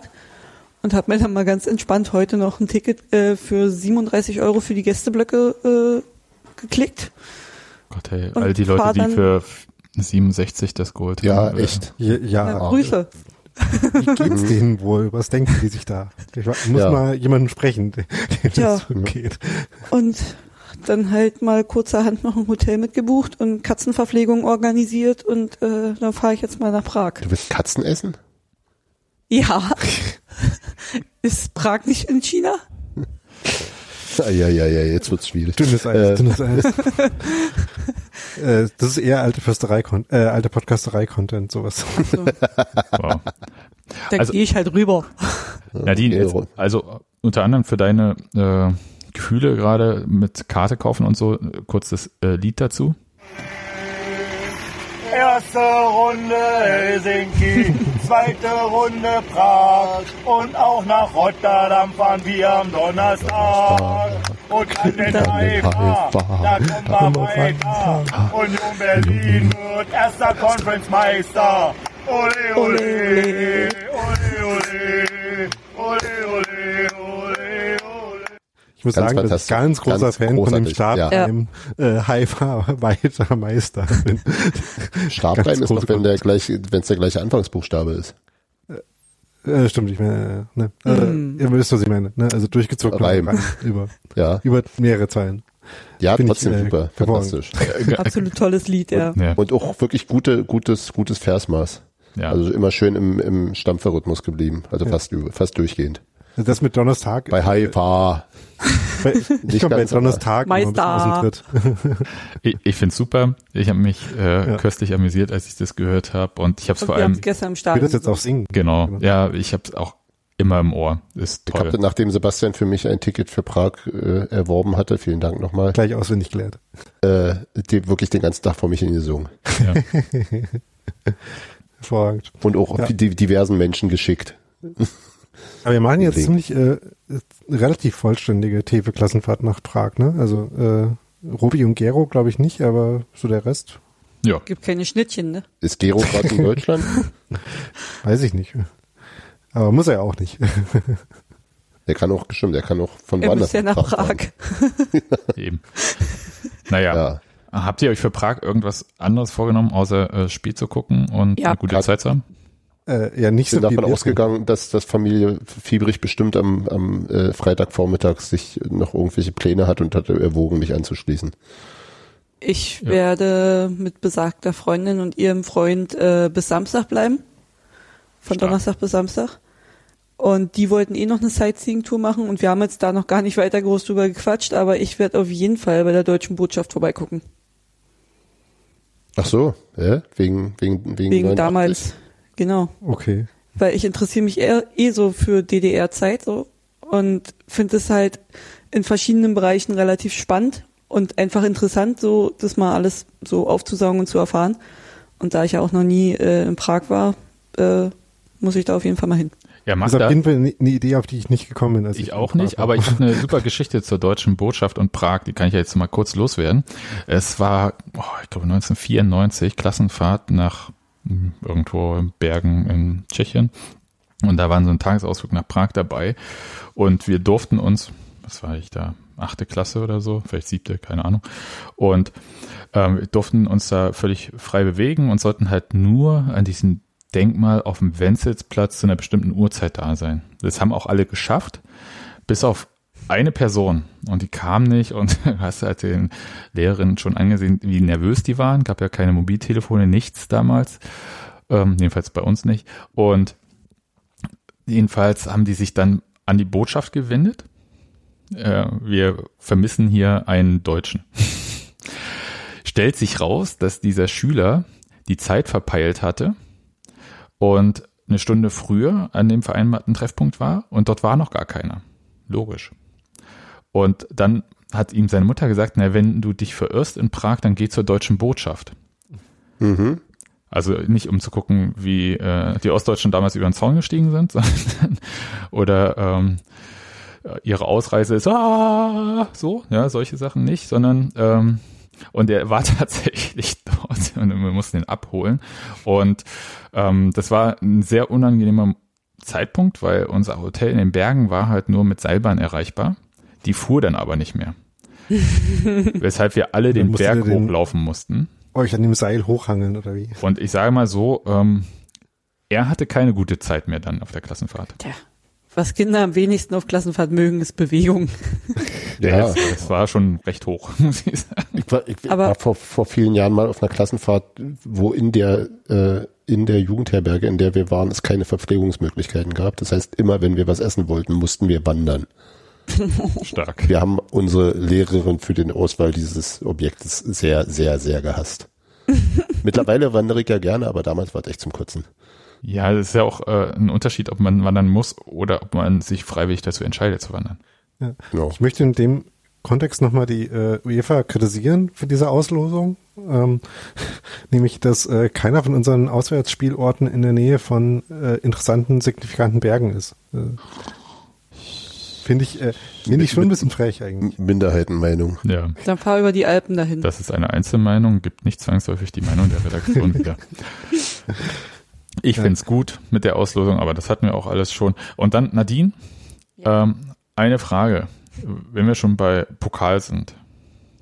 und habe mir dann mal ganz entspannt heute noch ein Ticket äh, für 37 Euro für die Gästeblöcke äh, geklickt. Gott, hey, all die Leute, die für 67 das Gold Ja, haben, echt. Ja, ja. ja Grüße. Wie geht's denen wohl? Was denken die sich da? Ich muss ja. mal jemanden sprechen, dem ja. das geht. Und dann halt mal kurzerhand noch ein Hotel mitgebucht und Katzenverpflegung organisiert und äh, dann fahre ich jetzt mal nach Prag. Du willst Katzen essen? Ja. Ist Prag nicht in China? Ja, ja, ja, jetzt wird's schwierig. Dünnes Eis, äh. dünnes Eis. äh, das ist eher alte Försterei, äh, alte Podcasterei-Content, sowas. So. Wow. Da also, gehe ich halt rüber. Nadine, jetzt, also unter anderem für deine äh, Gefühle gerade mit Karte kaufen und so, kurz das äh, Lied dazu. Erste Runde Helsinki, zweite Runde Prag und auch nach Rotterdam fahren wir am Donnerstag. Und an den Haifa, da kommen wir weiter. Union Berlin wird erster Conference-Meister. Ole, ole, ole, ole, ole, ole, ole. Ich muss Ganz sagen, dass ich ganz großer ganz Fan von dem großartig, Startreim äh, Haifa weiter Meister bin. Startreim Ganz ist noch, wenn der gleich, wenn es der gleiche Anfangsbuchstabe ist. Äh, stimmt, ich meine, äh, ne, Mm. äh, ihr wisst, was ich meine, ne? Also durchgezogen Reim. über Ja, über mehrere Zeilen. ja, Find ich, trotzdem äh, super, hervorragend. fantastisch. Absolut tolles Lied, ja. Ja, Und auch wirklich gute, gutes, gutes Versmaß. ja. Also immer schön im, im Stampferrhythmus geblieben. Also fast, über- fast durchgehend. Das mit Donnerstag. Bei Haifa. Ich komme Donnerstag immer ein bisschen Meister. ich ich finde es super. Ich habe mich äh, Ja. köstlich amüsiert, als ich das gehört habe. Und ich habe es vor allem, es gestern im Ich will das Stadion. jetzt auch singen. genau, ja, ich habe es auch immer im Ohr. Ist Ich toll. habe, nachdem Sebastian für mich ein Ticket für Prag äh, erworben hatte, vielen Dank nochmal, Gleich auswendig gelernt. äh, die, wirklich den ganzen Tag vor mich hingesungen. Ja. Hervorragend. Und auch Ja. die diversen Menschen geschickt. Aber wir machen jetzt ziemlich äh, relativ vollständige Tefe-Klassenfahrt nach Prag, ne? Also äh, Robi und Gero glaube ich nicht, aber so der Rest ja. Gibt keine Schnittchen, ne? Ist Gero gerade in Deutschland? weiß ich nicht. Aber muss er ja auch nicht. Der kann auch, bestimmt, der kann auch von Er woanders muss ja nach. Prag. Eben. Naja. Ja. Habt ihr euch für Prag irgendwas anderes vorgenommen, außer äh, Spiel zu gucken und Ja. eine gute Zeit zu haben? Äh, ja, nicht Ich bin so davon ausgegangen, dass das Familie Fiebrig bestimmt am, am äh, Freitagvormittag sich noch irgendwelche Pläne hat und hatte erwogen, mich anzuschließen. Ich Ja. werde mit besagter Freundin und ihrem Freund äh, bis Samstag bleiben. Von Stark. Donnerstag bis Samstag. Und die wollten eh noch eine Sightseeing-Tour machen und wir haben jetzt da noch gar nicht weiter groß drüber gequatscht, aber ich werde auf jeden Fall bei der deutschen Botschaft vorbeigucken. Ach so, ja? wegen wegen wegen, Wegen 89? damals. Genau. Okay. Weil ich interessiere mich eher, eh so für DDR-Zeit so und finde es halt in verschiedenen Bereichen relativ spannend und einfach interessant, so das mal alles so aufzusaugen und zu erfahren. Und da ich ja auch noch nie äh, in Prag war, äh, muss ich da auf jeden Fall mal hin. Ja, mach Das ist da. auf jeden Fall eine Idee, auf die ich nicht gekommen bin. Als Ich in auch nicht, war. aber ich habe eine super Geschichte zur deutschen Botschaft und Prag, die kann ich ja jetzt mal kurz loswerden. Es war, oh, ich glaube 1994, Klassenfahrt nach irgendwo in Bergen in Tschechien. Und da waren so ein Tagesausflug nach Prag dabei. Und wir durften uns, was war ich da, achte Klasse oder so, vielleicht siebte, keine Ahnung. Und ähm, wir durften uns da völlig frei bewegen und sollten halt nur an diesem Denkmal auf dem Wenzelsplatz zu einer bestimmten Uhrzeit da sein. Das haben auch alle geschafft, bis auf eine Person und die kam nicht und hast halt den Lehrerinnen schon angesehen, wie nervös die waren. Gab ja keine Mobiltelefone, nichts damals. Ähm, jedenfalls bei uns nicht. Und jedenfalls haben die sich dann an die Botschaft gewendet. Äh, wir vermissen hier einen Deutschen. Stellt sich raus, dass dieser Schüler die Zeit verpeilt hatte und eine Stunde früher an dem vereinbarten Treffpunkt war und dort war noch gar keiner. Logisch. Und dann hat ihm seine Mutter gesagt, na, wenn du dich verirrst in Prag, dann geh zur deutschen Botschaft. Mhm. Also nicht um zu gucken, wie äh, die Ostdeutschen damals über den Zaun gestiegen sind, sondern oder ähm, ihre Ausreise ist ah, so, ja, solche Sachen nicht, sondern ähm, und er war tatsächlich dort und wir mussten ihn abholen. Und ähm, das war ein sehr unangenehmer Zeitpunkt, weil unser Hotel in den Bergen war halt nur mit Seilbahn erreichbar. Die fuhr dann aber nicht mehr. Weshalb wir alle den Berg den- hochlaufen mussten. Euch an dem Seil hochhangeln oder wie? Und ich sage mal so, ähm, er hatte keine gute Zeit mehr dann auf der Klassenfahrt. Tja, was Kinder am wenigsten auf Klassenfahrt mögen, ist Bewegung. Ja. Das, das war schon recht hoch, muss ich sagen. Ich war, ich Aber- war vor, vor vielen Jahren mal auf einer Klassenfahrt, wo in der äh, in der Jugendherberge, in der wir waren, es keine Verpflegungsmöglichkeiten gab. Das heißt, immer wenn wir was essen wollten, mussten wir wandern. Stark. Wir haben unsere Lehrerin für den Auswahl dieses Objektes sehr, sehr, sehr gehasst. Mittlerweile wandere ich ja gerne, aber damals war es echt zum Kotzen. Ja, das ist ja auch äh, ein Unterschied, ob man wandern muss oder ob man sich freiwillig dazu entscheidet zu wandern. Genau. Ich möchte in dem Kontext nochmal die äh, UEFA kritisieren für diese Auslosung. Ähm, nämlich, dass äh, keiner von unseren Auswärtsspielorten in der Nähe von äh, interessanten, signifikanten Bergen ist. Äh, Finde ich, äh, finde ich schon ein bisschen frech eigentlich. Minderheitenmeinung. Ja, Dann fahr über die Alpen dahin. das ist eine Einzelmeinung, gibt nicht zwangsläufig die Meinung der Redaktion wieder. Ich Ja. find's gut mit der Auslosung, aber das hatten wir auch alles schon. Und dann, Nadine, ähm, eine Frage. wenn wir schon bei Pokal sind.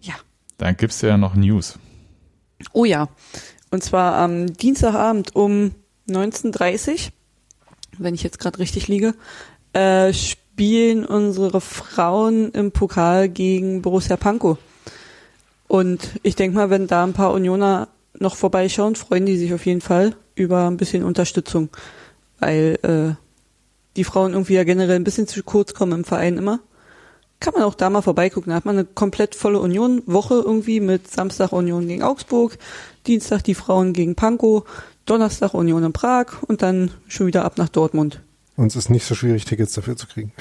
Ja. Dann gibt's ja noch News. Oh ja. Und zwar am Dienstagabend um 19.30 wenn ich jetzt gerade richtig liege, äh, spielen unsere Frauen im Pokal gegen Borussia Pankow. Und ich denke mal, wenn da ein paar Unioner noch vorbeischauen, freuen die sich auf jeden Fall über ein bisschen Unterstützung. Weil äh, die Frauen irgendwie ja generell ein bisschen zu kurz kommen im Verein immer. Kann man auch da mal vorbeigucken. Da hat man eine komplett volle Union-Woche irgendwie mit Samstag Union gegen Augsburg, Dienstag die Frauen gegen Pankow, Donnerstag Union in Prag und dann schon wieder ab nach Dortmund. Uns ist nicht so schwierig, Tickets dafür zu kriegen.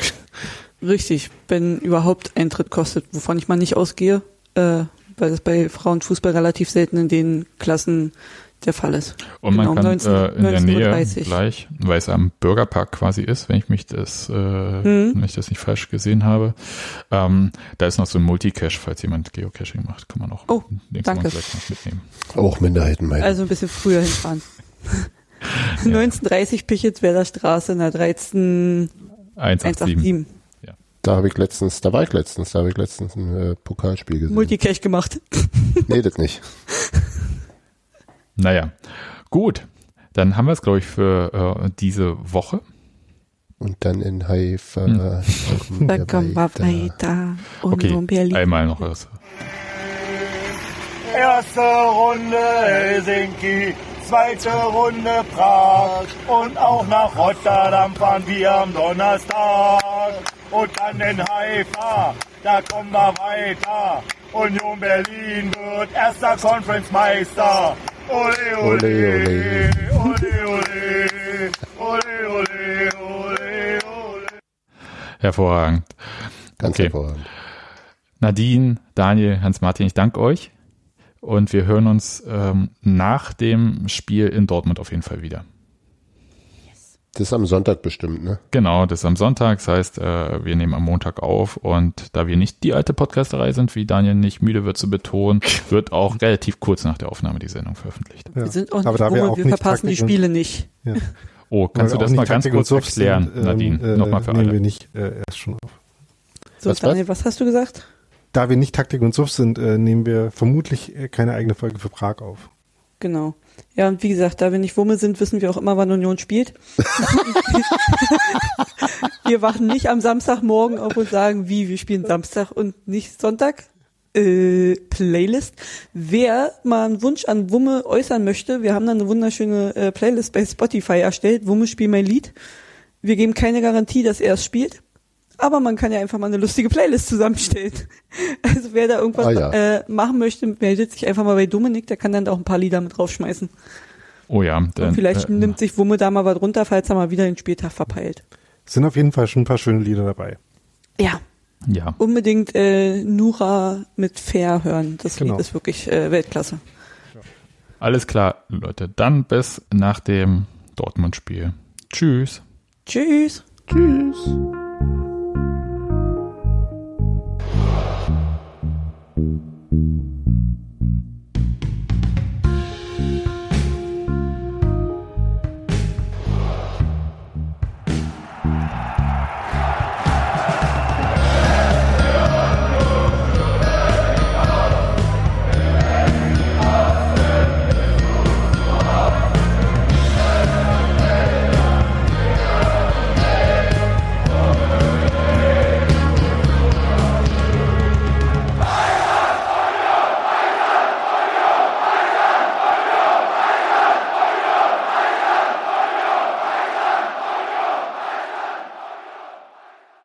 Richtig, wenn überhaupt Eintritt kostet, wovon ich mal nicht ausgehe, äh, weil das bei Frauenfußball relativ selten in den Klassen der Fall ist. Und man genau, kann 19, äh, in der Nähe gleich, weil es am Bürgerpark quasi ist, wenn ich mich das, äh, mhm. wenn ich das nicht falsch gesehen habe, ähm, da ist noch so ein Multicache, falls jemand Geocaching macht, kann man auch oh, danke. mitnehmen. Auch Minderheiten meinen. Also ein bisschen früher hinfahren. Ja. 1930 Pichetswerder Straße in der 13 187. 187. Ja. Da habe ich letztens, da war ich letztens, da habe ich letztens ein äh, Pokalspiel gesehen. Multicache gemacht. nee, das nicht. Naja, gut. Dann haben wir es, glaube ich, für äh, diese Woche. Und dann in Haifa. Hm. Da kommen wir weiter. okay, einmal noch was. Erste Runde Helsinki, zweite Runde Prag und auch nach Rotterdam fahren wir am Donnerstag. Und dann in Haifa, da kommen wir weiter. Union Berlin wird erster Conference-Meister. Ole, ole, ole, ole, ole, ole, ole, ole. Hervorragend. Ganz okay. hervorragend. Nadine, Daniel, Hans-Martin, ich danke euch. Und wir hören uns ähm, nach dem Spiel in Dortmund auf jeden Fall wieder. Das ist am Sonntag bestimmt, ne? Genau, das ist am Sonntag. Das heißt, äh, wir nehmen am Montag auf und da wir nicht die alte Podcasterei sind, wie Daniel nicht müde wird zu betonen, wird auch relativ kurz nach der Aufnahme die Sendung veröffentlicht. Ja. Wir sind auch nicht Aber da wir, auch wir verpassen Taktik die Spiele nicht. Ja. Oh, kannst du das mal ganz kurz erklären, sind, Nadine? Ähm, äh, Nochmal für nehmen alle. wir nicht äh, erst schon auf. So, was, Daniel, was hast du gesagt? Da wir nicht Taktik und Suff sind, äh, nehmen wir vermutlich äh, keine eigene Folge für Prag auf. Genau. Ja, und wie gesagt, da wir nicht Wumme sind, wissen wir auch immer, wann Union spielt. wir wachen nicht am Samstagmorgen auf und sagen, wie, wir spielen Samstag und nicht Sonntag. Äh, Playlist. Wer mal einen Wunsch an Wumme äußern möchte, wir haben dann eine wunderschöne äh, Playlist bei Spotify erstellt. Wumme spielt mein Lied. Wir geben keine Garantie, dass er es spielt aber man kann ja einfach mal eine lustige Playlist zusammenstellen. Also wer da irgendwas ah, ja. äh, machen möchte, meldet sich einfach mal bei Dominik, der kann dann auch ein paar Lieder mit draufschmeißen. Oh ja. Dann, Und vielleicht äh, nimmt sich Wumme da mal was runter, falls er mal wieder den Spieltag verpeilt. Es sind auf jeden Fall schon ein paar schöne Lieder dabei. Ja. Ja. Unbedingt äh, Nura mit Fair hören. Das genau. Lied ist wirklich äh, Weltklasse. Alles klar, Leute. Dann bis nach dem Dortmund-Spiel. Tschüss. Tschüss. Tschüss. Bye.